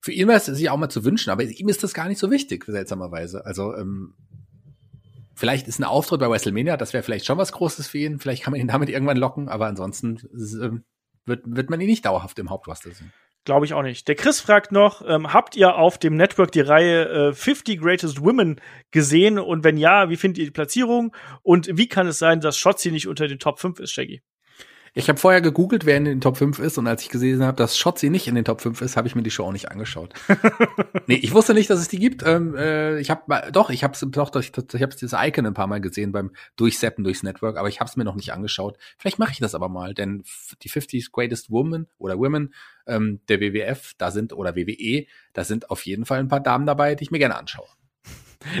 für ihn wäre es sich auch mal zu wünschen, aber ihm ist das gar nicht so wichtig, seltsamerweise. Also, ähm, vielleicht ist ein Auftritt bei WrestleMania, das wäre vielleicht schon was Großes für ihn. Vielleicht kann man ihn damit irgendwann locken, aber ansonsten ähm, wird, wird man ihn nicht dauerhaft im Hauptroster sehen. Glaube ich auch nicht. Der Chris fragt noch, ähm, habt ihr auf dem Network die Reihe äh, 50 Greatest Women gesehen? Und wenn ja, wie findet ihr die Platzierung? Und wie kann es sein, dass Shotzi nicht unter den Top 5 ist, Shaggy? Ich habe vorher gegoogelt, wer in den Top 5 ist und als ich gesehen habe, dass Shotzi nicht in den Top 5 ist, habe ich mir die Show auch nicht angeschaut. nee, ich wusste nicht, dass es die gibt. Ähm, äh, ich habe doch, ich habe doch, ich, ich habe dieses Icon ein paar Mal gesehen beim Durchseppen durchs Network, aber ich habe es mir noch nicht angeschaut. Vielleicht mache ich das aber mal, denn die 50 Greatest Women oder Women ähm, der WWF, da sind oder WWE, da sind auf jeden Fall ein paar Damen dabei, die ich mir gerne anschaue.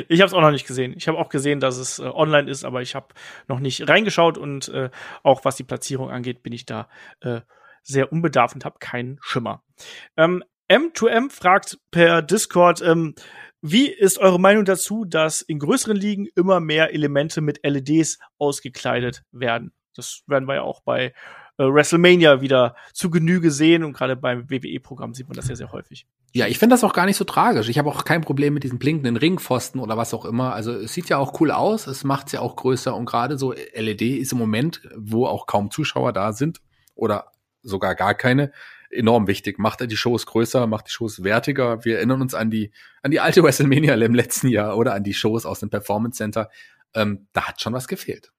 Ich habe es auch noch nicht gesehen. Ich habe auch gesehen, dass es äh, online ist, aber ich habe noch nicht reingeschaut und äh, auch was die Platzierung angeht, bin ich da äh, sehr unbedarft und habe keinen Schimmer. Ähm, M2M fragt per Discord, ähm, wie ist eure Meinung dazu, dass in größeren Ligen immer mehr Elemente mit LEDs ausgekleidet werden? Das werden wir ja auch bei äh, WrestleMania wieder zu Genüge sehen und gerade beim WWE-Programm sieht man das ja sehr häufig. Ja, ich finde das auch gar nicht so tragisch. Ich habe auch kein Problem mit diesen blinkenden Ringpfosten oder was auch immer. Also es sieht ja auch cool aus, es macht es ja auch größer und gerade so LED ist im Moment, wo auch kaum Zuschauer da sind oder sogar gar keine, enorm wichtig. Macht er die Shows größer, macht die Shows wertiger. Wir erinnern uns an die an die alte WrestleMania im letzten Jahr oder an die Shows aus dem Performance Center. Ähm, da hat schon was gefehlt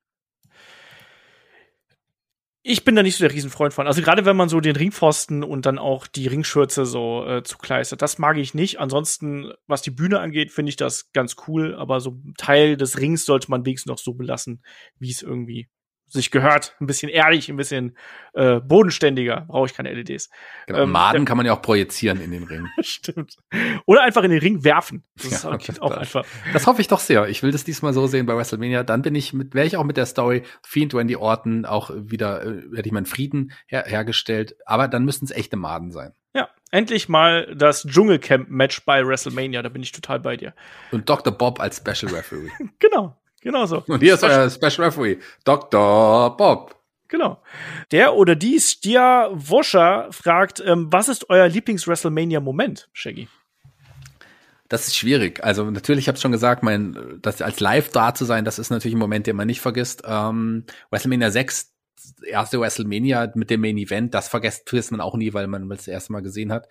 ich bin da nicht so der Riesenfreund von. Also gerade wenn man so den Ringpfosten und dann auch die Ringschürze so äh, zukleistert, das mag ich nicht. Ansonsten, was die Bühne angeht, finde ich das ganz cool. Aber so Teil des Rings sollte man wenigstens noch so belassen, wie es irgendwie sich gehört. Ein bisschen ehrlich, ein bisschen äh, bodenständiger. Brauche ich keine LEDs. Genau, ähm, Maden kann man ja auch projizieren in den Ring. Stimmt. Oder einfach in den Ring werfen. Das ja, ist auch das, einfach. Das hoffe ich doch sehr. Ich will das diesmal so sehen bei WrestleMania. Dann bin ich mit, wäre ich auch mit der Story Fiend Randy Orton auch wieder, äh, hätte ich meinen Frieden her hergestellt. Aber dann müssten es echte Maden sein. Ja, endlich mal das Dschungelcamp-Match bei WrestleMania. Da bin ich total bei dir. Und Dr. Bob als Special Referee. genau. Genau so. Und hier ist euer Special Referee, Dr. Bob. Genau. Der oder die Stia Woscher fragt, ähm, was ist euer Lieblings-WrestleMania-Moment, Shaggy? Das ist schwierig. Also natürlich, ich habe schon gesagt, mein, das als live da zu sein, das ist natürlich ein Moment, den man nicht vergisst. Ähm, WrestleMania 6, erste WrestleMania mit dem Main Event, das vergisst, vergisst man auch nie, weil man es das erste Mal gesehen hat.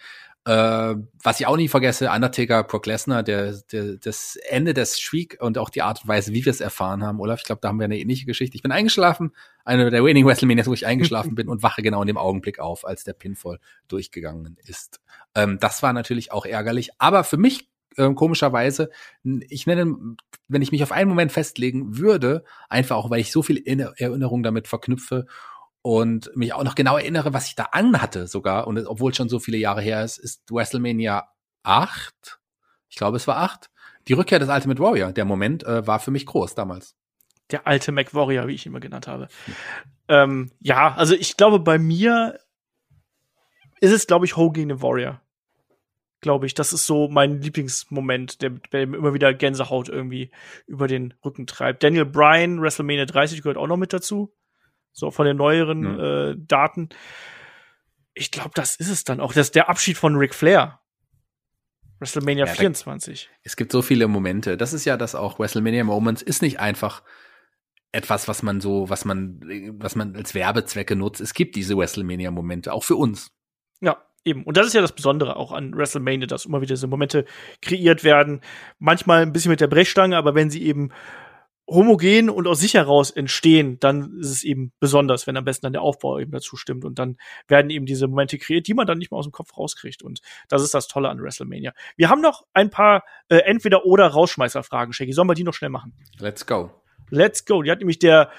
Äh, was ich auch nie vergesse, Undertaker, Brock Lesnar, der, der, das Ende des Streak und auch die Art und Weise, wie wir es erfahren haben, Olaf, ich glaube, da haben wir eine ähnliche Geschichte. Ich bin eingeschlafen, eine der Winning WrestleMania, wo ich eingeschlafen bin und wache genau in dem Augenblick auf, als der Pinfall durchgegangen ist. Ähm, das war natürlich auch ärgerlich, aber für mich äh, komischerweise, ich nenne, wenn ich mich auf einen Moment festlegen würde, einfach auch, weil ich so viel Erinnerung damit verknüpfe und mich auch noch genau erinnere, was ich da anhatte sogar, und obwohl schon so viele Jahre her ist, ist WrestleMania 8, ich glaube es war 8, die Rückkehr des Ultimate Warrior. Der Moment äh, war für mich groß damals. Der alte Mac Warrior, wie ich ihn immer genannt habe. Hm. Ähm, ja, also ich glaube, bei mir ist es, glaube ich, Hogan the Warrior. Glaube ich. Das ist so mein Lieblingsmoment, der, der immer wieder Gänsehaut irgendwie über den Rücken treibt. Daniel Bryan, WrestleMania 30 gehört auch noch mit dazu so von den neueren mhm. äh, Daten. Ich glaube, das ist es dann auch. Das ist der Abschied von Ric Flair. WrestleMania ja, 24. Da, es gibt so viele Momente. Das ist ja das auch. WrestleMania Moments ist nicht einfach etwas, was man so, was man, was man als Werbezwecke nutzt. Es gibt diese WrestleMania Momente, auch für uns. Ja, eben. Und das ist ja das Besondere auch an WrestleMania, dass immer wieder diese Momente kreiert werden. Manchmal ein bisschen mit der Brechstange, aber wenn sie eben homogen und aus sich heraus entstehen, dann ist es eben besonders, wenn am besten dann der Aufbau eben dazu stimmt und dann werden eben diese Momente kreiert, die man dann nicht mehr aus dem Kopf rauskriegt und das ist das Tolle an WrestleMania. Wir haben noch ein paar äh, entweder oder Rausschmeißer-Fragen, Shaggy. Sollen wir die noch schnell machen? Let's go. Let's go. Die hat nämlich der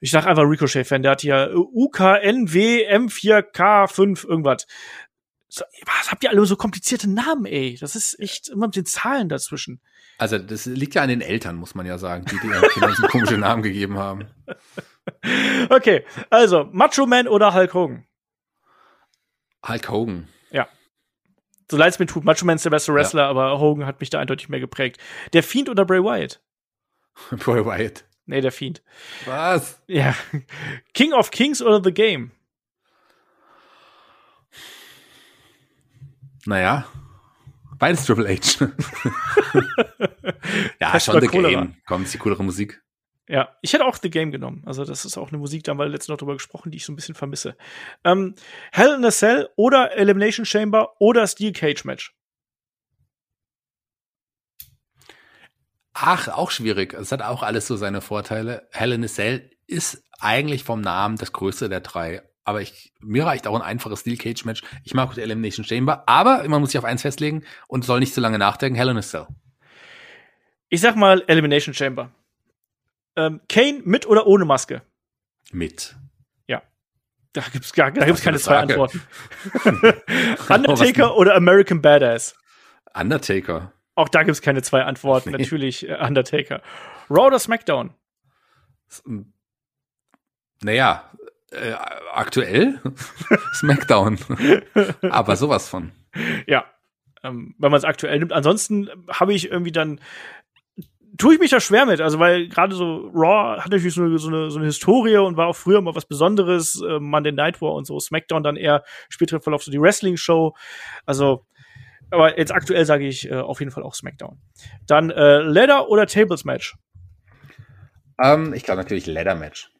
ich sag einfach Ricochet-Fan, der hat hier UKNW M4K5 irgendwas. Was habt ihr alle so komplizierte Namen, ey? Das ist echt immer mit den Zahlen dazwischen. Also das liegt ja an den Eltern, muss man ja sagen, die ihren Kindern so komische Namen gegeben haben. Okay, also Macho Man oder Hulk Hogan? Hulk Hogan. Ja. So leid es mir tut, Macho Man ist der beste Wrestler, ja. aber Hogan hat mich da eindeutig mehr geprägt. Der Fiend oder Bray Wyatt? Bray Wyatt. Nee, der Fiend. Was? Ja. King of Kings oder The Game? Naja, Beides Triple H. ja, Pest schon The Game. Komm, ist die coolere Musik. Ja, ich hätte auch The Game genommen. Also, das ist auch eine Musik, da haben wir letztens noch drüber gesprochen, die ich so ein bisschen vermisse. Ähm, Hell in a Cell oder Elimination Chamber oder Steel Cage Match? Ach, auch schwierig. Es hat auch alles so seine Vorteile. Hell in a Cell ist eigentlich vom Namen das größte der drei. Aber ich, mir reicht auch ein einfaches Steel Cage Match. Ich mag die Elimination Chamber, aber man muss sich auf eins festlegen und soll nicht zu lange nachdenken. Hell in a Cell. Ich sag mal Elimination Chamber. Ähm, Kane mit oder ohne Maske? Mit. Ja. Da gibt's gar, da gibt's keine zwei Antworten. Undertaker oder American Badass? Undertaker. Auch da gibt's keine zwei Antworten. Nee. Natürlich äh, Undertaker. Raw oder SmackDown? Naja, äh, aktuell SmackDown. Aber sowas von. Ja, ähm, wenn man es aktuell nimmt. Ansonsten habe ich irgendwie dann tue ich mich da schwer mit, also weil gerade so Raw hat natürlich so eine, so, eine, so eine Historie und war auch früher mal was Besonderes, äh, Monday Night War und so, SmackDown dann eher später Verlauf so die Wrestling-Show, also aber jetzt aktuell sage ich äh, auf jeden Fall auch SmackDown. Dann äh, Leather oder Tables Match? Um, ähm, ich glaube natürlich Leather Match.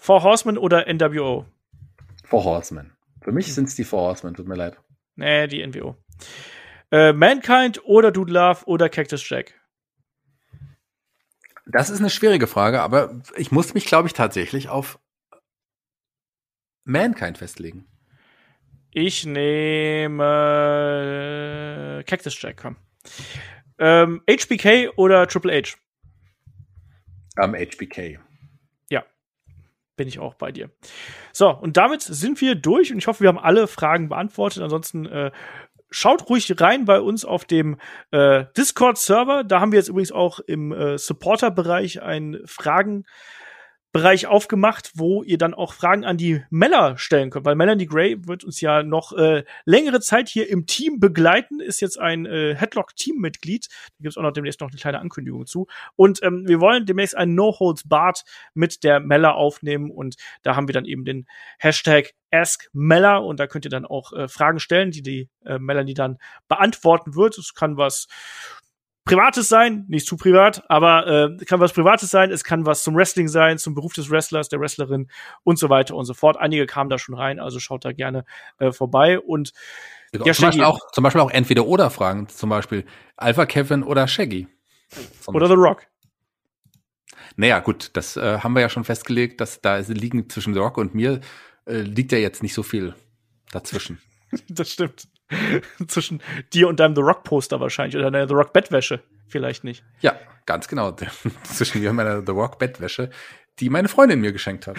Four Horsemen oder NWO? Four Horsemen. Für mich sind es die Four Horsemen, tut mir leid. Nee, die NWO. Äh, Mankind oder Dude Love oder Cactus Jack? Das ist eine schwierige Frage, aber ich muss mich, glaube ich, tatsächlich auf Mankind festlegen. Ich nehme Cactus Jack, komm. Ähm, HBK oder Triple H? Um, HBK. Bin ich auch bei dir. So, und damit sind wir durch und ich hoffe, wir haben alle Fragen beantwortet. Ansonsten äh, schaut ruhig rein bei uns auf dem äh, Discord-Server. Da haben wir jetzt übrigens auch im äh, Supporter-Bereich einen Fragen- Bereich aufgemacht, wo ihr dann auch Fragen an die Mella stellen könnt, weil Melanie Gray wird uns ja noch äh, längere Zeit hier im Team begleiten, ist jetzt ein äh, Headlock-Teammitglied. Da gibt es auch noch demnächst noch eine kleine Ankündigung zu. Und ähm, wir wollen demnächst ein No-Holds-Bart mit der Mella aufnehmen und da haben wir dann eben den Hashtag Ask und da könnt ihr dann auch äh, Fragen stellen, die die äh, Melanie dann beantworten wird. Es kann was Privates sein, nicht zu privat, aber äh, kann was Privates sein, es kann was zum Wrestling sein, zum Beruf des Wrestlers, der Wrestlerin und so weiter und so fort. Einige kamen da schon rein, also schaut da gerne äh, vorbei und ja, zum, Beispiel auch, zum Beispiel auch entweder oder Fragen, zum Beispiel Alpha Kevin oder Shaggy. Oder The Rock. Naja, gut, das äh, haben wir ja schon festgelegt, dass da liegen zwischen The Rock und mir äh, liegt ja jetzt nicht so viel dazwischen. das stimmt. Zwischen dir und deinem The Rock Poster wahrscheinlich oder deiner The Rock Bettwäsche. Vielleicht nicht. Ja, ganz genau. Zwischen mir und meiner The Rock Bettwäsche die meine Freundin mir geschenkt hat.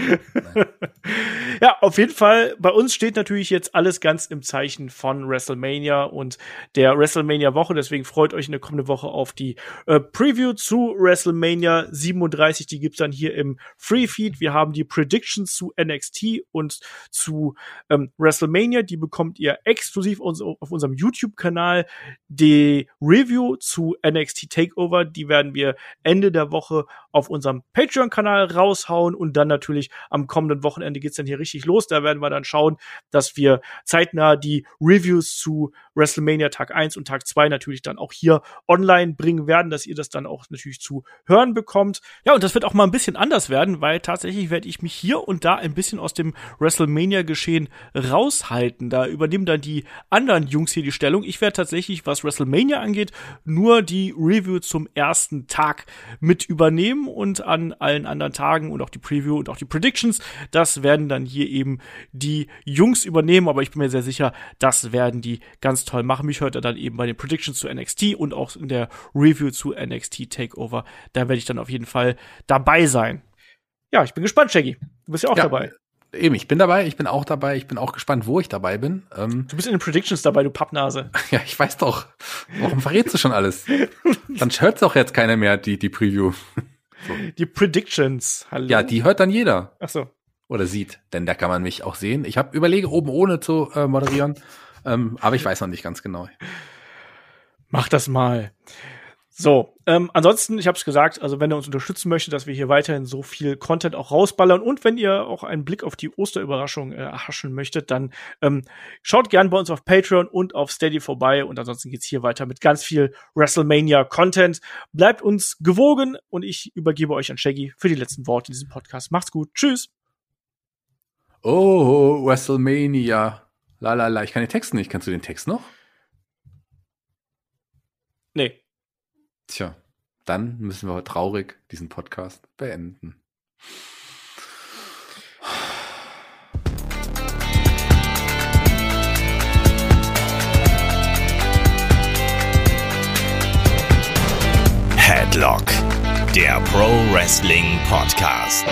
ja, auf jeden Fall. Bei uns steht natürlich jetzt alles ganz im Zeichen von WrestleMania und der WrestleMania Woche. Deswegen freut euch in der kommenden Woche auf die äh, Preview zu WrestleMania 37. Die gibt's dann hier im Free Feed. Wir haben die Predictions zu NXT und zu ähm, WrestleMania. Die bekommt ihr exklusiv auf unserem YouTube-Kanal. Die Review zu NXT Takeover, die werden wir Ende der Woche auf unserem Patreon-Kanal raus raushauen und dann natürlich am kommenden Wochenende geht's dann hier richtig los. Da werden wir dann schauen, dass wir zeitnah die Reviews zu WrestleMania Tag 1 und Tag 2 natürlich dann auch hier online bringen werden, dass ihr das dann auch natürlich zu hören bekommt. Ja, und das wird auch mal ein bisschen anders werden, weil tatsächlich werde ich mich hier und da ein bisschen aus dem WrestleMania-Geschehen raushalten. Da übernehmen dann die anderen Jungs hier die Stellung. Ich werde tatsächlich, was WrestleMania angeht, nur die Review zum ersten Tag mit übernehmen und an allen anderen Tagen und auch die Preview und auch die Predictions, das werden dann hier eben die Jungs übernehmen, aber ich bin mir sehr sicher, das werden die ganz toll machen. Mich hört er dann eben bei den Predictions zu NXT und auch in der Review zu NXT Takeover. Da werde ich dann auf jeden Fall dabei sein. Ja, ich bin gespannt, Shaggy. Du bist ja auch ja, dabei. Eben, ich bin dabei, ich bin auch dabei, ich bin auch gespannt, wo ich dabei bin. Ähm, du bist in den Predictions dabei, du Pappnase. Ja, ich weiß doch. Warum verrätst du schon alles? Dann hört doch jetzt keiner mehr, die, die Preview. So. Die Predictions, hallo. Ja, die hört dann jeder. Ach so. Oder sieht, denn da kann man mich auch sehen. Ich habe überlege, oben ohne zu äh, moderieren. Ähm, aber ich weiß noch nicht ganz genau. Mach das mal. So, ähm, ansonsten, ich habe es gesagt, also wenn ihr uns unterstützen möchtet, dass wir hier weiterhin so viel Content auch rausballern und wenn ihr auch einen Blick auf die Osterüberraschung äh, erhaschen möchtet, dann ähm, schaut gern bei uns auf Patreon und auf Steady vorbei und ansonsten geht's hier weiter mit ganz viel WrestleMania-Content. Bleibt uns gewogen und ich übergebe euch an Shaggy für die letzten Worte in diesem Podcast. Macht's gut. Tschüss. Oh, WrestleMania. La la la, ich kann den Text nicht. Kannst du den Text noch? Nee. Tja, dann müssen wir traurig diesen Podcast beenden. Headlock, der Pro Wrestling Podcast.